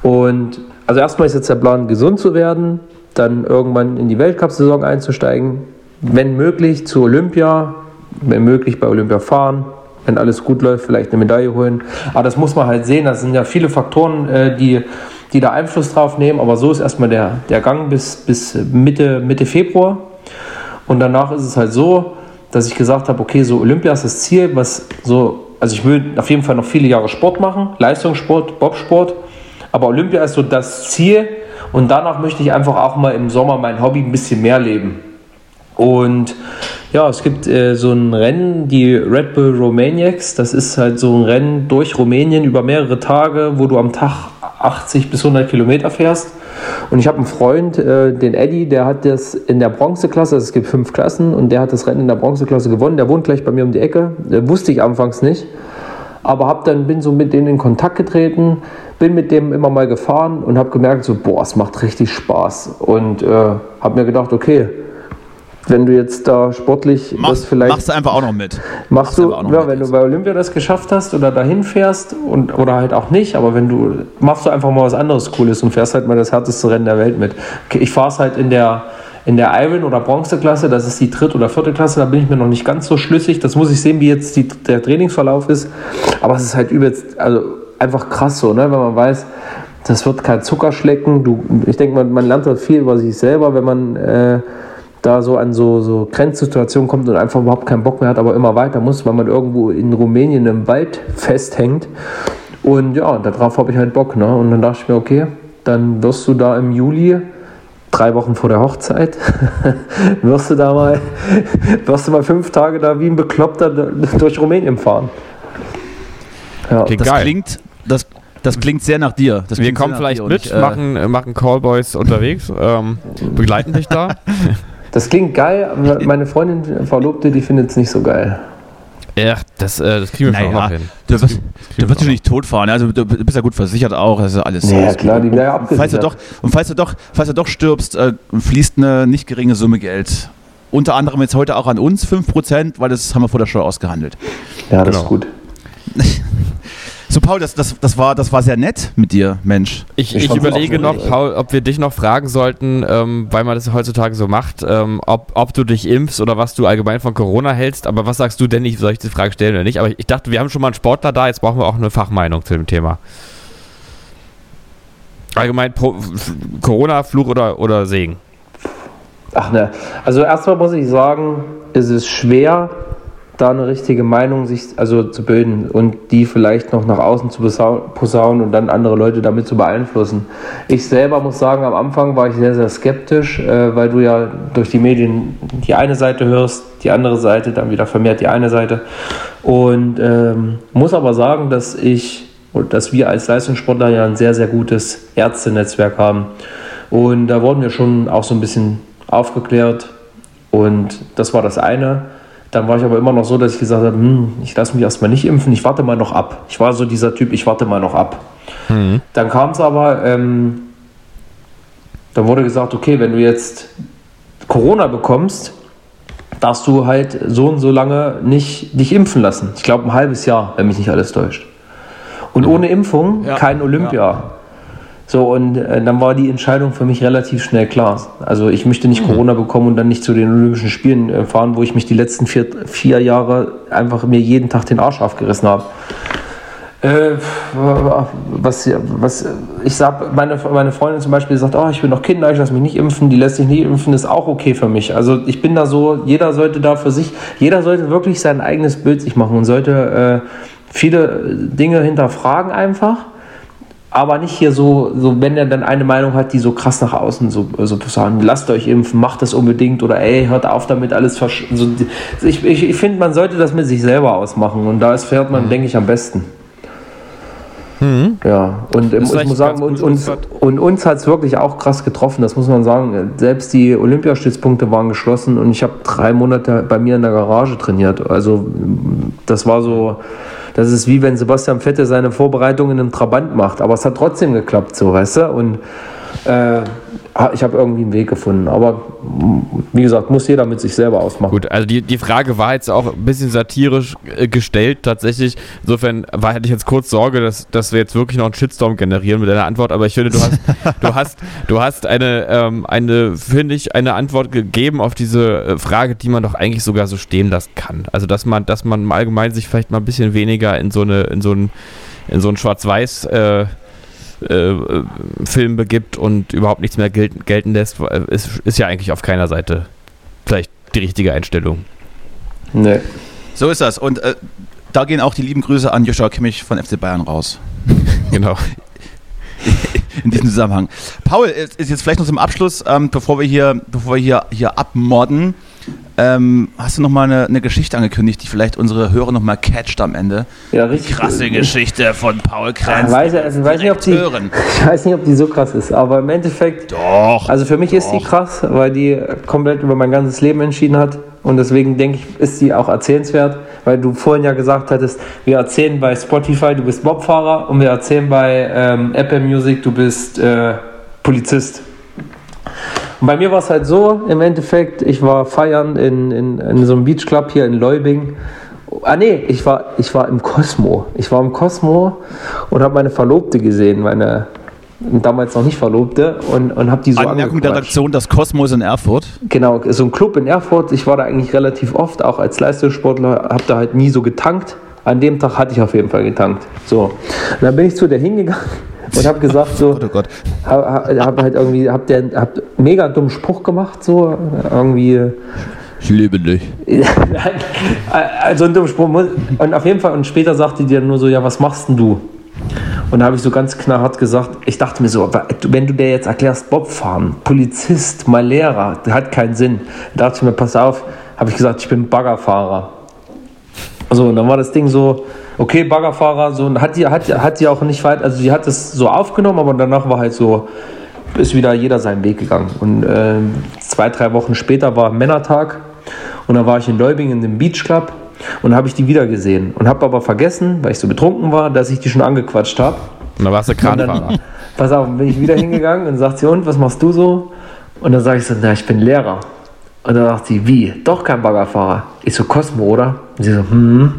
Und also erstmal ist jetzt der Plan, gesund zu werden, dann irgendwann in die Weltcup-Saison einzusteigen wenn möglich zu Olympia, wenn möglich bei Olympia fahren, wenn alles gut läuft, vielleicht eine Medaille holen. Aber das muss man halt sehen, das sind ja viele Faktoren, äh, die, die da Einfluss drauf nehmen. Aber so ist erstmal der, der Gang bis, bis Mitte, Mitte Februar. Und danach ist es halt so, dass ich gesagt habe, okay, so Olympia ist das Ziel, was so, also ich will auf jeden Fall noch viele Jahre Sport machen, Leistungssport, Bobsport. Aber Olympia ist so das Ziel und danach möchte ich einfach auch mal im Sommer mein Hobby ein bisschen mehr leben. Und ja, es gibt äh, so ein Rennen, die Red Bull Romaniacs. Das ist halt so ein Rennen durch Rumänien über mehrere Tage, wo du am Tag 80 bis 100 Kilometer fährst. Und ich habe einen Freund, äh, den Eddie, der hat das in der Bronzeklasse, also es gibt fünf Klassen, und der hat das Rennen in der Bronzeklasse gewonnen. Der wohnt gleich bei mir um die Ecke. Äh, wusste ich anfangs nicht. Aber hab dann, bin so mit denen in Kontakt getreten, bin mit dem immer mal gefahren und habe gemerkt, so, boah, es macht richtig Spaß. Und äh, habe mir gedacht, okay, wenn du jetzt da sportlich Mach, das vielleicht. Machst du einfach auch noch mit. Machst, machst du, ja, wenn jetzt. du bei Olympia das geschafft hast oder dahin fährst und, oder halt auch nicht, aber wenn du, machst du einfach mal was anderes Cooles und fährst halt mal das härteste Rennen der Welt mit. Okay, ich fahre es halt in der, in der Iron- oder Bronzeklasse, das ist die dritte oder vierte Klasse, da bin ich mir noch nicht ganz so schlüssig. Das muss ich sehen, wie jetzt die, der Trainingsverlauf ist. Aber es ist halt übelst, also einfach krass so, ne? wenn man weiß, das wird kein Zuckerschlecken. Du, ich denke, man, man lernt halt viel über sich selber, wenn man. Äh, da so an so, so Grenzsituationen kommt und einfach überhaupt keinen Bock mehr hat, aber immer weiter muss, weil man irgendwo in Rumänien im Wald festhängt. Und ja, darauf habe ich halt Bock. Ne? Und dann dachte ich mir, okay, dann wirst du da im Juli, drei Wochen vor der Hochzeit, [laughs] wirst du da mal, wirst du mal fünf Tage da wie ein Bekloppter durch Rumänien fahren. Ja. Okay, das geil. klingt, das, das klingt sehr nach dir. Das Wir kommen vielleicht mit, ich, äh, machen, machen Callboys unterwegs, ähm, begleiten dich da. [laughs] Das klingt geil, aber meine Freundin, Verlobte, die findet es nicht so geil. Ja, das, äh, das kriegen wir naja, schon noch hin. Du wirst, du wirst dich nicht totfahren, also du bist ja gut versichert auch, also alles. Ja, klar, die wäre abgesichert. Falls du doch, und falls du doch, falls du doch stirbst, äh, fließt eine nicht geringe Summe Geld unter anderem jetzt heute auch an uns 5%, weil das haben wir vor der Show ausgehandelt. Ja, das genau. ist gut. [laughs] So, Paul, das, das, das, war, das war sehr nett mit dir, Mensch. Ich, ich, ich überlege noch, Paul, ob wir dich noch fragen sollten, ähm, weil man das heutzutage so macht, ähm, ob, ob du dich impfst oder was du allgemein von Corona hältst. Aber was sagst du denn? Ich soll ich die Frage stellen oder nicht? Aber ich dachte, wir haben schon mal einen Sportler da, jetzt brauchen wir auch eine Fachmeinung zu dem Thema. Allgemein Corona, Fluch oder, oder Segen? Ach ne, also erstmal muss ich sagen, ist es schwer, da eine richtige Meinung sich also zu bilden und die vielleicht noch nach außen zu posaunen und dann andere Leute damit zu beeinflussen. Ich selber muss sagen, am Anfang war ich sehr, sehr skeptisch, äh, weil du ja durch die Medien die eine Seite hörst, die andere Seite, dann wieder vermehrt die eine Seite. Und ähm, muss aber sagen, dass ich dass wir als Leistungssportler ja ein sehr, sehr gutes Ärztenetzwerk haben. Und da wurden wir schon auch so ein bisschen aufgeklärt. Und das war das eine. Dann war ich aber immer noch so, dass ich gesagt habe, hm, ich lasse mich erstmal nicht impfen, ich warte mal noch ab. Ich war so dieser Typ, ich warte mal noch ab. Mhm. Dann kam es aber, ähm, dann wurde gesagt, okay, wenn du jetzt Corona bekommst, darfst du halt so und so lange nicht dich impfen lassen. Ich glaube ein halbes Jahr, wenn mich nicht alles täuscht. Und mhm. ohne Impfung ja. kein Olympia. Ja. So, und äh, dann war die Entscheidung für mich relativ schnell klar. Also ich möchte nicht mhm. Corona bekommen und dann nicht zu den Olympischen Spielen äh, fahren, wo ich mich die letzten vier, vier Jahre einfach mir jeden Tag den Arsch aufgerissen habe. Äh, was, was, ich sag, meine, meine Freundin zum Beispiel sagt, oh, ich bin noch Kinder, ich lasse mich nicht impfen, die lässt sich nicht impfen, ist auch okay für mich. Also ich bin da so, jeder sollte da für sich, jeder sollte wirklich sein eigenes Bild sich machen und sollte äh, viele Dinge hinterfragen einfach aber nicht hier so, so, wenn er dann eine Meinung hat, die so krass nach außen so, so sagen, lasst euch impfen, macht das unbedingt oder ey, hört auf damit, alles so, Ich, ich, ich finde, man sollte das mit sich selber ausmachen und da fährt man, mhm. denke ich, am besten. Mhm. Ja, und ähm, ich muss sagen, uns, uns, und uns hat es wirklich auch krass getroffen, das muss man sagen. Selbst die Olympiastützpunkte waren geschlossen und ich habe drei Monate bei mir in der Garage trainiert. Also das war so, das ist wie wenn Sebastian Vettel seine Vorbereitungen im Trabant macht. Aber es hat trotzdem geklappt, so, weißt du? Und äh, ich habe irgendwie einen Weg gefunden. Aber wie gesagt, muss jeder mit sich selber ausmachen. Gut, also die, die Frage war jetzt auch ein bisschen satirisch äh, gestellt, tatsächlich. Insofern war, hatte ich jetzt kurz Sorge, dass, dass wir jetzt wirklich noch einen Shitstorm generieren mit deiner Antwort. Aber ich finde, du hast, [laughs] du hast, du hast eine, ähm, eine finde ich, eine Antwort gegeben auf diese äh, Frage, die man doch eigentlich sogar so stehen lassen kann. Also, dass man, dass man im Allgemeinen sich vielleicht mal ein bisschen weniger in so eine, in so ein, in so ein Schwarz-Weiß- äh, äh, Film begibt und überhaupt nichts mehr gelten, gelten lässt, ist, ist ja eigentlich auf keiner Seite vielleicht die richtige Einstellung. Nee. So ist das. Und äh, da gehen auch die lieben Grüße an Joshua Kimmich von FC Bayern raus. [laughs] genau. [laughs] In diesem Zusammenhang. Paul, ist jetzt vielleicht noch zum Abschluss, ähm, bevor wir hier, bevor wir hier, hier abmodden, ähm, hast du noch mal eine, eine, Geschichte angekündigt, die vielleicht unsere Hörer noch mal catcht am Ende? Ja, richtig. Krasse Geschichte von Paul Krenz. Weiß, also, weiß nicht, ob die, [laughs] ich weiß nicht, ob die so krass ist, aber im Endeffekt. Doch. Also für mich doch. ist die krass, weil die komplett über mein ganzes Leben entschieden hat. Und deswegen denke ich, ist die auch erzählenswert, weil du vorhin ja gesagt hattest, wir erzählen bei Spotify, du bist Bobfahrer und wir erzählen bei ähm, Apple Music, du bist äh, Polizist. Und bei mir war es halt so, im Endeffekt, ich war feiern in, in, in so einem Beachclub hier in Leubing. Ah nee, ich war, ich war im Cosmo. Ich war im Cosmo und habe meine Verlobte gesehen, meine damals noch nicht Verlobte und, und habe die so Anmerkung der Redaktion, das Kosmos in Erfurt. Genau, so ein Club in Erfurt. Ich war da eigentlich relativ oft, auch als Leistungssportler, habe da halt nie so getankt. An dem Tag hatte ich auf jeden Fall getankt. So, und dann bin ich zu der hingegangen und habe gesagt so, [laughs] oh Gott. Hab, hab halt irgendwie, hab der, hab mega dummen Spruch gemacht so, irgendwie. Ich liebe dich. [laughs] also ein dummer Spruch. Und auf jeden Fall, und später sagte die dann nur so, ja, was machst denn du? Und da habe ich so ganz knallhart gesagt, ich dachte mir so, wenn du dir jetzt erklärst, Bobfahren, Polizist, mal Lehrer, das hat keinen Sinn. Da dachte ich mir, pass auf, habe ich gesagt, ich bin Baggerfahrer. Also, und dann war das Ding so, okay, Baggerfahrer, so, und hat die, hat, hat die auch nicht weit, also die hat es so aufgenommen, aber danach war halt so, ist wieder jeder seinen Weg gegangen. Und äh, zwei, drei Wochen später war Männertag und dann war ich in Leubing in dem Beach Club und habe ich die wieder gesehen und habe aber vergessen, weil ich so betrunken war, dass ich die schon angequatscht habe. Und dann warst du Kranfahrer. [laughs] Pass auf, bin ich wieder hingegangen und sagt sie, und was machst du so? Und dann sage ich so, na, ich bin Lehrer. Und dann sagt sie, wie? Doch kein Baggerfahrer. Ich so, Cosmo, oder? Und sie so, hm.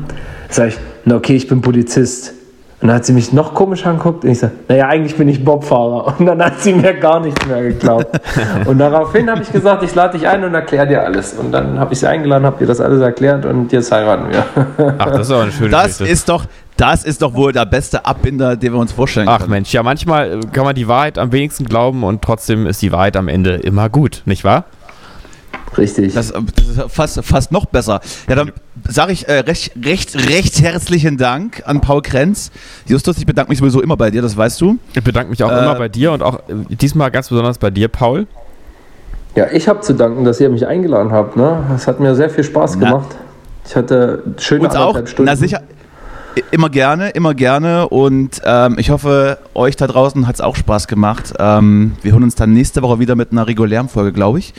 Sag ich, na okay, ich bin Polizist. Und dann hat sie mich noch komisch angeguckt und ich so, naja, eigentlich bin ich Bobfahrer. Und dann hat sie mir gar nichts mehr geglaubt. [laughs] und daraufhin habe ich gesagt, ich lade dich ein und erkläre dir alles. Und dann habe ich sie eingeladen, habe ihr das alles erklärt und jetzt heiraten wir. Ach, das ist auch eine schöne Das Geschichte. ist doch, das ist doch wohl der beste Abbinder, den wir uns vorstellen Ach können. Mensch, ja, manchmal kann man die Wahrheit am wenigsten glauben und trotzdem ist die Wahrheit am Ende immer gut, nicht wahr? Richtig. Das, das ist fast, fast noch besser. Ja, dann sage ich äh, recht, recht, recht herzlichen Dank an Paul Krenz. Justus, ich bedanke mich sowieso immer bei dir, das weißt du. Ich bedanke mich auch Äh, immer bei dir und auch äh, diesmal ganz besonders bei dir, Paul. Ja, ich habe zu danken, dass ihr mich eingeladen habt. Ne? Es hat mir sehr viel Spaß Na. gemacht. Ich hatte schöne Uns auch. anderthalb Stunden. Na sicher. Immer gerne, immer gerne. Und ähm, ich hoffe, euch da draußen hat es auch Spaß gemacht. Ähm, wir hören uns dann nächste Woche wieder mit einer regulären Folge, glaube ich.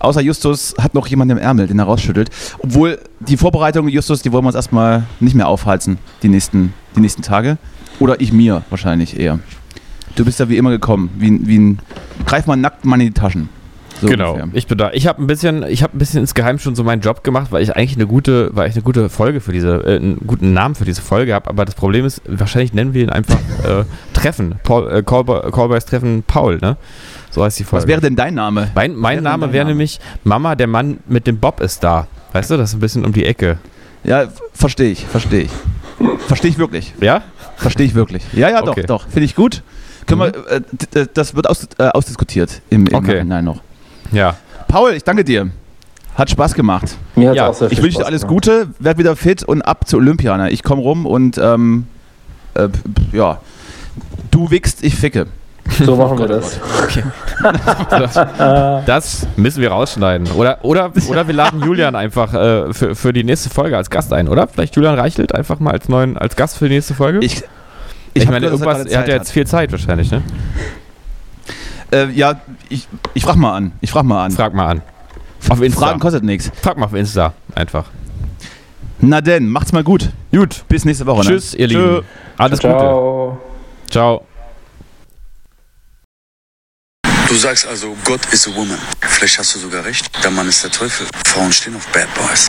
Außer Justus hat noch jemanden im Ärmel, den er rausschüttelt. Obwohl die Vorbereitung, Justus, die wollen wir uns erstmal nicht mehr aufhalten, die nächsten, die nächsten Tage. Oder ich mir wahrscheinlich eher. Du bist ja wie immer gekommen. Wie, wie ein. Greif mal nackt mal in die Taschen. So genau. ungefähr. Ich bin da. Ich habe ein bisschen, ich habe ein bisschen insgeheim schon so meinen Job gemacht, weil ich eigentlich eine gute, weil ich eine gute Folge für diese, äh, einen guten Namen für diese Folge habe. Aber das Problem ist, wahrscheinlich nennen wir ihn einfach [laughs] äh, Treffen. Paul, äh, Callboy, Callboys Treffen Paul, ne? So heißt die Folge. Was wäre denn dein Name? mein mein wäre Name wäre Name? nämlich Mama, der Mann mit dem Bob ist da. Weißt du, das ist ein bisschen um die Ecke. Ja, verstehe ich, verstehe ich. Verstehe ich wirklich. Ja? Verstehe ich wirklich. Ja, ja, Okay. doch, doch. Finde ich gut. Können wir, äh, das wird aus, äh, ausdiskutiert im, im Okay. Nachhinein noch. Ja. Paul, ich danke dir. Hat Spaß gemacht. Mir hat's Ja, auch sehr viel Ich wünsche dir alles gemacht. Gute, werd wieder fit und ab zu Olympianer. Ich komme rum und ähm, äh, ja, du wickst, ich ficke. So machen wir das. [laughs] Das müssen wir rausschneiden. Oder, oder, oder wir laden Julian einfach äh, für, für die nächste Folge als Gast ein, oder? Vielleicht Julian Reichelt einfach mal als neuen als Gast für die nächste Folge? Ich, ich hab meine, irgendwas, er hat ja jetzt viel Zeit wahrscheinlich, ne? Äh, ja, ich, ich frag mal an. Ich frag mal an. Frag mal an. Auf Insta. Fragen kostet nichts. Frag mal auf Insta einfach. Na denn, macht's mal gut. Gut. Bis nächste Woche. Ne? Tschüss, ihr Tschö. Lieben. Alles Gute. Ciao. Ciao. Du sagst also, Gott is a woman. Vielleicht hast du sogar recht. Der Mann ist der Teufel. Frauen stehen auf Bad Boys.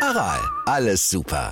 Aral, alles super.